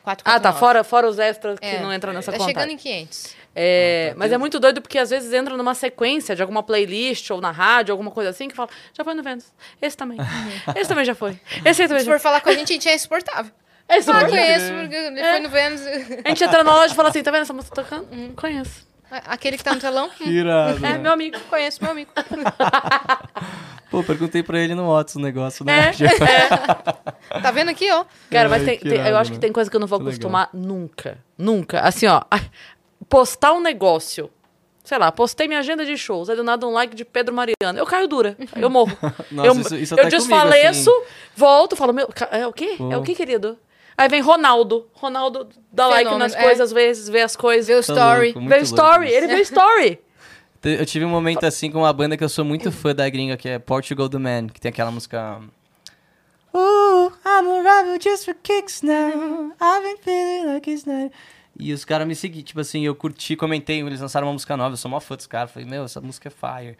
A: ah, tá. Fora, fora os extras é, que não entram nessa
B: tá
A: conta.
B: Tá chegando em 500.
A: É, ah, tá, mas Deus. é muito doido porque às vezes entra numa sequência de alguma playlist ou na rádio, alguma coisa assim, que fala: já foi no Vênus. Esse também. Uhum. esse também já foi. Esse aí também
B: Se
A: já foi.
B: For falar com a gente, a gente é
A: exportável. É
B: ah, conheço, porque ele é. foi no Vênus.
A: A gente entra na loja e fala assim: tá vendo essa música tocando? Hum. Conheço.
B: Aquele que tá no telão,
C: irado.
A: É, meu amigo.
B: conheço meu amigo.
C: Pô, perguntei pra ele no WhatsApp o negócio, né?
A: É,
B: Tá vendo aqui, ó?
A: Cara, mas
C: Ai,
A: tem- tem- eu acho que
C: né?
A: tem coisa que eu não vou
C: Que legal.
A: acostumar nunca. Nunca. Assim, ó. Postar um negócio. Sei lá, postei minha agenda de shows, aí do nada um like de Pedro Mariano. Eu caio dura. Eu morro.
C: Nossa,
A: eu
C: isso- isso
A: eu
C: até comigo,
A: desfaleço,
C: assim.
A: volto, falo, meu, é o quê?
C: Pô.
A: É o quê, querido? Aí vem Ronaldo. Ronaldo dá like
B: Fenômeno,
A: nas
B: é.
A: coisas, às vezes, vê as coisas.
B: Vê o
C: Tá
B: story.
C: louco, muito
A: Vê o
C: louco
A: story, ele vê story.
C: Te- Eu tive um momento assim com uma banda que eu sou muito fã da gringa, que é Portugal The Man, que tem aquela música. Ooh, I'm a rebel just for kicks now. I've been feeling like it's night. E os caras me seguiram, tipo assim, eu curti, comentei, eles lançaram uma música nova, eu sou mó fã dos caras. Falei, meu, essa música é fire.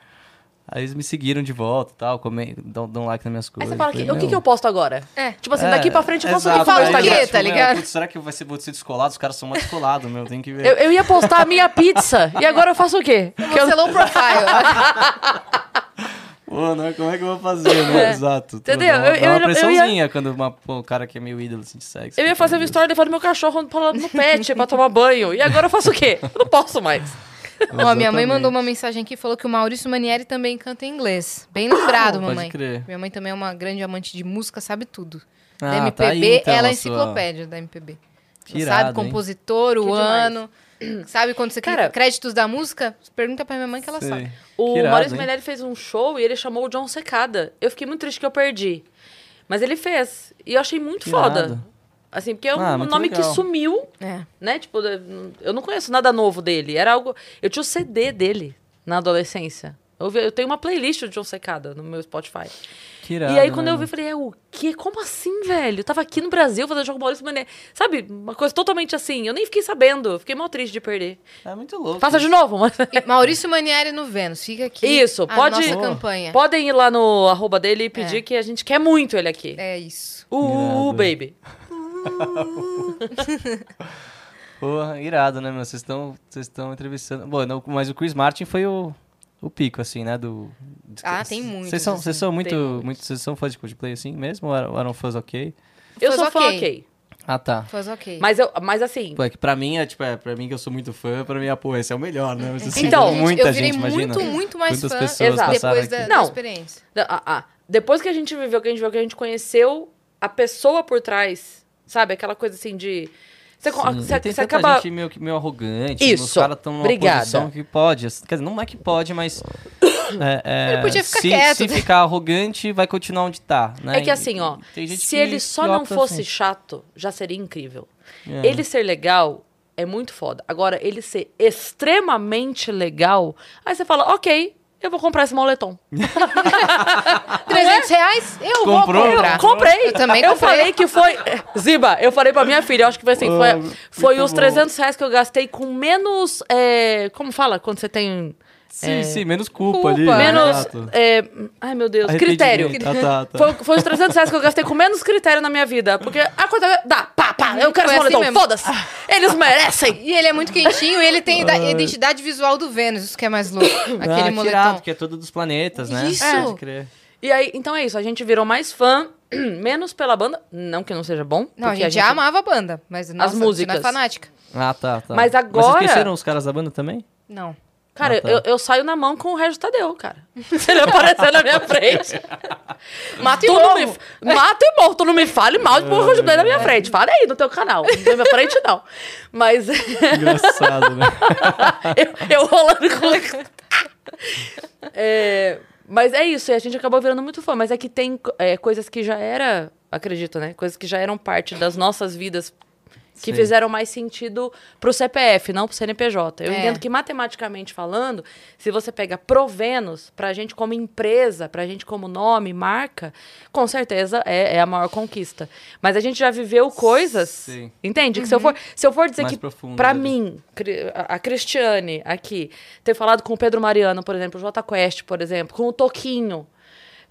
C: Aí eles me seguiram de volta e tal, come... dão, dão like nas minhas
A: Aí
C: coisas.
A: você fala,
C: Falei,
A: que, o que, que eu posto agora?
B: É.
A: Tipo assim,
C: é,
A: daqui pra frente eu faço o
C: exato,
A: que falo no
B: fala o
A: Instagram.
B: quê, tá
C: meu,
B: ligado?
C: putz, será que vai ser, vou ser descolado? Os caras são mais descolados, meu, tem que ver.
A: Eu, eu ia postar a minha pizza e agora eu faço o quê? Que eu-
B: Você low profile.
C: Pô, não, como é que eu vou fazer, né? Exato.
A: Entendeu?
C: Dá uma,
A: Eu-
C: dá
A: eu-
C: uma
A: eu ia-
C: pressãozinha quando uma, pô, o cara que é meu ídolo assim, de sexo.
A: Eu ia fazer uma história levando meu cachorro pra- no pet pra tomar banho. E agora eu faço o quê? Eu não posso mais.
B: Ó, minha mãe mandou uma mensagem aqui e falou que o Maurício Manieri também canta em inglês. Bem lembrado, mamãe.
C: crer.
B: Minha mãe também é uma grande amante de música, sabe tudo.
C: Ah,
B: da
C: tá aí,
B: MPB,
C: então,
B: ela é
C: a sua-
B: enciclopédia da MPB.
C: Que
B: sabe
C: irado, hein?
B: compositor, o
A: Que demais.
B: ano. Sabe quando você
A: Cara-
B: créditos da música? Pergunta pra minha mãe que ela
C: Sei.
B: sabe.
A: O
C: irado,
A: Maurício
C: hein?
A: Meirelles fez um show e ele chamou o John Secada. Eu fiquei muito triste que eu perdi. Mas ele fez. E eu achei muito
C: Que
A: foda.
C: irado.
A: Assim, porque é um
C: Ah,
A: nome que
C: legal.
A: sumiu,
B: É.
A: né? Tipo, eu não conheço nada novo dele. Era algo. Eu tinha o CD dele na adolescência. Eu, vi- eu tenho uma playlist do John Secada no meu Spotify.
C: Que irado,
A: e aí, quando
C: né,
A: eu vi, eu falei, é o quê? Como assim, velho? Eu tava aqui no Brasil fazendo jogo com o Maurício Mané. Sabe? Uma coisa totalmente assim. Eu nem fiquei sabendo. Fiquei mal triste de perder.
C: É muito louco.
A: Faça de novo, mas.
B: Maurício Manieri no Vênus. Fica aqui
A: Isso,
B: a
A: pode-
B: nossa campanha.
A: Podem ir lá no arroba dele e pedir
B: É.
A: que a gente quer muito ele aqui.
B: É isso.
A: Uh,
C: Irado.
A: baby.
C: Porra, irado, né, meu? Vocês estão vocês estão entrevistando. Bom, não, mas o Chris Martin foi o, o pico, assim, né? Do.
B: Ah, tem muitos,
C: Vocês são, vocês
B: assim.
C: são muito, muito. Vocês são fãs de Coldplay assim mesmo? Ou eram, eram fãs ok?
A: Eu
B: Fãs
A: sou fã,
B: ok.
A: ok.
C: Ah, tá.
B: Faz ok.
A: Mas, eu, mas assim,
C: Pô, é que pra mim, é, tipo, é, pra mim que eu sou muito fã, pra mim, ah, pô, esse é o melhor, né? Mas, assim,
A: Então,
C: muita
B: eu virei
C: gente, imagina.
B: muito, muito mais fã
C: pessoas
A: Exato.
C: passaram
B: depois da,
C: aqui.
B: da
A: Não.
B: experiência.
A: ah, ah, depois que a gente viveu, que a gente viu, que a gente conheceu a pessoa por trás, sabe? Aquela coisa assim de. Você,
C: Sim,
A: você,
C: tem
A: você acaba.
C: gente meio, meio arrogante.
A: Isso,
C: Os caras estão numa
A: obrigada.
C: posição que pode. Quer dizer, não é que pode, mas... é, é,
B: Ele podia ficar
C: se,
B: quieto,
C: Se
B: né?
C: ficar arrogante, vai continuar onde tá, né?
A: É que assim, ó, se
C: que-
A: ele só não fosse
C: assim.
A: chato, já seria incrível.
C: É.
A: Ele ser legal é muito foda. Agora, ele ser extremamente legal, aí você fala, ok, eu vou comprar esse moletom.
B: 300 reais? Eu
C: Comprou?
B: vou comprar.
A: Eu comprei.
B: Eu também
A: Eu
B: comprei.
A: falei que foi. Ziba, eu falei pra minha filha, eu acho que foi assim. Foi,
C: Ah,
A: foi os
C: bom.
A: 300 reais que eu gastei com menos. é, como fala? Quando você tem.
C: Sim, sim, menos culpa,
B: Culpa.
C: ali.
A: Menos.
C: exato.
A: é, ai, meu Deus. Critério.
C: Ah, tá, tá.
A: Foi, foi os 300 reais que eu gastei com menos critério na minha vida. Porque a coisa. Dá, pá, pá, eu quero
B: Foi
A: esse
B: assim
A: foda-se. Eles merecem.
B: E ele é muito quentinho e ele tem da- identidade visual do Vênus, isso que é mais louco. Aquele
C: ah, que
B: moletom.
C: que é todo dos planetas, né?
B: Isso.
C: Crer.
A: E aí, então é isso. A gente virou mais fã, menos pela banda. Não que não seja bom.
B: Não, a
A: porque
B: gente, já amava a banda, mas nossa, você
A: músicas.
B: não é fanática.
C: Ah, tá, tá.
A: Mas
C: Mas
A: agora-
C: vocês conheceram os caras da banda também?
B: Não.
A: Cara,
C: Ah, tá.
A: eu, eu saio na mão com o Regis Tadeu, cara. Se ele aparecer na minha frente.
B: Mato e
A: não me,
B: morro.
A: mata e morro. Tu não me fale mal de porra de na minha frente. Fala aí no teu canal. Na minha frente, não. Mas
C: Engraçado, né?
A: eu, eu rolando com... É, mas é isso. E a gente acabou virando muito fã. Mas é que tem é, coisas que já era... Acredito, né? Coisas que já eram parte das nossas vidas que
C: Sim.
A: fizeram mais sentido pro CPF, não pro CNPJ. Eu
B: É.
A: entendo que matematicamente falando, se você pega Provenus, pra gente como empresa, pra gente como nome, marca, com certeza é, é a maior conquista. Mas a gente já viveu coisas,
C: Sim.
A: entende? Que se eu for, se eu for dizer
C: Mais
A: que
C: ali.
A: mim, a a Cristiane aqui, ter falado com o Pedro Mariano, por exemplo, o Jota Quest, por exemplo, com o Toquinho,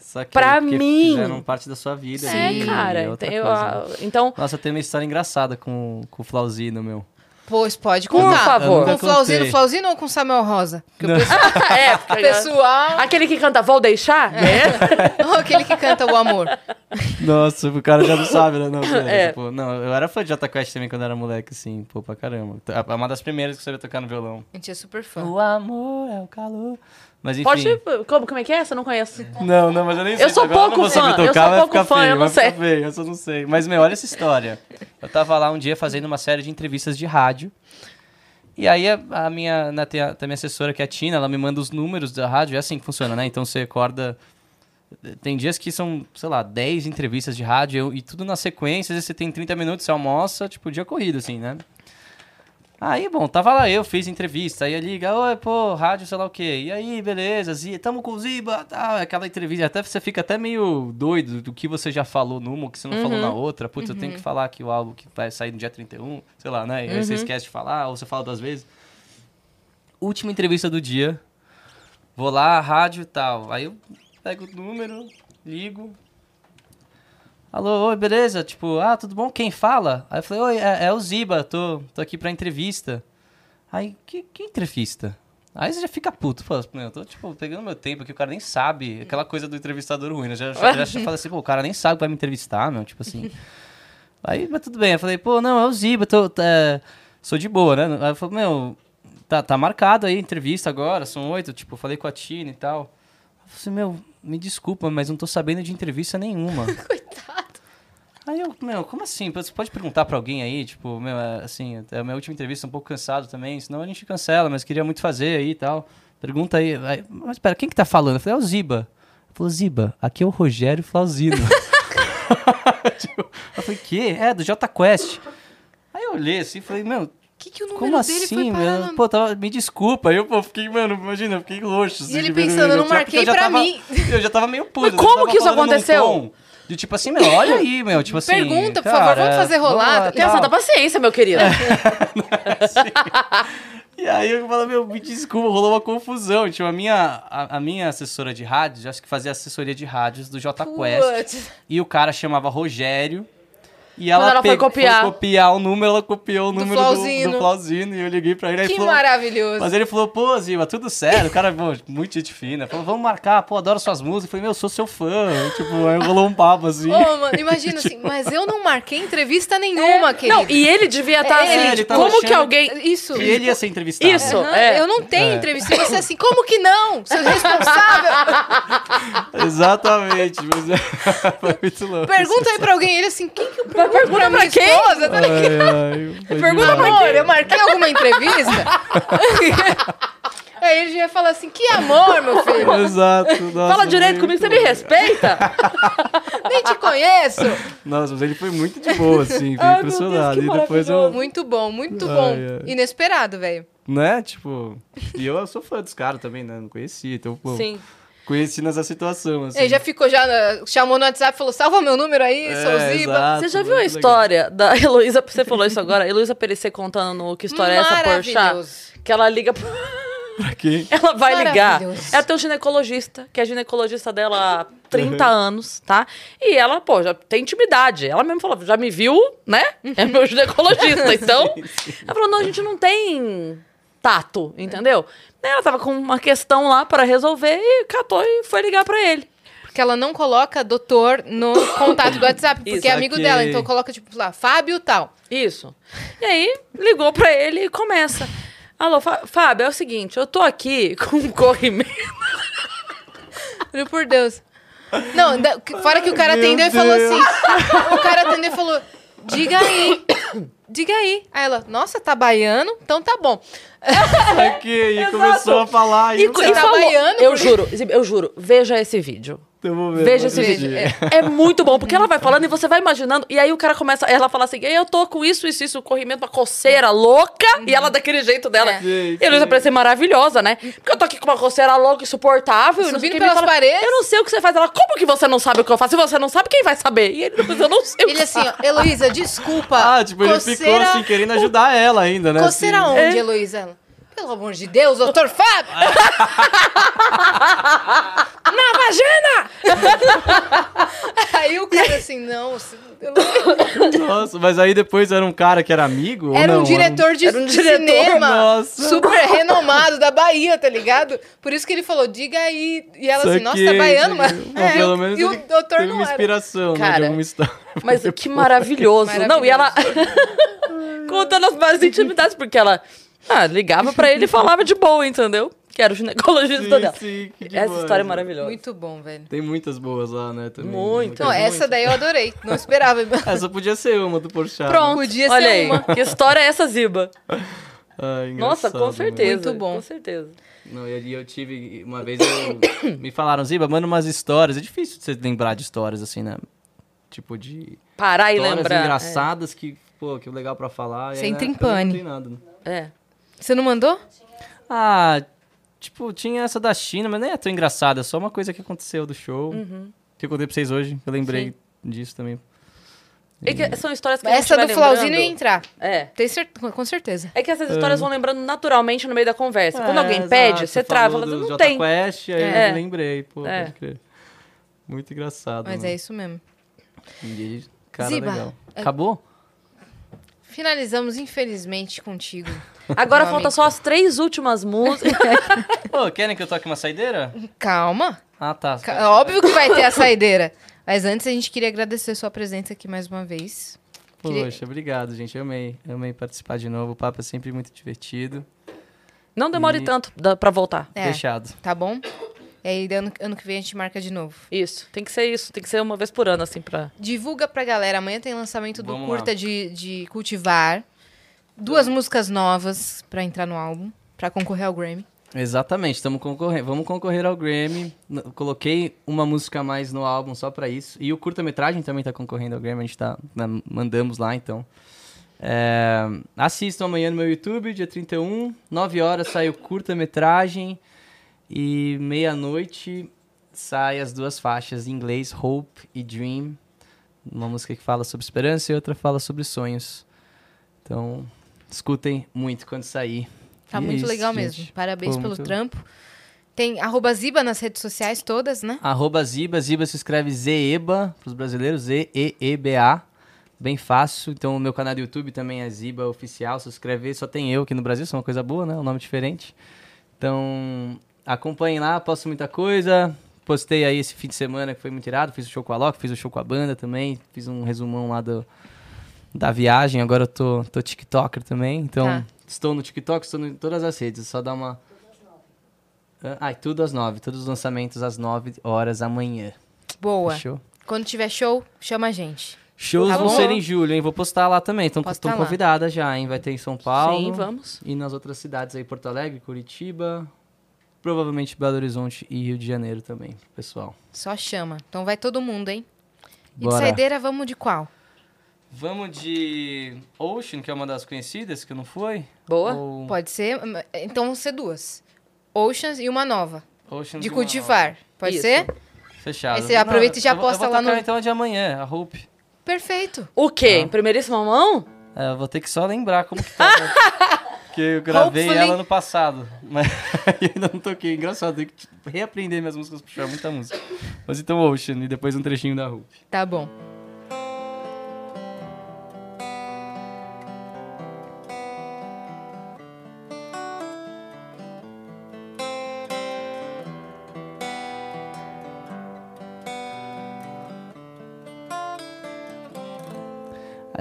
C: Só que,
A: Pra mim-
C: fizeram parte da sua vida.
A: é,
C: ali,
A: cara.
C: é outra
A: então, eu-
C: coisa.
A: a- então,
C: Nossa, tem uma história engraçada com, com o Flauzino, meu.
B: Pois pode
A: Por
B: contar.
A: favor.
B: Com o Flauzino, Flauzino ou com o Samuel Rosa? Porque o pessoal,
A: é,
B: pessoal
A: aquele que canta Vou Deixar, é.
B: ou aquele que canta o amor.
C: Nossa, o cara já não sabe, né? Não, sério,
A: É.
C: tipo, não, eu era fã de Jota Quest também quando era moleque, assim, pô, pra caramba. É uma das primeiras que eu sabia tocar no violão.
B: A gente é super fã.
C: O amor é o calor. Mas enfim.
A: Pode. Como, como é que é? Essa eu não conheço.
C: Não, não, mas eu nem sei.
A: Eu sou
C: agora
A: pouco
C: saber
A: fã, eu
C: tocar,
A: sou
C: vai
A: pouco fã,
C: feio,
A: eu não sei.
C: feio, eu só não sei. Mas, meu, olha essa história. Eu tava lá um dia fazendo uma série de entrevistas de rádio. E aí a, a minha, na, tem a minha assessora, que é a Tina, ela me manda os números da rádio. É assim que funciona, né? Então você acorda... Tem dias que são, sei lá, 10 entrevistas de rádio eu- e tudo na sequência. Às vezes você tem 30 minutos, você almoça, tipo, dia corrido, assim, né? Aí, bom, tava lá eu, fiz entrevista, aí liga, oi, pô, rádio, sei lá o quê. E aí, beleza, Zi, tamo com o Ziba, tá, aquela entrevista, até você fica até meio doido do que você já falou numa, que você não falou na outra. Putz, eu tenho que falar aqui o álbum que vai sair no dia 31, sei lá, né? E aí você esquece de falar, ou você fala duas vezes. Última entrevista do dia, vou lá, rádio e tal. Aí eu pego o número, ligo, Alô, oi, beleza? Tipo, ah, tudo bom? Quem fala? Aí eu falei, oi, é, é o Ziba, tô, tô aqui pra entrevista. Aí, que, que entrevista? Aí você já fica puto, fala, meu, eu tô, tipo, pegando meu tempo aqui, o cara nem sabe, aquela coisa do entrevistador ruim, né? Já, já, já fala assim, pô, o cara nem sabe que vai me entrevistar, meu, tipo assim. Aí, mas tudo bem, eu falei, pô, não, é o Ziba, tô, é, sou de boa, né? Aí eu falei, meu, tá, tá marcado aí, entrevista agora, são oito, tipo, falei com a Tina e tal. Eu falei assim, meu, me desculpa, mas não tô sabendo de entrevista nenhuma.
B: Coitado.
C: Aí eu, meu, como assim? Você pode perguntar pra alguém aí, tipo, meu, é, assim, é a minha última entrevista, um pouco cansado também, senão a gente cancela, mas queria muito fazer aí e tal. Pergunta aí, aí mas espera, quem que tá falando? Eu falei, é o Ziba. Ele falou, Ziba, aqui é o Rogério Flauzino. tipo, eu falei, que? É, do J Quest. Aí eu olhei assim e falei, meu,
B: que, que
C: como assim, meu? Pô, tava, me desculpa. Aí eu pô, fiquei, mano, imagina, eu fiquei roxo. assim,
B: ele
C: de ver
B: pensando, eu não marquei
C: eu
B: pra
C: tava-
B: mim.
C: Eu já tava meio puto.
A: Mas como que isso aconteceu?
C: De tipo assim, meu, olha aí, meu. Tipo assim.
B: Pergunta, por
C: cara,
B: favor, vamos fazer tá
A: Tenha
C: tal.
A: santa paciência, meu querido.
C: E aí eu falo, meu, me desculpa, rolou uma confusão. Tipo, a minha, a, a minha assessora de rádios, acho que fazia assessoria de rádios do J Quest. E o cara chamava Rogério. E ela,
A: ela foi
C: pegou-
A: copiar.
C: copiar o número, ela copiou o número do,
B: Flauzino.
C: do Flauzino. E eu liguei pra ele. aí
B: Que
C: falou,
B: maravilhoso.
C: Mas ele falou, pô, Ziva, tudo certo. O cara, muito gente fina. Falou, vamos marcar, pô, adoro suas músicas. Eu falei, meu, sou seu fã. Tipo, aí rolou um papo assim.
B: Ô, mano, imagina assim, mas eu não marquei entrevista nenhuma, querido.
A: Não, e ele devia estar
B: É,
A: assim,
B: ele
A: como que alguém...
B: Isso.
C: E ele ia ser entrevistado.
A: Isso. É.
B: Eu não tenho
C: É.
B: entrevista. E você assim, como que não? Seu responsável.
C: Exatamente. Mas é- foi muito louco.
B: Pergunta aí pra alguém. Ele assim, quem que eu pergunto
A: pergunta
B: pra minha
A: pra quem?
B: esposa? Tá?
C: Ai, ai,
B: Pergunta, amor, eu marquei alguma entrevista? Aí ele já ia falar assim, que amor, meu filho.
C: Exato. Nossa,
A: Fala direito comigo, você me respeita?
B: Nem te conheço.
C: Nossa, mas ele foi muito de boa, assim. Fiquei
A: Deus,
C: impressionado.
A: que
C: e depois eu.
B: Muito bom, muito
C: Ai,
B: bom.
C: ai.
B: Inesperado, velho.
C: Né? Tipo. E eu sou fã dos caras também, né? Não conhecia. Então, pô.
A: Sim.
C: Conheci nessa situação, assim.
B: Ele já ficou, já chamou no WhatsApp e falou, salva meu número aí, sou
C: É,
B: o Ziba.
C: exato,
A: Você já viu a
C: muito legal.
A: história da Heloísa? Você falou isso agora. Heloísa Perecer contando no Que História é essa, Porchat? Que ela liga... pro-
C: Pra quem?
A: Ela vai ligar. Ela tem um ginecologista, que é ginecologista dela há 30 anos, tá? E ela, pô, já tem intimidade. Ela mesmo falou, já me viu, né? É meu ginecologista. Então, ela falou, não, a gente não tem tato, entendeu? Ela tava com uma questão lá para resolver e catou e foi ligar pra ele.
B: Porque ela não coloca doutor no contato do WhatsApp, porque
A: Isso,
B: é amigo dela. Então coloca, tipo, lá, Fábio tal.
A: Isso. E aí, ligou pra ele e começa. Alô, Fá- Fábio, é o seguinte, eu tô aqui com um corrimento.
B: Juro por Deus. Não, da- fora que o cara
C: Meu
B: atendeu e falou
C: Deus.
B: assim. O cara atendeu e falou: diga aí. Diga aí. Aí ela, nossa, tá baiano? Então tá bom.
C: Aqui, e começou a falar.
A: E,
C: E,
A: e
B: tá
A: falou,
B: baiano
A: eu juro, eu juro, veja esse vídeo.
C: Eu vou ver,
A: Veja esse vídeo. É, é muito bom, porque ela vai falando e você vai imaginando. E aí o cara começa, ela fala assim: "Ei, eu tô com isso, isso, isso, corrimento, uma coceira louca. E ela daquele jeito dela.
B: É.
A: E a Luísa parece ser maravilhosa, né? Porque eu tô aqui com uma coceira louca, insuportável. e não sei
B: Subindo
A: o
B: pelas
A: fala,
B: paredes.
A: Eu não sei o que você faz. Ela, como que você não sabe o que eu faço? Se você não sabe, quem vai saber? E ele, eu não sei o que
B: Ele assim, ó, Heloísa, desculpa.
C: Ah, tipo, ele ficou assim, querendo ajudar ela ainda, né?
B: Coceira
C: assim.
B: onde, Heloísa? Pelo amor de Deus, doutor Fábio! Na vagina! Aí o cara assim, não.
C: Nossa, mas aí depois era um cara que era amigo? ou
B: Era um
C: não?
B: diretor de
A: Era um diretor,
B: cinema
C: nossa.
B: super renomado da Bahia, tá ligado? Por isso que ele falou, diga aí. E ela assim, nossa, tá baiano, mas.
C: Bom,
B: É,
C: pelo
B: e
C: menos
B: o
C: ele
B: doutor
C: teve
B: não
C: uma
B: era.
C: inspiração, né,
A: Cara,
C: de alguma história.
A: Mas que maravilhoso. Não, e ela contando as mais intimidades, porque ela ah, ligava pra ele e falava de boa, entendeu? Que era o ginecologista dela.
C: sim, que
A: Essa
C: demais,
A: história é
C: né?
A: maravilhosa.
B: Muito bom, velho.
C: Tem muitas boas lá, né? Também.
A: Muito.
B: Não, essa daí eu adorei. Não esperava.
C: Essa podia ser uma do Porchat.
A: Pronto.
B: Podia
A: Olha
B: ser
A: aí.
B: uma.
A: Que história é essa, Ziba?
C: Ai,
A: Nossa, com
C: né?
A: certeza.
B: Muito bom.
A: Com certeza.
C: Não, e eu tive. Uma vez eu. me falaram, Ziba, manda umas histórias. É difícil você lembrar de histórias assim, né? Tipo de.
A: Parar e
C: histórias
A: lembrar.
C: engraçadas que, pô, que legal pra falar. e
B: Você
C: aí,
B: entra
C: na
B: em
C: época, não tem nada, né?
A: É.
B: Você não mandou?
C: Ah, tipo, tinha essa da China, mas nem é tão engraçada. É só uma coisa que aconteceu do show. Que eu contei pra vocês hoje. Eu lembrei
A: Sim.
C: disso também.
A: E que são histórias que a gente
B: Essa
A: vai
B: do Flauzino
A: lembrando.
B: ia entrar.
A: É.
B: Tem cer com certeza.
A: É que essas histórias vão lembrando naturalmente no meio da conversa. Quando
C: É,
A: alguém
C: exato.
A: pede, você trava,
C: do
A: não
C: Jota
A: tem.
C: Quest, aí
A: É.
C: eu lembrei, pô,
A: É.
C: pode crer. Muito engraçado.
B: Mas
C: mano.
B: é isso mesmo.
C: E, cara,
B: Ziba,
C: legal.
B: é-
C: Acabou?
B: Finalizamos, infelizmente, contigo.
A: Agora
B: Meu
A: falta
B: amigo.
A: só as três últimas músicas.
C: Ô, querem que eu toque uma saideira?
B: Calma.
C: Ah, tá.
B: Ca- Óbvio que vai ter a saideira. Mas antes a gente queria agradecer sua presença aqui mais uma vez. Queria-
C: Poxa, obrigado, gente. Amei. Amei participar de novo. O papo é sempre muito divertido.
A: Não demore
C: E-
A: tanto da- pra voltar.
B: É,
C: Fechado.
B: tá bom? E aí, ano, ano que vem a gente marca de novo.
A: Isso. Tem que ser isso. Tem que ser uma vez por ano, assim, pra.
B: Divulga pra galera. Amanhã tem lançamento do
C: Vamos
B: Curta de, de Cultivar. Duas músicas novas pra entrar no álbum. Pra concorrer ao Grammy.
C: Exatamente, estamos concorrendo. Vamos concorrer ao Grammy. Coloquei uma música a mais no álbum só pra isso. E o curta-metragem também tá concorrendo ao Grammy, a gente tá. na- mandamos lá, então. É, assistam amanhã no meu YouTube, dia 31. 9 horas sai o curta-metragem. E meia-noite sai as duas faixas em inglês, Hope e Dream. Uma música que fala sobre esperança e outra fala sobre sonhos. Então, escutem muito quando sair.
B: Tá
C: E é
B: muito
C: isso,
B: legal
C: gente.
B: mesmo. Parabéns
C: Pô,
B: pelo
C: muito-
B: trampo. Tem arroba Ziba nas redes sociais todas, né?
C: Arroba Ziba, Ziba se escreve Zeba, para os brasileiros, Z-E-E-B-A. Bem fácil. Então, o meu canal do YouTube também é Ziba Oficial. Se inscrever, só tem eu aqui no Brasil, isso é uma coisa boa, né? Um nome diferente. Então, acompanhem lá, posto muita coisa. Postei aí esse fim de semana que foi muito irado. Fiz o show com a Loki, fiz o show com a banda também. Fiz um resumão lá do, da viagem. Agora eu tô, tô TikToker também. Então,
B: Tá.
C: estou no TikTok, estou em todas as redes. Só dá uma. Ah, e tudo às nove. Todos os lançamentos às nove horas amanhã.
B: Boa.
C: Fechou?
B: Quando tiver show, chama a gente.
C: Shows
B: Tá
C: vão
B: bom?
C: ser em julho, hein? Vou postar lá também. Então, estão convidadas já, hein? Vai ter em São Paulo.
A: Sim, vamos.
C: E nas outras cidades aí, Porto Alegre, Curitiba, provavelmente Belo Horizonte e Rio de Janeiro também, pessoal.
B: Só chama. Então vai todo mundo, hein? E de
C: Bora.
B: saideira, vamos de qual?
C: Vamos de Ocean, que é uma das conhecidas, que não foi?
A: Boa.
C: Ou
B: Pode ser. Então vão ser duas. Oceans e uma nova.
C: Ocean
B: De
C: uma
B: cultivar. Pode
A: Isso.
B: ser?
C: Fechado.
B: Aí você aproveita e já posta lá no-
C: então a de amanhã, a Hope.
B: Perfeito.
A: O quê? Em primeiríssima mão?
C: É, eu vou ter que só lembrar como que tá. Porque eu gravei
B: Hopefully.
C: ela no passado. Mas ainda não toquei. Engraçado, tenho que reaprender minhas músicas, puxar muita música. Mas então Ocean e depois um trechinho da Hope.
B: Tá bom.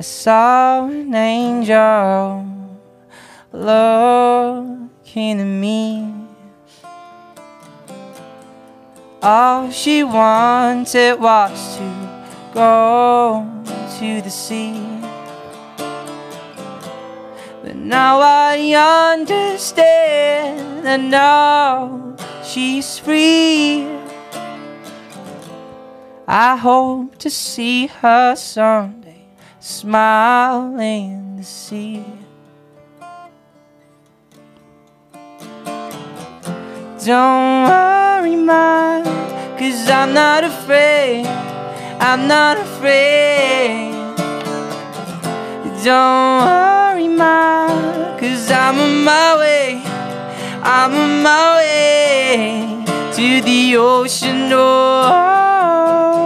C: I saw an angel looking at me. All she wanted was to go to the sea. But now I understand, and now she's free. I hope to see her someday, smiling in the sea. Don't worry, man, cause I'm not afraid. I'm not afraid. Don't worry, man, cause I'm on my way. I'm on my way to the ocean. Oh,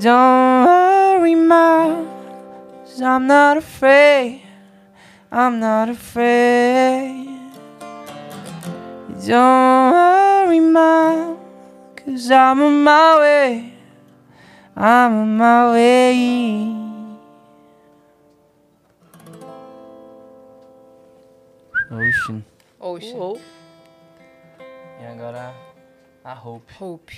C: Don't worry, ma, i I'm not afraid. I'm not afraid. Don't worry, ma, cause I'm on my way. I'm on my way. Ocean.
B: Ocean.
A: Uou.
C: E agora a Hope.
B: Hope.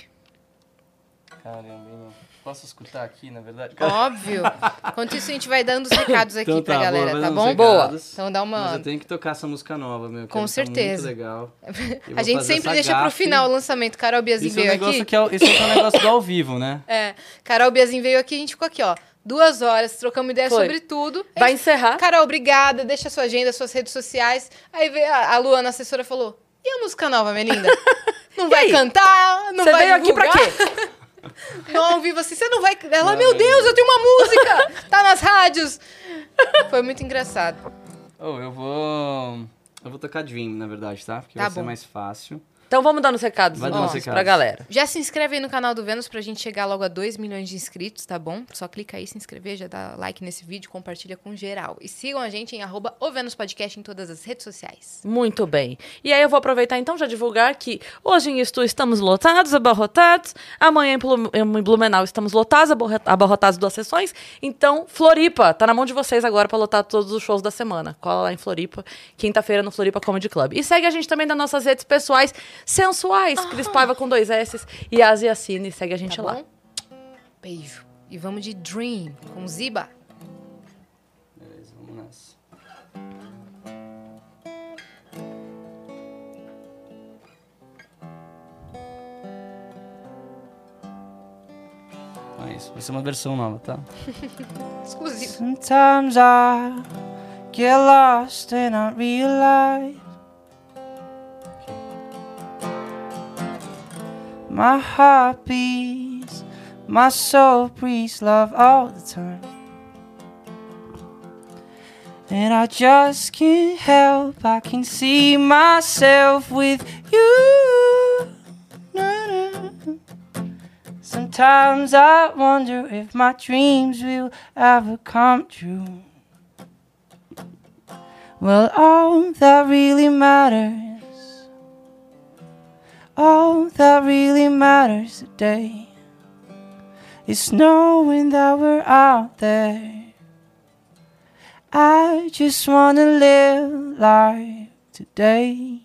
D: Caramba, hein? Posso escutar aqui, na verdade?
B: Óbvio. Enquanto isso, a gente vai dando os recados aqui
D: Então
B: pra
D: tá,
B: galera, tá bom?
D: recados.
B: Então dá
D: Mas
B: uma.
D: eu tenho que tocar essa música nova, meu.
B: Com
D: tá
B: certeza.
D: Muito legal.
B: A gente sempre deixa pro
D: gafe.
B: final o lançamento. Carol Biazin
D: Isso é um
B: veio
D: negócio
B: aqui.
D: que é, o- isso é um negócio do ao vivo, né?
B: É, Carol Biazin veio aqui, a gente ficou aqui, ó. Duas horas, trocamos ideia
A: Foi.
B: sobre tudo.
A: Vai
B: Aí,
A: encerrar?
B: Carol, obrigada, deixa a sua agenda, suas redes sociais. Aí veio a, a Luana, a assessora, falou: e a música nova, minha linda? Não vai cantar? Não
A: Você
B: vai
A: veio aqui pra
B: divulgar?"
A: quê?
B: Não, ao vivo assim, você não vai. Ela, meu Deus, eu tenho uma música! Tá nas rádios! Foi muito engraçado.
D: Oh, eu vou. Eu vou tocar Dream, na verdade, tá? Porque
B: Tá
D: vai ser
B: bom.
D: mais fácil.
A: Então vamos dar nos recados
D: Vai dar recados.
A: pra galera.
B: Já se inscreve aí no canal do Vênus pra gente chegar logo a 2 milhões de inscritos, tá bom? Só clica aí, se inscrever, já dá like nesse vídeo, compartilha com geral. E sigam a gente em arroba o Vênus Podcast em todas as redes sociais.
A: Muito bem. E aí eu vou aproveitar então já divulgar que hoje em Estu estamos lotados, abarrotados. Amanhã em Blumenau estamos lotados, abarro- abarrotados duas sessões. Então, Floripa, tá na mão de vocês agora pra lotar todos os shows da semana. Cola lá em Floripa, quinta-feira no Floripa Comedy Club. E segue a gente também nas nossas redes pessoais sensuais, Cris Paiva com dois S e Asiacine. Segue a gente
B: Tá
A: lá.
B: bom? Beijo. E vamos de Dream com Ziba.
D: Beleza, vamos nessa. É isso. Vai ser uma versão nova, tá?
B: Exclusivo.
C: Sometimes I get lost and I realize my heart beats, my soul breathes love all the time. And I just can't help, I can see myself with you. Sometimes I wonder if my dreams will ever come true. Well, all that really matters, all that really matters today is knowing that we're out there. I just wanna live life today.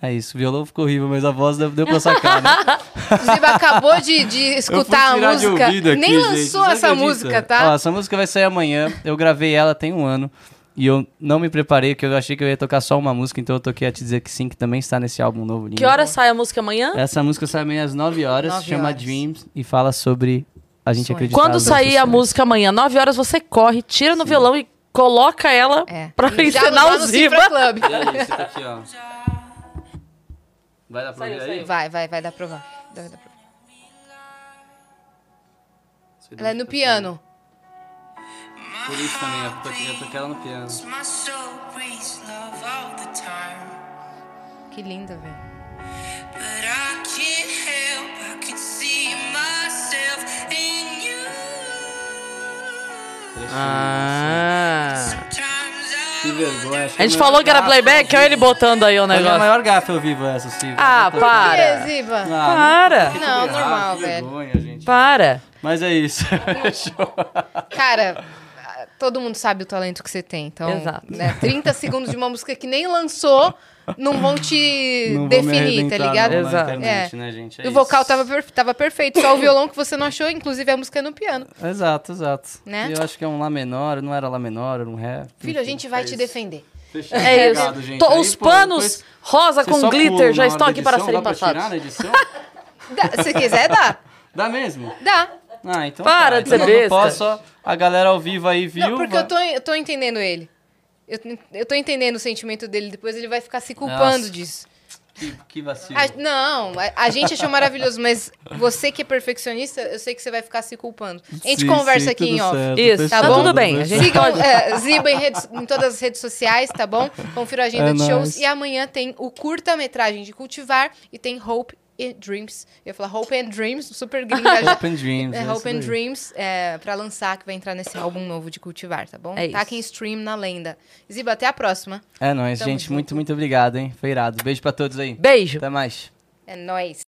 D: É isso, o violão ficou horrível, mas a voz deu, deu pra sacar, né?
B: Ziba acabou de, de escutar a música.
D: ouvido aqui,
B: Nem
D: gente,
B: lançou
D: você
B: essa
D: acredita?
B: música, tá?
D: Ó, essa música vai sair amanhã. Eu gravei ela tem um ano. E eu não me preparei, porque eu achei que eu ia tocar só uma música, então eu toquei a te dizer que sim, que também está nesse álbum novo. lindo.
A: Que hora sai a música amanhã?
D: Essa música sai amanhã às 9 horas,
B: Nove
D: chama
B: horas.
D: Dreams e fala sobre a gente acreditar
A: Quando sair a música amanhã, 9 horas, você corre, tira no violão e coloca ela
B: É.
A: pra
B: Já
A: ensinar o Ziba.
B: Club.
D: E aí, você tá aqui, ó. Vai dar pra ver aí?
B: Vai, vai, vai dar pra.
D: Você
B: Ela é no
D: tá
B: piano.
D: Por isso também, eu toquei, eu toquei ela no piano.
G: My soul breathes love all the time.
B: Que linda, velho.
G: But I can't help, I can see myself in you.
A: Ah.
D: Que vergonha.
A: A gente
D: é
A: falou que era playback, olha ele botando aí o
D: Olha a
A: negócio.
D: maior gafe ao vivo essa, Silvia.
A: Ah,
B: Que,
A: para.
B: Ziba?
A: Para.
B: Não, normal, velho.
D: vergonha, gente.
A: Para.
D: Mas é isso. Show.
B: Cara, todo mundo sabe o talento que você tem. Então,
A: Exato.
B: né, 30 segundos de uma música que nem lançou não vão te
D: Não
B: definir, tá ligado?
A: Exato.
D: internet,
B: É.
D: né, gente? É
B: E o vocal
D: isso.
B: tava, per- tava perfeito, só o violão que você não achou, inclusive a música é no piano.
D: Exato, exato.
B: Né?
D: E Eu acho que é um Lá menor, não era Lá menor, era um Ré.
B: Filho, a gente vai
D: é
B: te
D: isso.
B: defender.
D: Fechou.
A: É isso.
D: Obrigado, gente.
A: Tô-
D: Aí,
A: os
D: pô,
A: panos
D: depois
A: rosa com glitter já estão aqui para serem
D: dá pra
A: passados.
D: tirar na edição?
B: Dá- se quiser, dá.
D: Dá mesmo?
B: Dá.
D: Ah, então
A: Para
D: tá.
A: de ser
D: então eu não posso, a galera ao vivo aí viu.
B: Não, porque
D: vai-
B: eu tô, eu tô entendendo ele. Eu, eu tô entendendo o sentimento dele, depois ele vai ficar se culpando
D: Nossa.
B: disso.
D: Que, que vacilo.
B: A- não, a, a gente achou maravilhoso, mas você que é perfeccionista, eu sei que você vai ficar se culpando. A gente
D: Sim,
B: conversa
D: sim,
B: aqui em off.
D: certo,
A: Isso,
B: tá
A: tá
B: bom?
A: tudo bem. A gente
B: Sigam
A: pode...
B: é, Ziba em, redes- em todas as redes sociais, tá bom? Confira a agenda
D: É
B: de
D: nóis.
B: shows. E amanhã tem o curta-metragem de Cultivar e tem Hope and Dreams. Eu ia falar Hope and Dreams, super gringa.
D: Hope and Dreams.
B: É,
D: é
B: Hope and. Dreams é, pra lançar, que vai entrar nesse álbum novo de Cultivar, tá bom?
A: É
B: Taquem
A: isso.
B: stream na lenda. Ziba, até a próxima.
D: É nóis,
B: Tamo
D: gente.
B: junto.
D: Muito, muito obrigado, hein? Foi irado. Beijo pra todos aí.
A: Beijo.
D: Até mais.
B: É nóis.